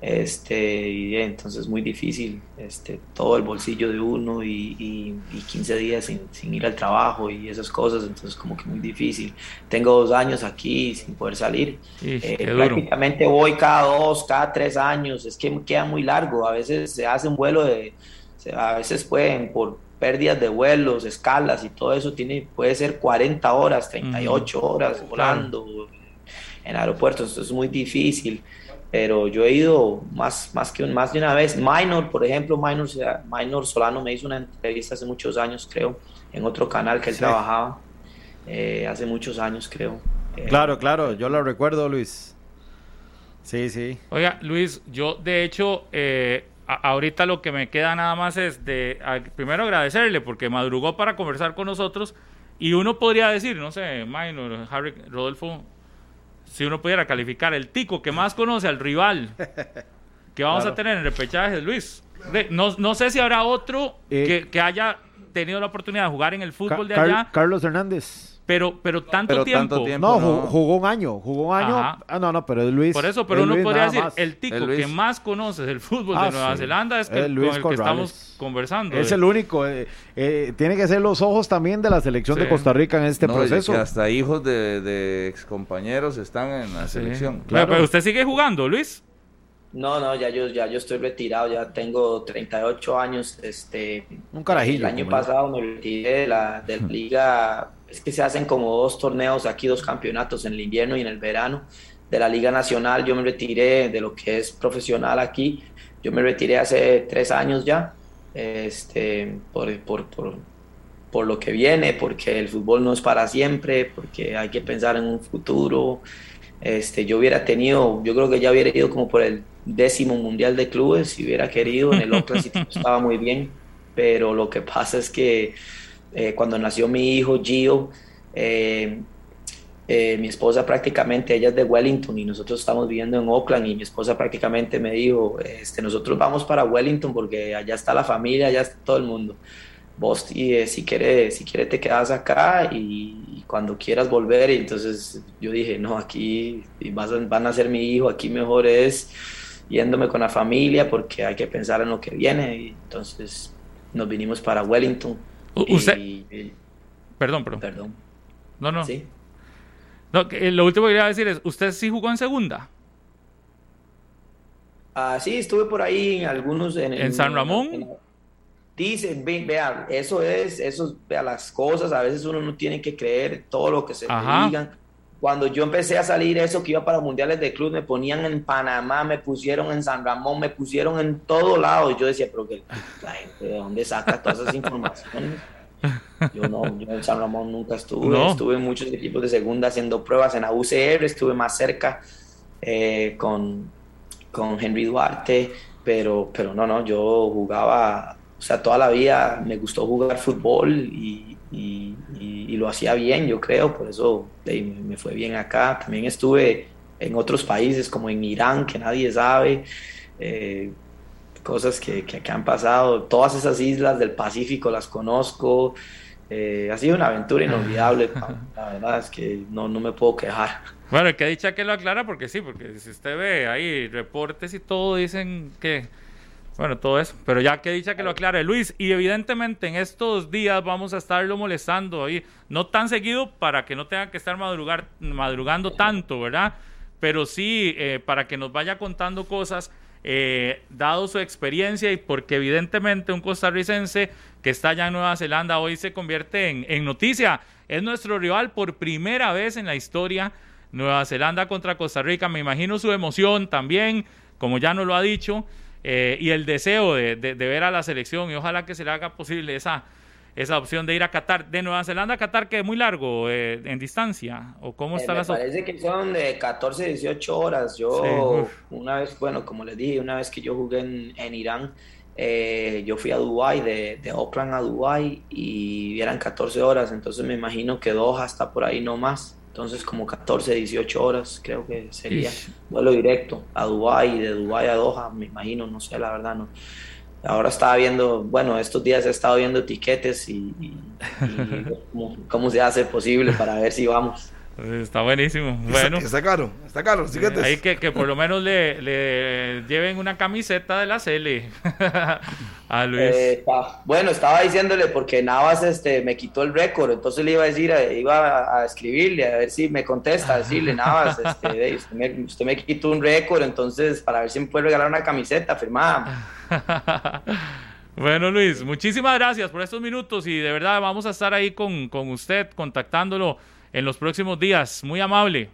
este, y entonces muy difícil, este, todo el bolsillo de uno y, y, 15 días sin, sin, ir al trabajo y esas cosas, entonces como que muy difícil. Tengo dos años aquí sin poder salir. Eh, prácticamente voy cada dos, cada tres años, es que queda muy largo, a veces se hace un vuelo de, a veces pueden por pérdidas de vuelos, escalas y todo eso tiene, puede ser 40 horas, 38 horas volando en aeropuertos, entonces es muy difícil pero yo he ido más, más, que, más de una vez. Minor, por ejemplo, Minor, Minor Solano me hizo una entrevista hace muchos años, creo, en otro canal que él trabajaba, eh, hace muchos años, creo. Eh, claro, claro, yo lo recuerdo, Luis. Sí, sí. Oiga, Luis, yo de hecho, eh, ahorita lo que me queda nada más es de, primero agradecerle porque madrugó para conversar con nosotros y uno podría decir, no sé, Minor, Harry, Rodolfo, si uno pudiera calificar el tico que más conoce al rival que vamos a tener en repechaje, Luis. No, no sé si habrá otro eh, que, haya tenido la oportunidad de jugar en el fútbol de allá. Carlos Hernández. Pero, pero tanto Pero tiempo. tanto tiempo. No, no. jugó, jugó un año, jugó un año. Ajá. Ah, no, no, pero es Luis. Por eso, pero uno Luis podría decir, más. el tico El que más conoce del fútbol Ah, de Nueva sí. Zelanda es que El con Luis el que Corrales. estamos conversando. Es eh. el único. eh, eh, tiene que ser los ojos también de la selección Sí. de Costa Rica en este No, y proceso. que hasta hijos de, de excompañeros están en la Sí. selección. Pero- Claro. Pero usted sigue jugando, Luis. No, no, ya yo, ya yo estoy retirado, ya tengo 38 años. Este, Un carajillo, El año pasado me retiré de la, de la liga. Es que se hacen como dos torneos aquí, dos campeonatos en el invierno y en el verano. De la Liga Nacional, yo me retiré de lo que es profesional aquí. Yo me retiré hace tres años ya, este, por, por, por, por lo que viene, porque el fútbol no es para siempre, porque hay que pensar en un futuro. Este, yo hubiera tenido, yo creo que ya hubiera ido como por el décimo mundial de clubes, si hubiera querido, en el Oakland City estaba muy bien, pero lo que pasa es que eh, cuando nació mi hijo Gio, eh, eh, mi esposa prácticamente, ella es de Wellington y nosotros estamos viviendo en Oakland y mi esposa prácticamente me dijo, este, nosotros vamos para Wellington porque allá está la familia, allá está todo el mundo. Vos y, eh, si quieres si quiere te quedas acá y, y cuando quieras volver. Y entonces yo dije, no, aquí vas a- van a ser mi hijo, aquí mejor es yéndome con la familia porque hay que pensar en lo que viene. Y entonces nos vinimos para Wellington. Usted- Perdón, perdón. perdón. No, no. Sí. No, que, eh, lo último que quería decir es, ¿usted sí jugó en segunda? Ah, sí, estuve por ahí en algunos... ¿En, ¿En San Ramón? en- Dicen, ve- vea, eso es, eso, vea, las cosas, a veces uno no tiene que creer todo lo que se Ajá. digan. Cuando yo empecé a salir eso, que iba para mundiales de club, me ponían en Panamá, me pusieron en San Ramón, me pusieron en todo lado. Y yo decía, pero que la gente de dónde saca todas esas informaciones. Yo no, yo en San Ramón nunca estuve, No. estuve en muchos equipos de segunda haciendo pruebas en la UCR, estuve más cerca eh, con, con Henry Duarte, pero, pero no, no, yo jugaba, o sea, toda la vida me gustó jugar fútbol y, y- y- y lo hacía bien, yo creo, por eso me, me fue bien acá. También estuve en otros países como en Irán, que nadie sabe, eh, cosas que, que, que han pasado, todas esas islas del Pacífico las conozco. eh, ha sido una aventura inolvidable, la verdad es que no, no me puedo quejar. Bueno, que dicha que lo aclara porque sí, porque si usted ve ahí reportes y todo dicen que, bueno, todo eso, pero ya que dicha que lo aclare Luis, y evidentemente en estos días vamos a estarlo molestando ahí, no tan seguido para que no tenga que estar madrugar, madrugando tanto, ¿verdad? Pero sí eh, para que nos vaya contando cosas, eh, dado su experiencia y porque evidentemente un costarricense que está allá en Nueva Zelanda hoy se convierte en, en noticia. Es nuestro rival por primera vez en la historia. Nueva Zelanda contra Costa Rica. Me imagino su emoción también, como ya nos lo ha dicho, eh, y el deseo de, de- de ver a la selección y ojalá que se le haga posible esa, esa opción de ir a Qatar. De Nueva Zelanda a Qatar, que es muy largo eh, en distancia, o cómo Eh, está me la so- parece que son de 14, 18 horas. Yo, Sí, una vez, bueno, como les dije, una vez que yo jugué en, en Irán, eh, yo fui a Dubái, de, de Oakland a Dubái, y eran 14 horas. Entonces me imagino que Doha está por ahí no más. Entonces, como 14, 18 horas, creo que sería vuelo directo a Dubái, y de Dubái a Doha, me imagino, no sé, la verdad, no. Ahora estaba viendo, bueno, estos días he estado viendo tiquetes y, y- y cómo, cómo se hace posible para ver si vamos. Está buenísimo. Está- Bueno, Está, caro, está caro, los tiquetes. ahí que, que por lo menos le, le lleven una camiseta de la Cele a Luis. Eh, está- bueno, estaba diciéndole porque Navas este, me quitó el récord, entonces le iba a decir, eh, iba a, escribirle a ver si me contesta, decirle, Navas, este, usted, me, usted me quitó un récord, entonces para ver si me puede regalar una camiseta firmada. bueno, Luis, muchísimas gracias por estos minutos y de verdad vamos a estar ahí con, con usted, contactándolo en los próximos días. Muy amable.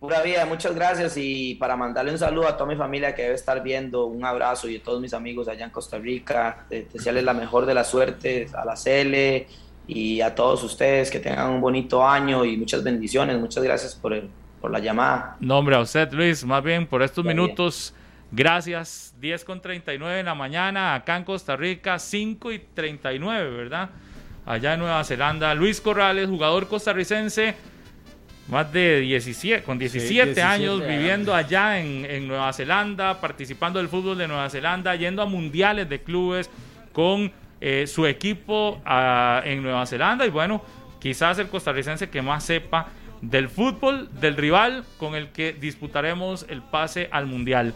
Pura vida, muchas gracias y para mandarle un saludo a toda mi familia que debe estar viendo, un abrazo y a todos mis amigos allá en Costa Rica, de- desearles la mejor de las suertes a la Cele y a todos ustedes que tengan un bonito año y muchas bendiciones. Muchas gracias por, el- por la llamada. No, hombre, a usted, Luis, más bien por estos minutos. Gracias. 10 con 39 en la mañana, acá en Costa Rica, 5 y 39, ¿verdad? Allá en Nueva Zelanda. Luis Corrales, jugador costarricense, más de 17, con 17, 17 años años. viviendo allá en, en Nueva Zelanda, participando del fútbol de Nueva Zelanda, yendo a mundiales de clubes con eh, su equipo ah, en Nueva Zelanda y bueno, quizás el costarricense que más sepa del fútbol del rival con el que disputaremos el pase al Mundial.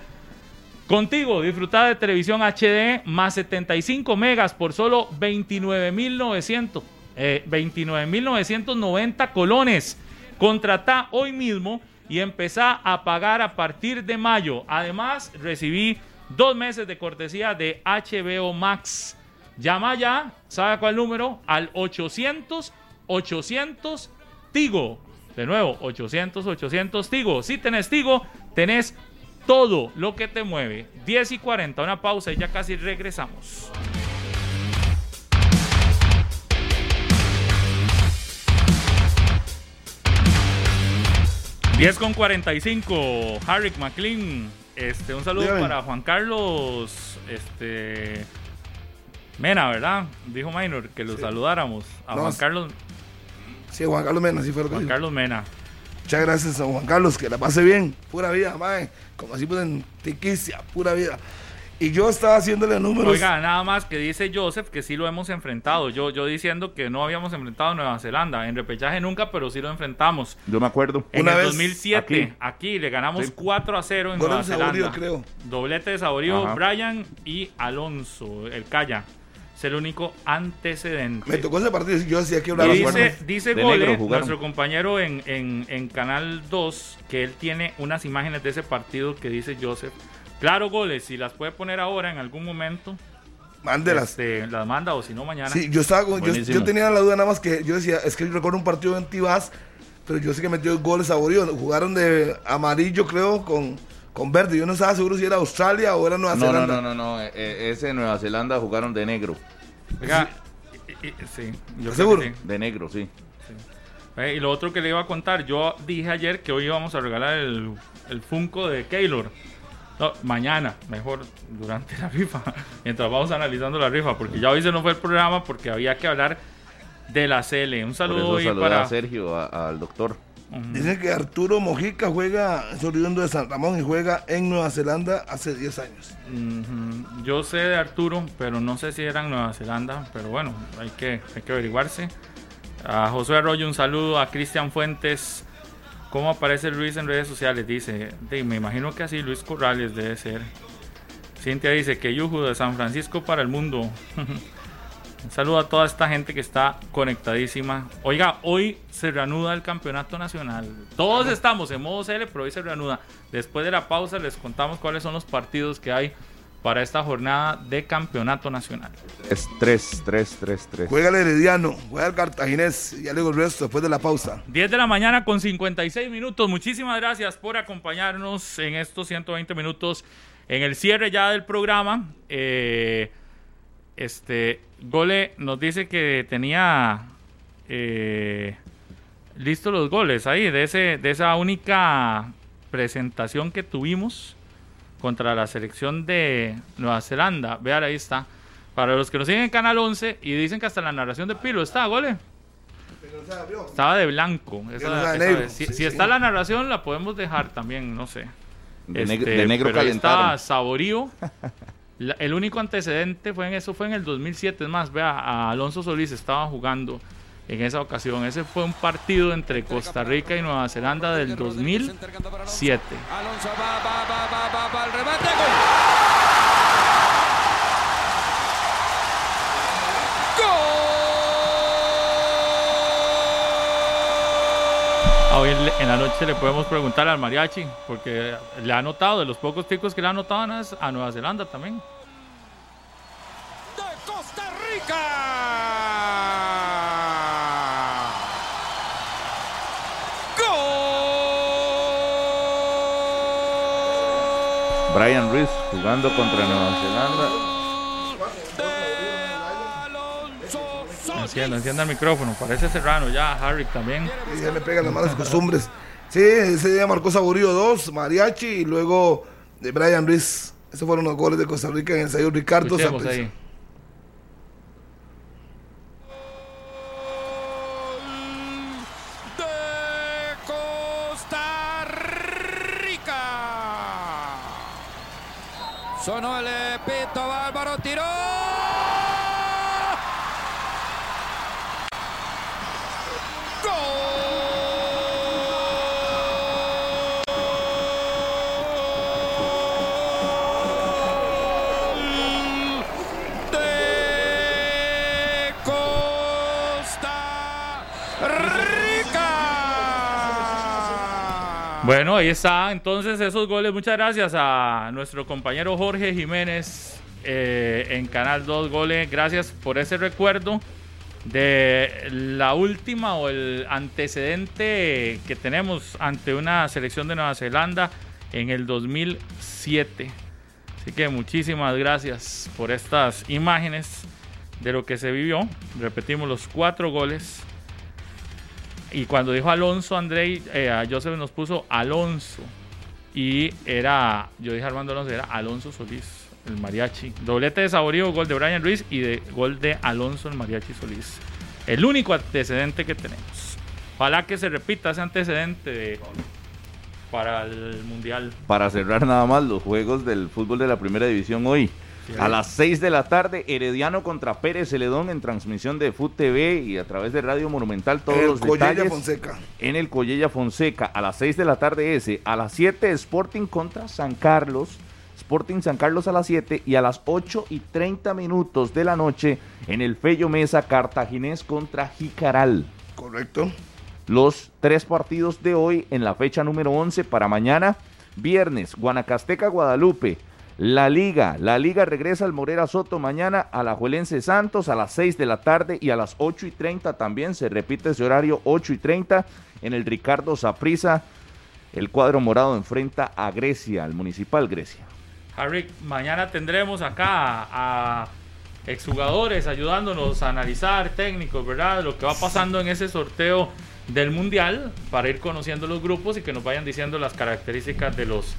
Contigo, disfrutar de televisión HD más 75 megas por solo 29.900 eh, 29.990 colones. Contrata hoy mismo y empezá a pagar a partir de mayo. Además, recibí dos meses de cortesía de HBO Max. Llama ya, ¿sabe cuál número? Al 800 800 Tigo. De nuevo, 800 800 Tigo. Si tenés Tigo, tenés todo lo que te mueve. 10 y 40, una pausa y ya casi regresamos. 10 con 45, Harrick McLean. Este, un saludo Dígame. para Juan Carlos este, Mena, ¿verdad? Dijo Minor que lo saludáramos. A No, Juan Carlos, Sí, Juan Carlos Mena, sí fue lo que Juan dijo. Carlos Mena. Muchas gracias a Juan Carlos, que la pase bien. Pura vida, mae. Como así pues en tiquicia, pura vida. Y yo estaba haciéndole números. Oiga, nada más que dice Joseph que sí lo hemos enfrentado. Yo, yo diciendo que no habíamos enfrentado a Nueva Zelanda. En repechaje nunca, pero sí lo enfrentamos. Yo me acuerdo. En Una el vez 2007, aquí, aquí. le ganamos Sí. 4 a 0 en Gol Nueva de Saborío, Zelanda. creo. Doblete de Saborío, Ajá. Brian y Alonso, el Calla. Es el único antecedente. Me tocó ese partido. Yo decía que hablaba dice, dice Gole, nuestro compañero en, en- en Canal 2, que él tiene unas imágenes de ese partido que dice Joseph. Claro, goles, si las puede poner ahora en algún momento, Mándelas. este, las manda o si no mañana. Sí, yo estaba con- yo, tenía la duda nada más que yo decía, es que yo recuerdo un partido en Tibás, pero yo sé que metió goles Saborío. Jugaron de amarillo, creo, con, con verde. Yo no estaba seguro si era Australia o era Nueva No, no, Zelanda. no, no, no. eh, eh, ese en Nueva Zelanda jugaron de negro. Oiga, sí, yo ¿Seguro? sí. De negro, sí. Eh, y lo otro que le iba a contar, yo dije ayer que hoy íbamos a regalar el, el Funko de Keylor. No, mañana, mejor durante la rifa, mientras vamos analizando la rifa, porque ya hoy se nos fue el programa porque había que hablar de la CL. Un Por saludo eso hoy para... a Sergio, a- al doctor. Ujú. Dicen que Arturo Mojica juega, es oriundo de San Ramón y juega en Nueva Zelanda hace 10 años. Yo sé de Arturo, pero no sé si era en Nueva Zelanda, pero bueno, hay que, hay que averiguarse. A Josué Arroyo un saludo, a Cristian Fuentes. ¿Cómo aparece Luis en redes sociales? Dice, "Di, me imagino que así Luis Corrales debe ser. Cintia dice que Yuju de San Francisco para el mundo. Un saludo a toda esta gente que está conectadísima. Oiga, hoy se reanuda el campeonato nacional. Todos estamos en modo CL, pero hoy se reanuda. Después de la pausa les contamos cuáles son los partidos que hay para esta jornada de campeonato nacional. Es 3, 3, 3, 3. Juega el Herediano, juega el Cartaginés. y Ya le digo el resto después de la pausa. 10 de la mañana con 56 minutos. Muchísimas gracias por acompañarnos en estos 120 minutos en el cierre ya del programa. Eh, este Gole nos dice que tenía eh, listos los goles ahí de ese de esa única presentación que tuvimos contra la selección de Nueva Zelanda. Vean, ahí está. Para los que nos siguen en Canal 11 y dicen que hasta la narración de Pilo está, Gole. Estaba de blanco. esa- de esa vez. Si, Sí, si sí. está la narración, la podemos dejar también, no sé. De, Este, neg- de negro pero ahí está. Saborío. La- el único antecedente fue en eso fue en el 2007. Es más, vea, a Alonso Solís estaba jugando en esa ocasión. Ese fue un partido entre Costa Rica y Nueva Zelanda del 2007. Alonso va, va, va, va, va, va, el remate, gol. Ah, Hoy en la noche le podemos preguntar al mariachi, porque le ha notado, de los pocos ticos que le ha notado a Nueva- a Nueva Zelanda también. de Costa Rica. ¡Gol! Brian Ruiz jugando contra Nueva Zelanda. Encienda, encienda el micrófono, parece serrano ya, Harry también. Y ya le pegan las malas costumbres. Sí, ese día marcó Saborío 2, Mariachi y luego de Brian Ruiz. Esos fueron los goles de Costa Rica en el ensayo Ricardo ahí. de Costa Rica. Sonó el pito, Bárbaro tiró. Bueno, ahí está. Entonces, esos goles, muchas gracias a nuestro compañero Jorge Jiménez eh, en Canal 2 Goles. Gracias por ese recuerdo de la última o el antecedente que tenemos ante una selección de Nueva Zelanda en el 2007. Así que muchísimas gracias por estas imágenes de lo que se vivió. Repetimos los cuatro goles. Y cuando dijo Alonso, André, eh, Joseph nos puso Alonso. Y era, yo dije Armando Alonso, era Alonso Solís, el mariachi. Doblete de Saborío, gol de Brian Ruiz y de gol de Alonso, el mariachi Solís. El único antecedente que tenemos. Ojalá que se repita ese antecedente de- para el Mundial. Para cerrar nada más los juegos del fútbol de la primera división hoy. A las 6 de la tarde, Herediano contra Pérez Celedón en transmisión de Food TV y a través de Radio Monumental. Todos El los Collella detalles Fonseca. en el Collella Fonseca. A las 6 de la tarde ese. A las 7 Sporting contra San Carlos. Sporting San Carlos a las 7 y a las 8 y 30 minutos de la noche en el Fello Mesa Cartaginés contra Jicaral. Correcto. Los tres partidos de hoy en la fecha número 11 para mañana. Viernes, Guanacasteca, Guadalupe. La Liga. La Liga regresa al Morera Soto mañana a la Juelense Santos a las 6 de la tarde y a las 8 y 30 también. Se repite ese horario 8 y 30 en el Ricardo Saprisa. El cuadro morado enfrenta a Grecia, al Municipal Grecia. Harry, mañana tendremos acá a, exjugadores ayudándonos a analizar técnicos, ¿verdad? Lo que va pasando en ese sorteo del Mundial para ir conociendo los grupos y que nos vayan diciendo las características de los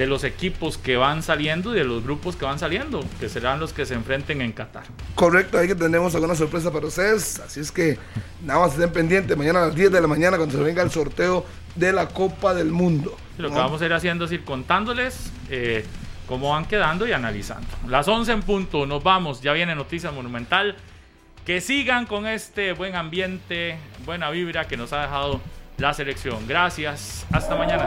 de los equipos que van saliendo y de los grupos que van saliendo, que serán los que se enfrenten en Qatar. Correcto, ahí que tenemos alguna sorpresa para ustedes. Así es que nada más estén pendientes. Mañana a las 10 de la mañana cuando se venga el sorteo de la Copa del Mundo. Lo que vamos a ir haciendo es ir contándoles eh, cómo van quedando y analizando. Las 11 en punto, nos vamos, ya viene Noticia Monumental. Que sigan con este buen ambiente, buena vibra que nos ha dejado la selección. Gracias, hasta mañana.